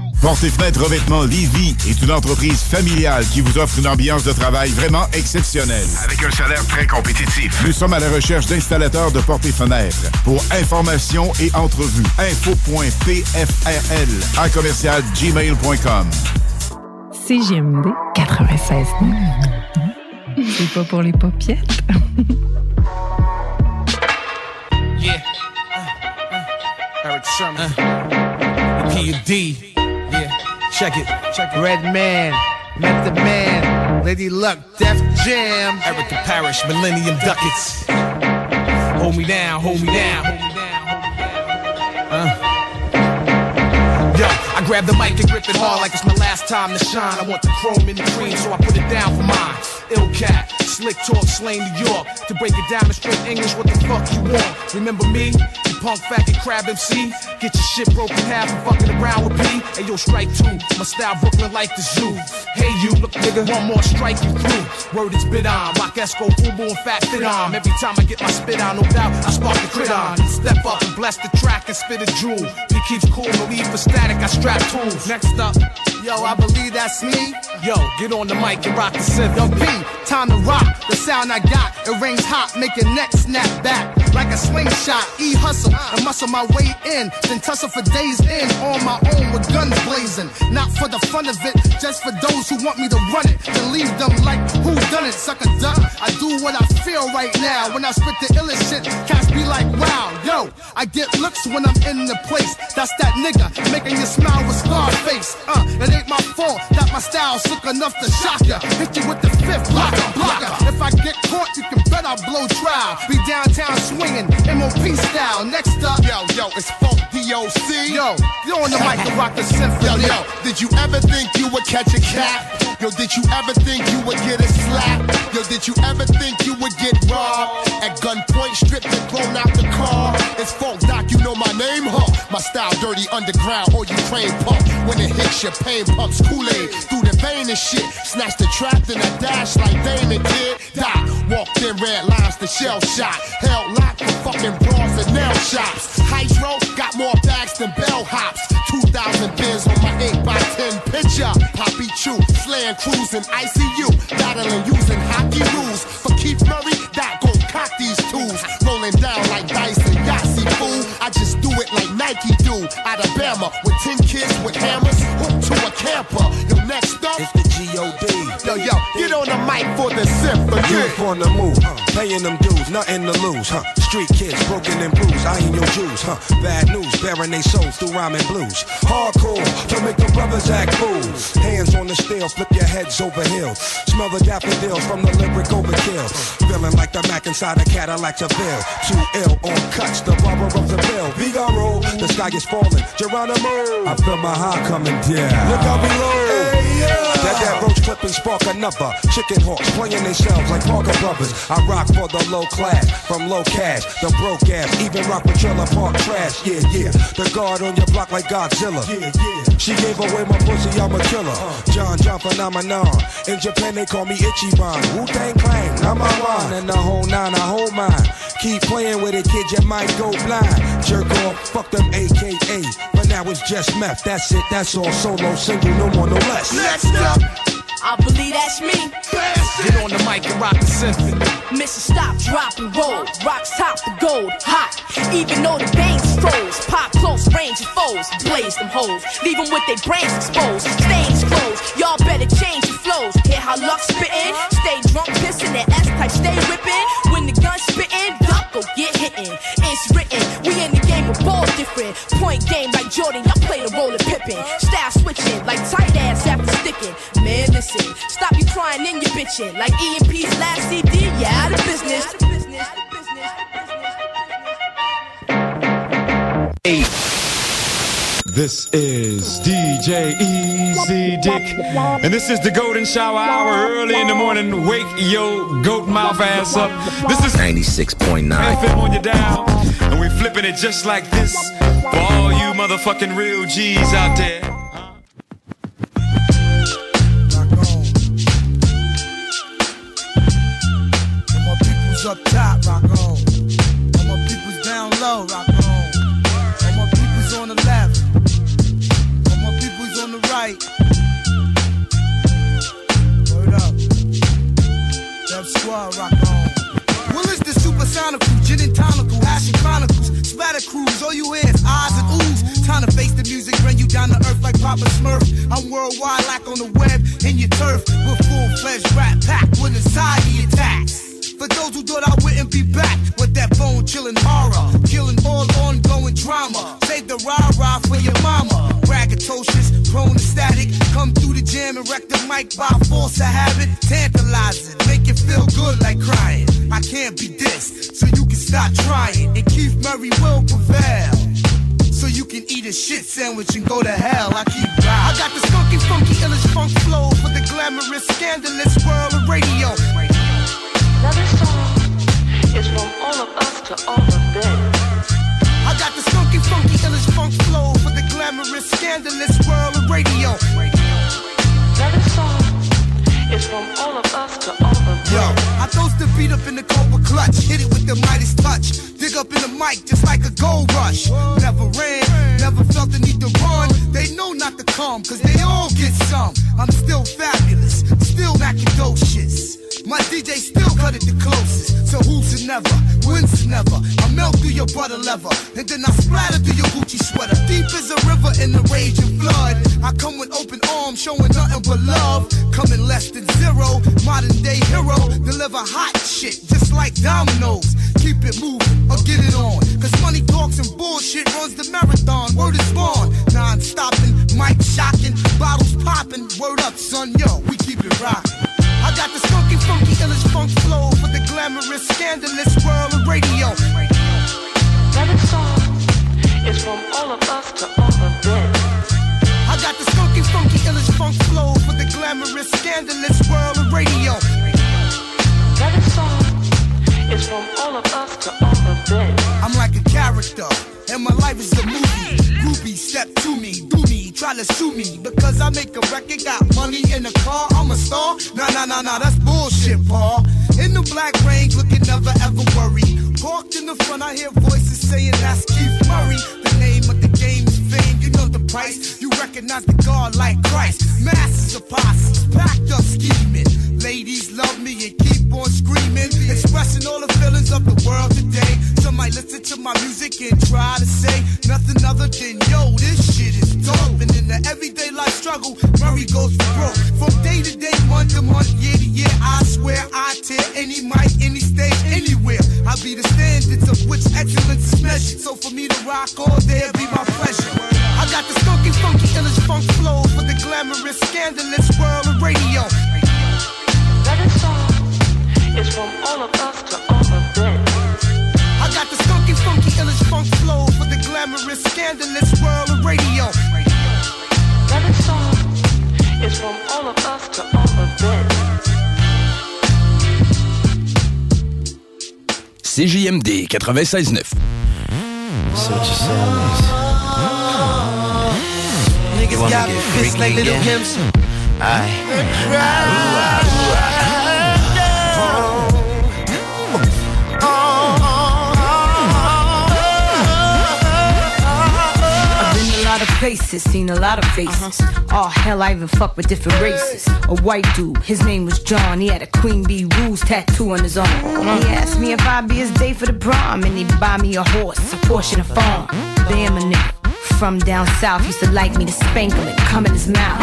Porte et fenêtres revêtement Lévy est une entreprise familiale qui vous offre une ambiance de travail vraiment exceptionnelle. Avec un salaire très compétitif. Nous sommes à la recherche d'installateurs de portes et fenêtres. Pour information et entrevue, info.pfrl à commercial gmail.com. CGMD 96. C'est pas pour les popiettes. Yeah. Eric Sherman. P.U.D. Check it. Check it. Red Man, Method Man, Lady Luck, Def Jam. Erica Parrish, Millennium Ducats. Hold me down, hold me down. Uh. Yo, I grab the mic and grip it hard like it's my last time to shine. I want the chrome in the cream, so I put it down for mine. Ill cat, slick talk, slain New York. To break it down in straight English, what the fuck you want? Remember me? Punk faggot crab MC? Get your shit broken half and fucking around with me. Hey yo, strike two. My style Brooklyn like the zoo. Hey you, look nigga, one more strike you through. Word is bit on. Rock Esco, Fubu, and Fat Fit on. Every time I get my spit on, no doubt, I spark the crit on. Step up and bless the track and spit a jewel. He keeps cool, no need for static, I strap tools. Next up, Yo, I believe that's me. yo, get on the mic and rock the synth. Yo, P, time to rock. The sound I got, it rings hot, make your neck snap back like a slingshot. E hustle and muscle my way in, then tussle for days in on my own with guns blazing. Not for the fun of it, just for those who want me to run it. To leave them like who done it, sucker duck. I do what I feel right now. When I spit the illest shit, cats be like, wow, yo. I get looks when I'm in the place. That's that nigga making you smile with scar face. Uh, it ain't my fault that my style's sick enough to shock ya. Hit you with the fifth blocker, blocker. If I get caught, you can bet I'll blow trial. Be downtown swinging, MOP style. Next up, Yo, yo, it's Funk DOC. Yo, you on the mic to rock the symphony. Yo, yo, did you ever think you would catch a cat? Yo, did you ever think you would get a slap? Yo, did you ever think you would get robbed? At gunpoint, stripped and thrown out the car. It's Funk Doc, you know my name, huh? My style dirty underground or you Ukraine pump. When it hits your pain pumps Kool-Aid through the vein and shit. Snatch the trap, then I dash like Damon did. Die, walked in red lines, the shell shot. Held locked for fucking bras and nail shops. Hydro got more bags than bell hops. 2,000 bins on my 8 by 10 picture. Poppy Chew, slaying crews in ICU. Battling using hockey rules. For Keith Murray, that gon' cock these tools. Rolling down like dice and Yahtzee fool. I just do it like Nike do. Alabama with 10 kids with hammers. Hooked to a camper. Yo, next up. It's the G.O.D. Yo, yo, get on the mic for the symphony. Youth on the move, huh? paying them dues, nothing to lose, huh? Street kids broken and bruised, I ain't your Jews, huh? Bad news, bearing they souls through rhyming blues. Hardcore to make the brothers act fools. Hands on the steel, flip your heads over hills. Smell the daffodils from the lyric overkill. Feeling like the Mac inside a Cadillac Seville. Too ill on cuts, the barber of the bill. Vigaro, the sky is falling. Geronimo, I feel my heart coming down. Look That that roach clip and spark another. Chicken hawks playing themselves like Parker Brothers. I rock for the low class, from low cash, the broke ass, even rock with trailer park trash. Yeah, yeah. The guard on your block like Godzilla. Yeah, yeah. She gave away my pussy, I'm a killer. Uh. John John phenomenon. In Japan they call me Ichiban. Wu Tang Clan, uh-huh. number one. And the whole nine, I hold mine. Keep playing with it, kid, you might go blind. Jerk off, fuck them AKA. But now it's just meth. That's it, that's all. Solo, single, no more, no less. Next up. I believe that's me. Get on the mic and rock the symphony. Mission stop, drop and roll. Rocks top the gold, hot. Even though the veins froze, pop close range of foes, blaze them hoes. Leave them with their brains exposed, stains closed. Y'all better change your flows. Hear how luck spittin'? Stay drunk, pissing that S type, stay whippin'. When the gun spittin', duck go get hittin'. It's written, we in the game with balls different. Point game like Jordan, y'all play the role of Pippin. Style switching like tight ass after sticking. Man, listen, stop you crying in your bitchin'. Like EMP's last CD, yeah, out of business. This is DJ Dick And this is the golden shower hour early in the morning. Wake your goat mouth ass up. This is 96.9. FM on your dial. And we're flipping it just like this for all you motherfucking real G's out there. And my people's up top, rock on. And my people's down low, rock cruise, all you hear is eyes and oohs. Time to face the music, bring you down to earth like Papa Smurf. I'm worldwide, like on the web, in your turf, with full-fledged rap pack with anxiety attacks. For those who thought I wouldn't be back with that bone chilling horror, killing all ongoing drama. Save the rah rah for your mama. Braggatocious, prone to static. Come through the jam and wreck the mic by force of habit. Tantalizing, make it feel good like crying. I can't be this, so you can stop trying. And Keith Murray will prevail. So you can eat a shit sandwich and go to hell. I keep rhyming. I got the skunky, funky, illish funk flow for the glamorous, scandalous world of radio. Cause they knew not to come 'cause they all get some. I'm still fabulous, still macadocious. My DJ still cut it the closest. So who's wins to never. I melt through your butter leather, and then I splatter through your Gucci sweater. Deep as a river in the raging flood. I come with open arms, showing nothing but love. Coming less than zero, modern day hero. Deliver hot shit, just like dominoes. Keep it moving, or get it on. Cause money talks and bullshit runs the marathon. Word is born, non stopping, mic shocking, bottles popping. Word up, son, yo, we keep it rocking. I got the skunky, funky, illish funk flow for the glamorous, scandalous world of radio. Another song is from all of us to all of them. I got the skunky, funky, illish funk flow for the glamorous, scandalous world of radio. Another song is from all of us to all of them. I'm like a character, and my life is a movie. Groupie, step to me, do me, try to sue me. Because I make a record, got money in a car, I'm a star. Nah, nah, nah, nah, that's bullshit, Paul. In the black range, looking never ever worry. Parked in the front, I hear voices saying that's Keith Murray. The name of the game is fame, you know the price. You recognize the God like Christ. Masses of posses, packed up scheming. Ladies love me and keep on screaming, expressing all the feelings of the world today. Some might listen to my music and try to say nothing other than yo, this shit is dope. And in the everyday life struggle, Murray goes for broke. From day to day, month to month, year to year, I swear I tear any mic, any stage, anywhere. I be the standards of which excellence is measured. So for me to rock all day, be my pleasure. I got the skunky, funky, illish funk flow for the glamorous, scandalous world of radio. Another song is from all of us to all funky, illish funk flow for the glamorous, scandalous world of radio. Another song is from all of us to all of them. CJMD 96.9. Niggas got me pissed like little pimps. Places, seen a lot of faces. Oh hell, I even fuck with different races. A white dude, his name was John. He had a Queen Bee Rules tattoo on his arm. He asked me if I'd be his day for the prom, and he'd buy me a horse, a and a farm. Damn a nigga from down south used to like me to spank him and come in his mouth.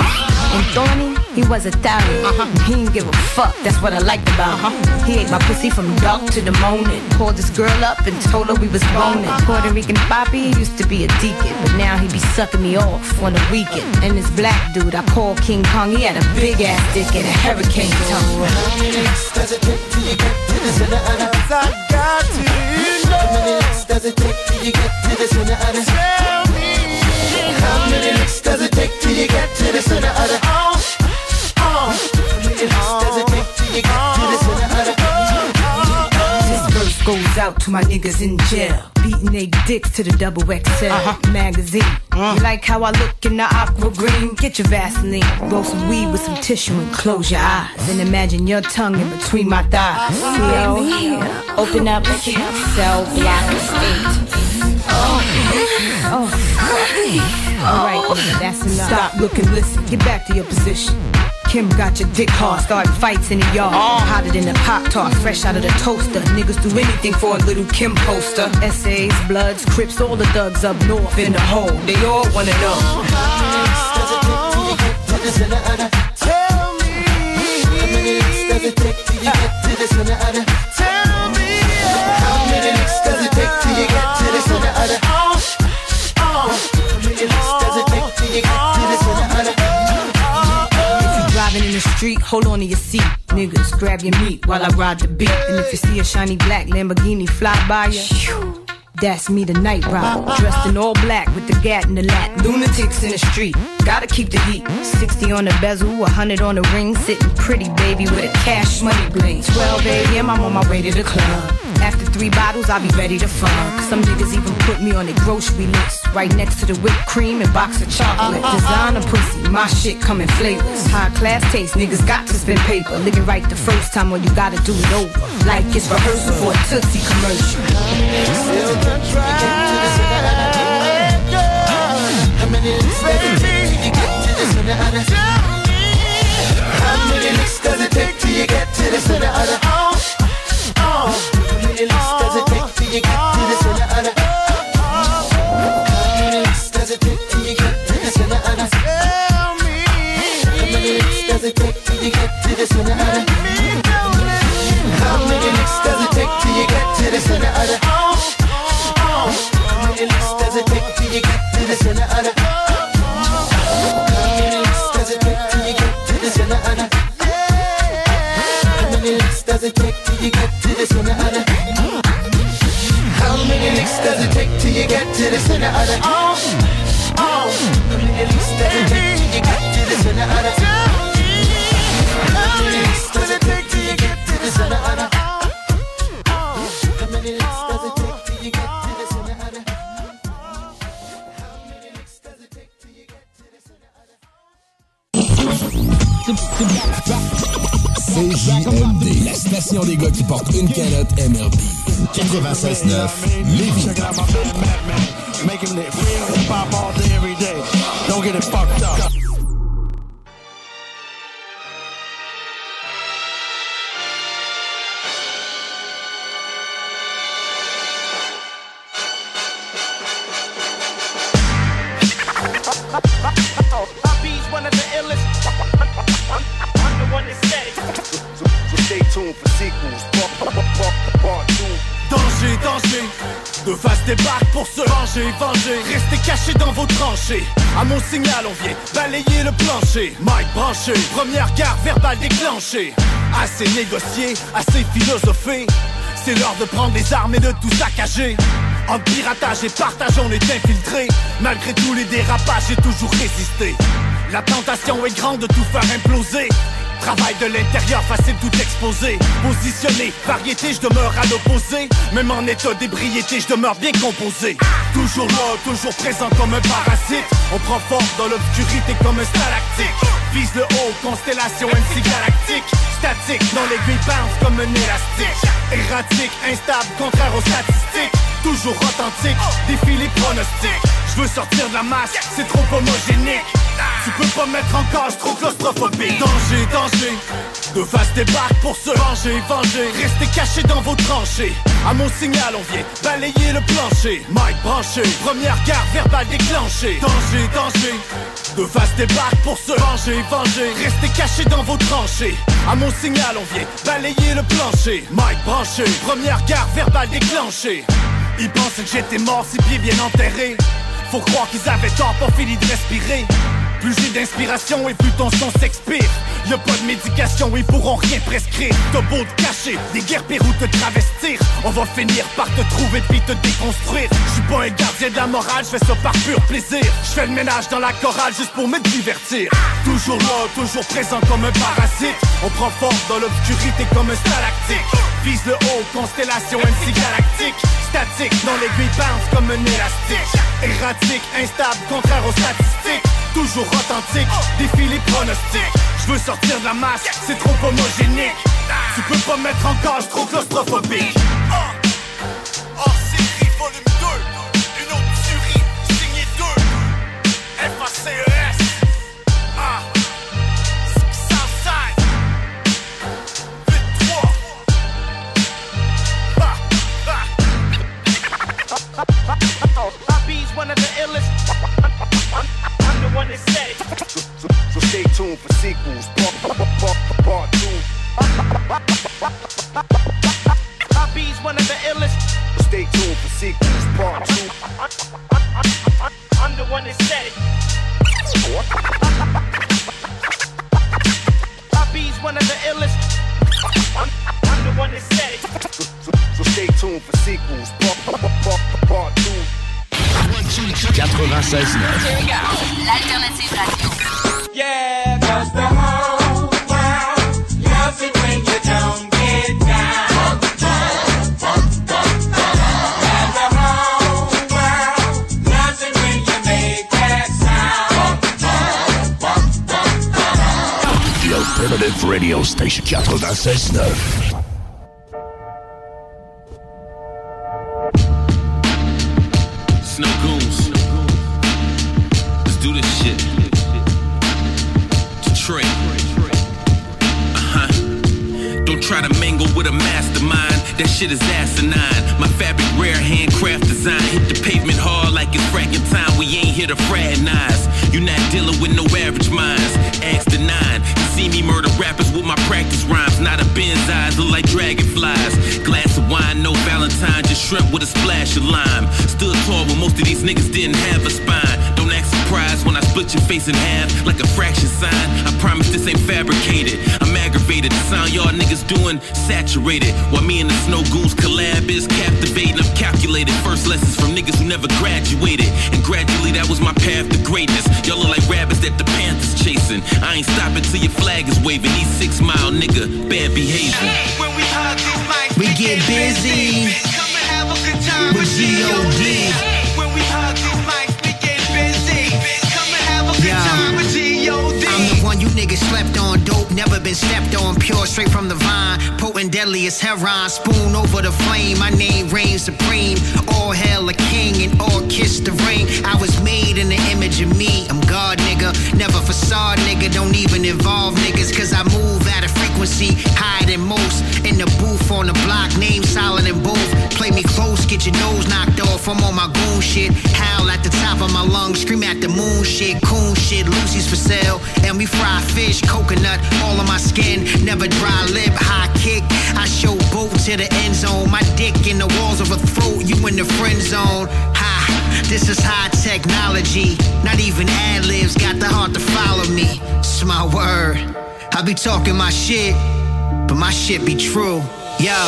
And Thorny, he was a thousand. Uh-huh. He didn't give a fuck, that's what I liked about him. Uh-huh. He ate my pussy from dark to the morning. Called this girl up and told her we was boning. Puerto Rican Poppy used to be a deacon, but now he be sucking me off on the weekend. And this black dude I call King Kong, he had a big ass dick and a hurricane tongue. How many licks does it take till you get to the center of the I got to How many licks does it take till you get to the center of the Licks does it take till you get to the center of the goes out to my niggas in jail. Beating they dicks to the double XL uh-huh. magazine. Uh-huh. You like how I look in the aqua green? Get your Vaseline, roll some weed with some tissue and close your eyes. And imagine your tongue in between my thighs. Yo, open up, cell block eight. Oh, Alright, that's enough. Stop, looking, listen. Get back to your position. Kim got your dick hard, starting fights in the yard. Uh. Hotter than a pop tart, fresh out of the toaster. Niggas do anything for a little Kim poster. Essays, Bloods, Crips, all the thugs up north in the hole. They all wanna know. Tell me. How many licks does it take till you get to the center of the? The street, hold on to your seat. Niggas, grab your meat while I ride the beat. And if you see a shiny black Lamborghini fly by you, that's me, the night rider. Dressed in all black with the gat in the lat. Lunatics in the street, gotta keep the heat. 60 on the bezel, 100 on the ring. Sitting pretty, baby, with a cash money bling. 12 a.m., I'm on my way to the club. After three bottles, I'll be ready to fuck. Some niggas even put me on their grocery list. Right next to the whipped cream and box of chocolate. Uh, uh, uh. Designer pussy, my shit come in flavors. High class taste, niggas got to spend paper. Live it right the first time, or you gotta do it over. Like it's rehearsal for a Tootsie commercial. Still the try. How many licks does it take till you get to the center of the? How many licks does it take till you get to the center of oh, the? Oh. How many you get to the center of the? How many licks does it take till you get to the center of the? Tell me. How many licks does it take till you get to the center of the? How many licks does it take till you get to the center of the? How get to the center of the? CJMD, la station des gars qui portent une calotte MLB. 96.9, Lévis. Making it real hip hop all day, every day. Don't get it fucked up. Débarque pour se venger, venger. Restez cachés dans vos tranchées. À mon signal on vient balayer le plancher. Mike branché, première guerre verbale déclenchée. Assez négocié, assez philosophé. C'est l'heure de prendre les armes et de tout saccager. En piratage et partage on est infiltré. Malgré tous les dérapages j'ai toujours résisté. La tentation est grande de tout faire imploser Travail de l'intérieur, facile tout exposer. Positionné, variété, je demeure à l'opposé. Même en état d'ébriété, je demeure bien composé. Toujours là, toujours présent comme un parasite. On prend forme dans l'obscurité comme un stalactique Vise le haut, constellation MC galactique. Statique, dans l'aiguille bounce comme un élastique. Erratique, instable, contraire aux statistiques. Toujours authentique, défie les pronostics. Je veux sortir de la masse, c'est trop homogénique. Tu peux pas mettre en cage, trop claustrophobique. Danger, danger De face débarque pour se venger, venger. Restez cachés dans vos tranchées À mon signal on vient balayer le plancher. Mike branché, première guerre verbale déclenchée. Danger, danger De face débarque pour se venger, venger. Restez cachés dans vos tranchées. À mon signal on vient balayer le plancher. Mike branché, première guerre verbale déclenchée. Ils pensaient que j'étais mort, si pieds bien enterré Faut croire qu'ils avaient tort, fini de respirer plus j'ai d'inspiration et plus ton son s'expire. Y'a pas de médication, ils pourront rien prescrire. T'as beau te cacher, des guerres pérou te travestir. On va finir par te trouver puis te déconstruire. J'suis pas un gardien de la morale, j'fais ça par pur plaisir. J'fais le ménage dans la chorale juste pour me divertir. Toujours là, toujours présent comme un parasite. On prend forme dans l'obscurité comme un stalactique Vise le haut, constellation MC galactique Statique, dans l'aiguille bounce comme un élastique Erratique, instable, contraire aux statistiques Toujours authentique, défie les pronostics Je veux sortir de la masse, c'est trop homogénique Tu peux pas me mettre en cage, trop claustrophobique Hors série, volume 2. Une autre tuerie, signé 2. F-A-C-E-S. One of the illest I'm the one that said it So, so stay tuned for sequels. Station 96.9. Snow goons. Let's do this shit. Detroit. Uh huh. Don't try to mingle with a mastermind. That shit is asinine. Split your face in half like a fraction sign. I promise this ain't fabricated. I'm aggravated. The sound y'all niggas doing saturated. While me and the snow goons collab is captivating. I'm calculated. First lessons from niggas who never graduated. And gradually that was my path to greatness. Y'all look like rabbits that the Panthers chasing. I ain't stopping till your flag is waving. These six mile nigga, bad behavior. When we hug these mics, We get busy come and have a good time with G.O.D. slept on, dope, never been stepped on, pure straight from the vine, potent deadly as heron, spoon over the flame, my name reigns supreme, all hail a king and all kiss the ring, I was made in the image of me, I'm God nigga, never facade nigga, don't even involve niggas, cause I move at a frequency higher than most, in the booth on the block, name solid in both, play me close, get your nose knocked off, I'm on my goon shit, howl at the top of my lungs, scream at the moon shit, coon shit, Lucy's for sale, and we fry fish, coconut, all on my skin, never dry lip, high kick. I show boat to the end zone, my dick in the walls of a throat, you in the friend zone. Ha, this is high technology, not even ad libs got the heart to follow me. It's my word. I be talking my shit, but my shit be true. Yo.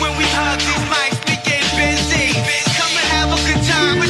When we hug these mics, we get busy. Come and have a good time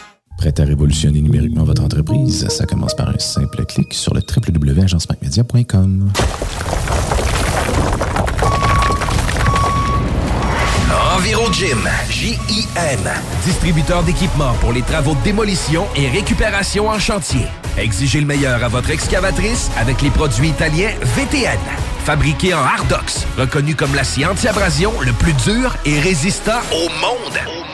Prêt à révolutionner numériquement votre entreprise? Ça commence par un simple clic sur le www.agencemacmedia.com. EnviroGym, J-I-M, distributeur d'équipements pour les travaux de démolition et récupération en chantier. Exigez le meilleur à votre excavatrice avec les produits italiens VTN. Fabriqué en Hardox, reconnu comme l'acier anti-abrasion le plus dur et résistant au monde.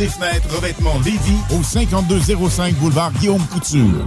et Fenêtre Revêtement Lévis au 5205 boulevard Guillaume Couture.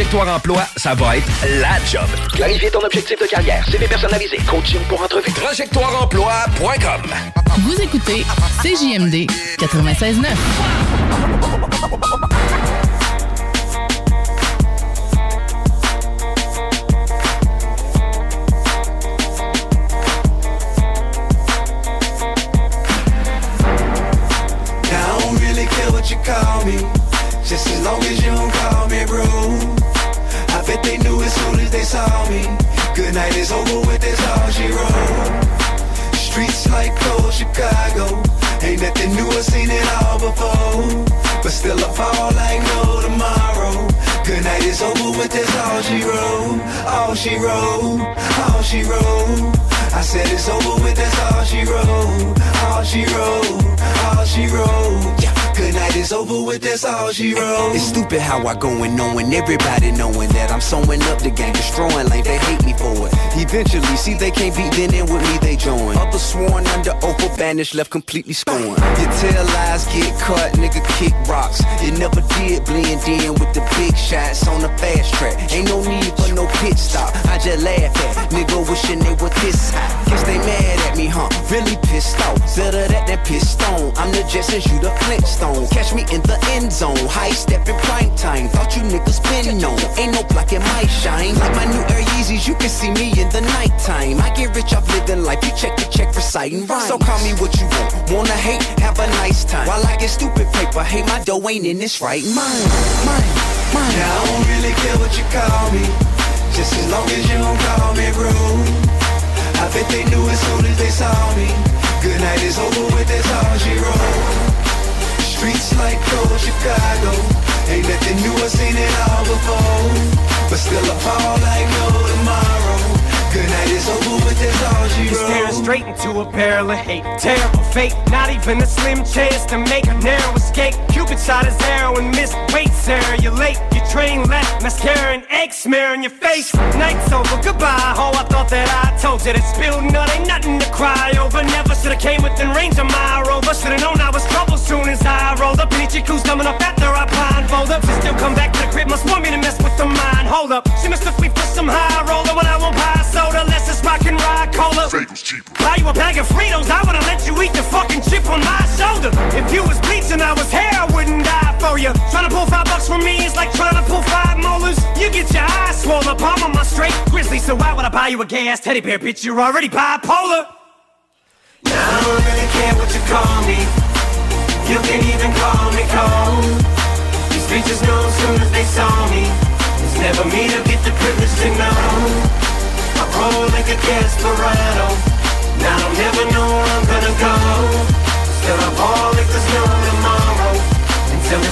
Emploi, ça va être la job. Clarifier ton objectif de carrière, CV personnalisé, coaching pour entrevue. TrajectoireEmploi.com Vous écoutez CJMD 96.9. Now I don't really care what you call me, just as long as you don't call me rude. Saw me. Good night is over with, that's all she wrote. Streets like cold Chicago, ain't nothing new, I seen it all before. But still I fall like no tomorrow. Good night is over with, that's all she wrote. All she wrote, all she wrote. I said it's over with, that's all she wrote. All she wrote, all she wrote. Yeah. Good night is over with, that's all she wrote. It's stupid how I go and knowing everybody knowing that I'm sewing up the game, destroying like they hate me for it. Eventually, see they can't beat, then in with me they join. Others sworn under oath or banished, left completely scorned. You tell lies, get cut, nigga kick rocks. You never did blend in with the big shots on the fast track. Ain't no need for no pit stop. I just laugh at nigga wishing they were this hot. Guess they mad at me, huh? Really pissed off. Better that than pissed on. I'm the Jetsons, you the Flintstone. Catch me in the end zone. High step in prime time. Thought you niggas been known. Ain't no block in my shine. Like my new Air Yeezys, you can see me in the nighttime. I get rich off living life. You check the check for citing rhymes. So call me what you want. Wanna hate? Have a nice time. While I get stupid paper, hey, my dough ain't in this right mind. Mine, mine. Now I don't really care what you call me, just as long as you don't call me rude. I bet they knew as soon as they saw me. Good night is over with, that's all she wrote. Streets like cold Chicago, ain't nothing new, I seen it all before. But still I fall like no tomorrow. Good night is over with, that's all she You're staring straight into a barrel of hate. Terrible fate, not even a slim chance to make a narrow escape. Cupid shot his arrow and missed. Wait, Sarah, you're late. Your train left, mascara and egg smear on your face. Night's over, goodbye, ho. I thought that I told you that spilled nut ain't nothing to cry over. Never should've came within range of my rover. Should've known I was trouble soon as I rolled up. Chick who's coming up after I blindfold up. She still come back to the crib, must want me to mess with the mind. Hold up, she mistook me for some high roller when I won't buy soda. Less it's rock and ride cola. Buy you a bag of Fritos, I would've let you eat the fucking chip on my shoulder. If you was bleach and I was hair, I wouldn't die for you. Trying to pull five bucks from me is like trying to pull five molars. You get your eyes swollen, palm on my straight grizzly. So why would I buy you a gay ass teddy bear, bitch? You're already bipolar. Now I don't really care what you call me. You can even call me cold. These bitches know as soon as they saw me. It's never me to get the privilege to know. Roll like a desperado. Now I don't never know where I'm gonna go. Still I ball like there's no tomorrow. And and.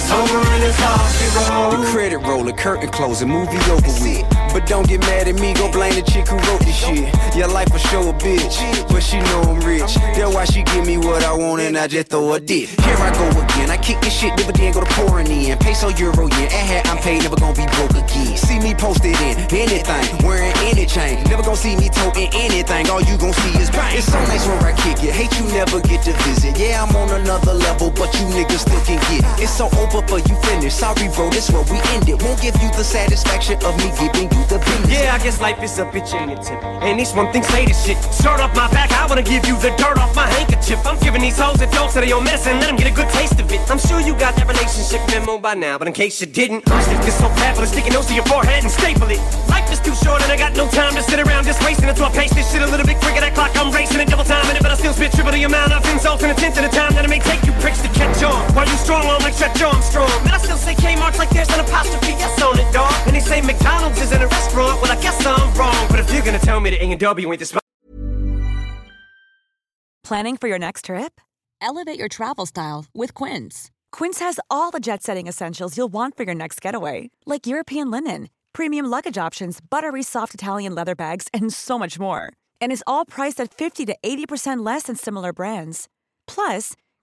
The credit roller, curtain closing, movie over with. But don't get mad at me, go blame the chick who wrote this shit. Your life will show a bitch, but she know I'm rich. That's why she give me what I want and I just throw a dip. Here I go again, I kick this shit, dividend go to pouring in. Peso, euro, yen, at hat I'm paid, never gonna be broke again. See me posted in anything, wearing any chain. Never gonna see me toting anything, all you gon' see is bang. It's so nice where I kick it, hate you never get to visit. Yeah, I'm on another level, but you niggas still can get. It's so over for you finish. Sorry, bro, this where we end it. Won't give you the satisfaction of me giving you the business. Yeah, I guess life is a bitch, ain't it, Tip? And each one thing say this shit. Shirt off my back, I wanna give you the dirt off my handkerchief. I'm giving these hoes a dose of own mess and let them get a good taste of it. I'm sure you got that relationship memo by now, but in case you didn't, I'm sticking so fat, but stick a nose to your forehead and staple it. Life is too short and I got no time to sit around just wasting it. So I pace this shit a little bit quicker. That clock I'm racing it, double time in it, but I still spit triple the amount of insults and a tenth of the time that it may take you pricks to catch on. While you strong on like stretch Armstrong, man, I still say Kmart's like there's an apostrophe S on it, dog. And they say McDonald's isn't a restaurant. Well, I guess I'm wrong, but if you're gonna tell me that A&W ain't the. Planning for your next trip? Elevate your travel style with Quince. Quince has all the jet setting essentials you'll want for your next getaway, like European linen, premium luggage options, buttery soft Italian leather bags, and so much more. And is all priced at 50 to 80% less than similar brands. Plus,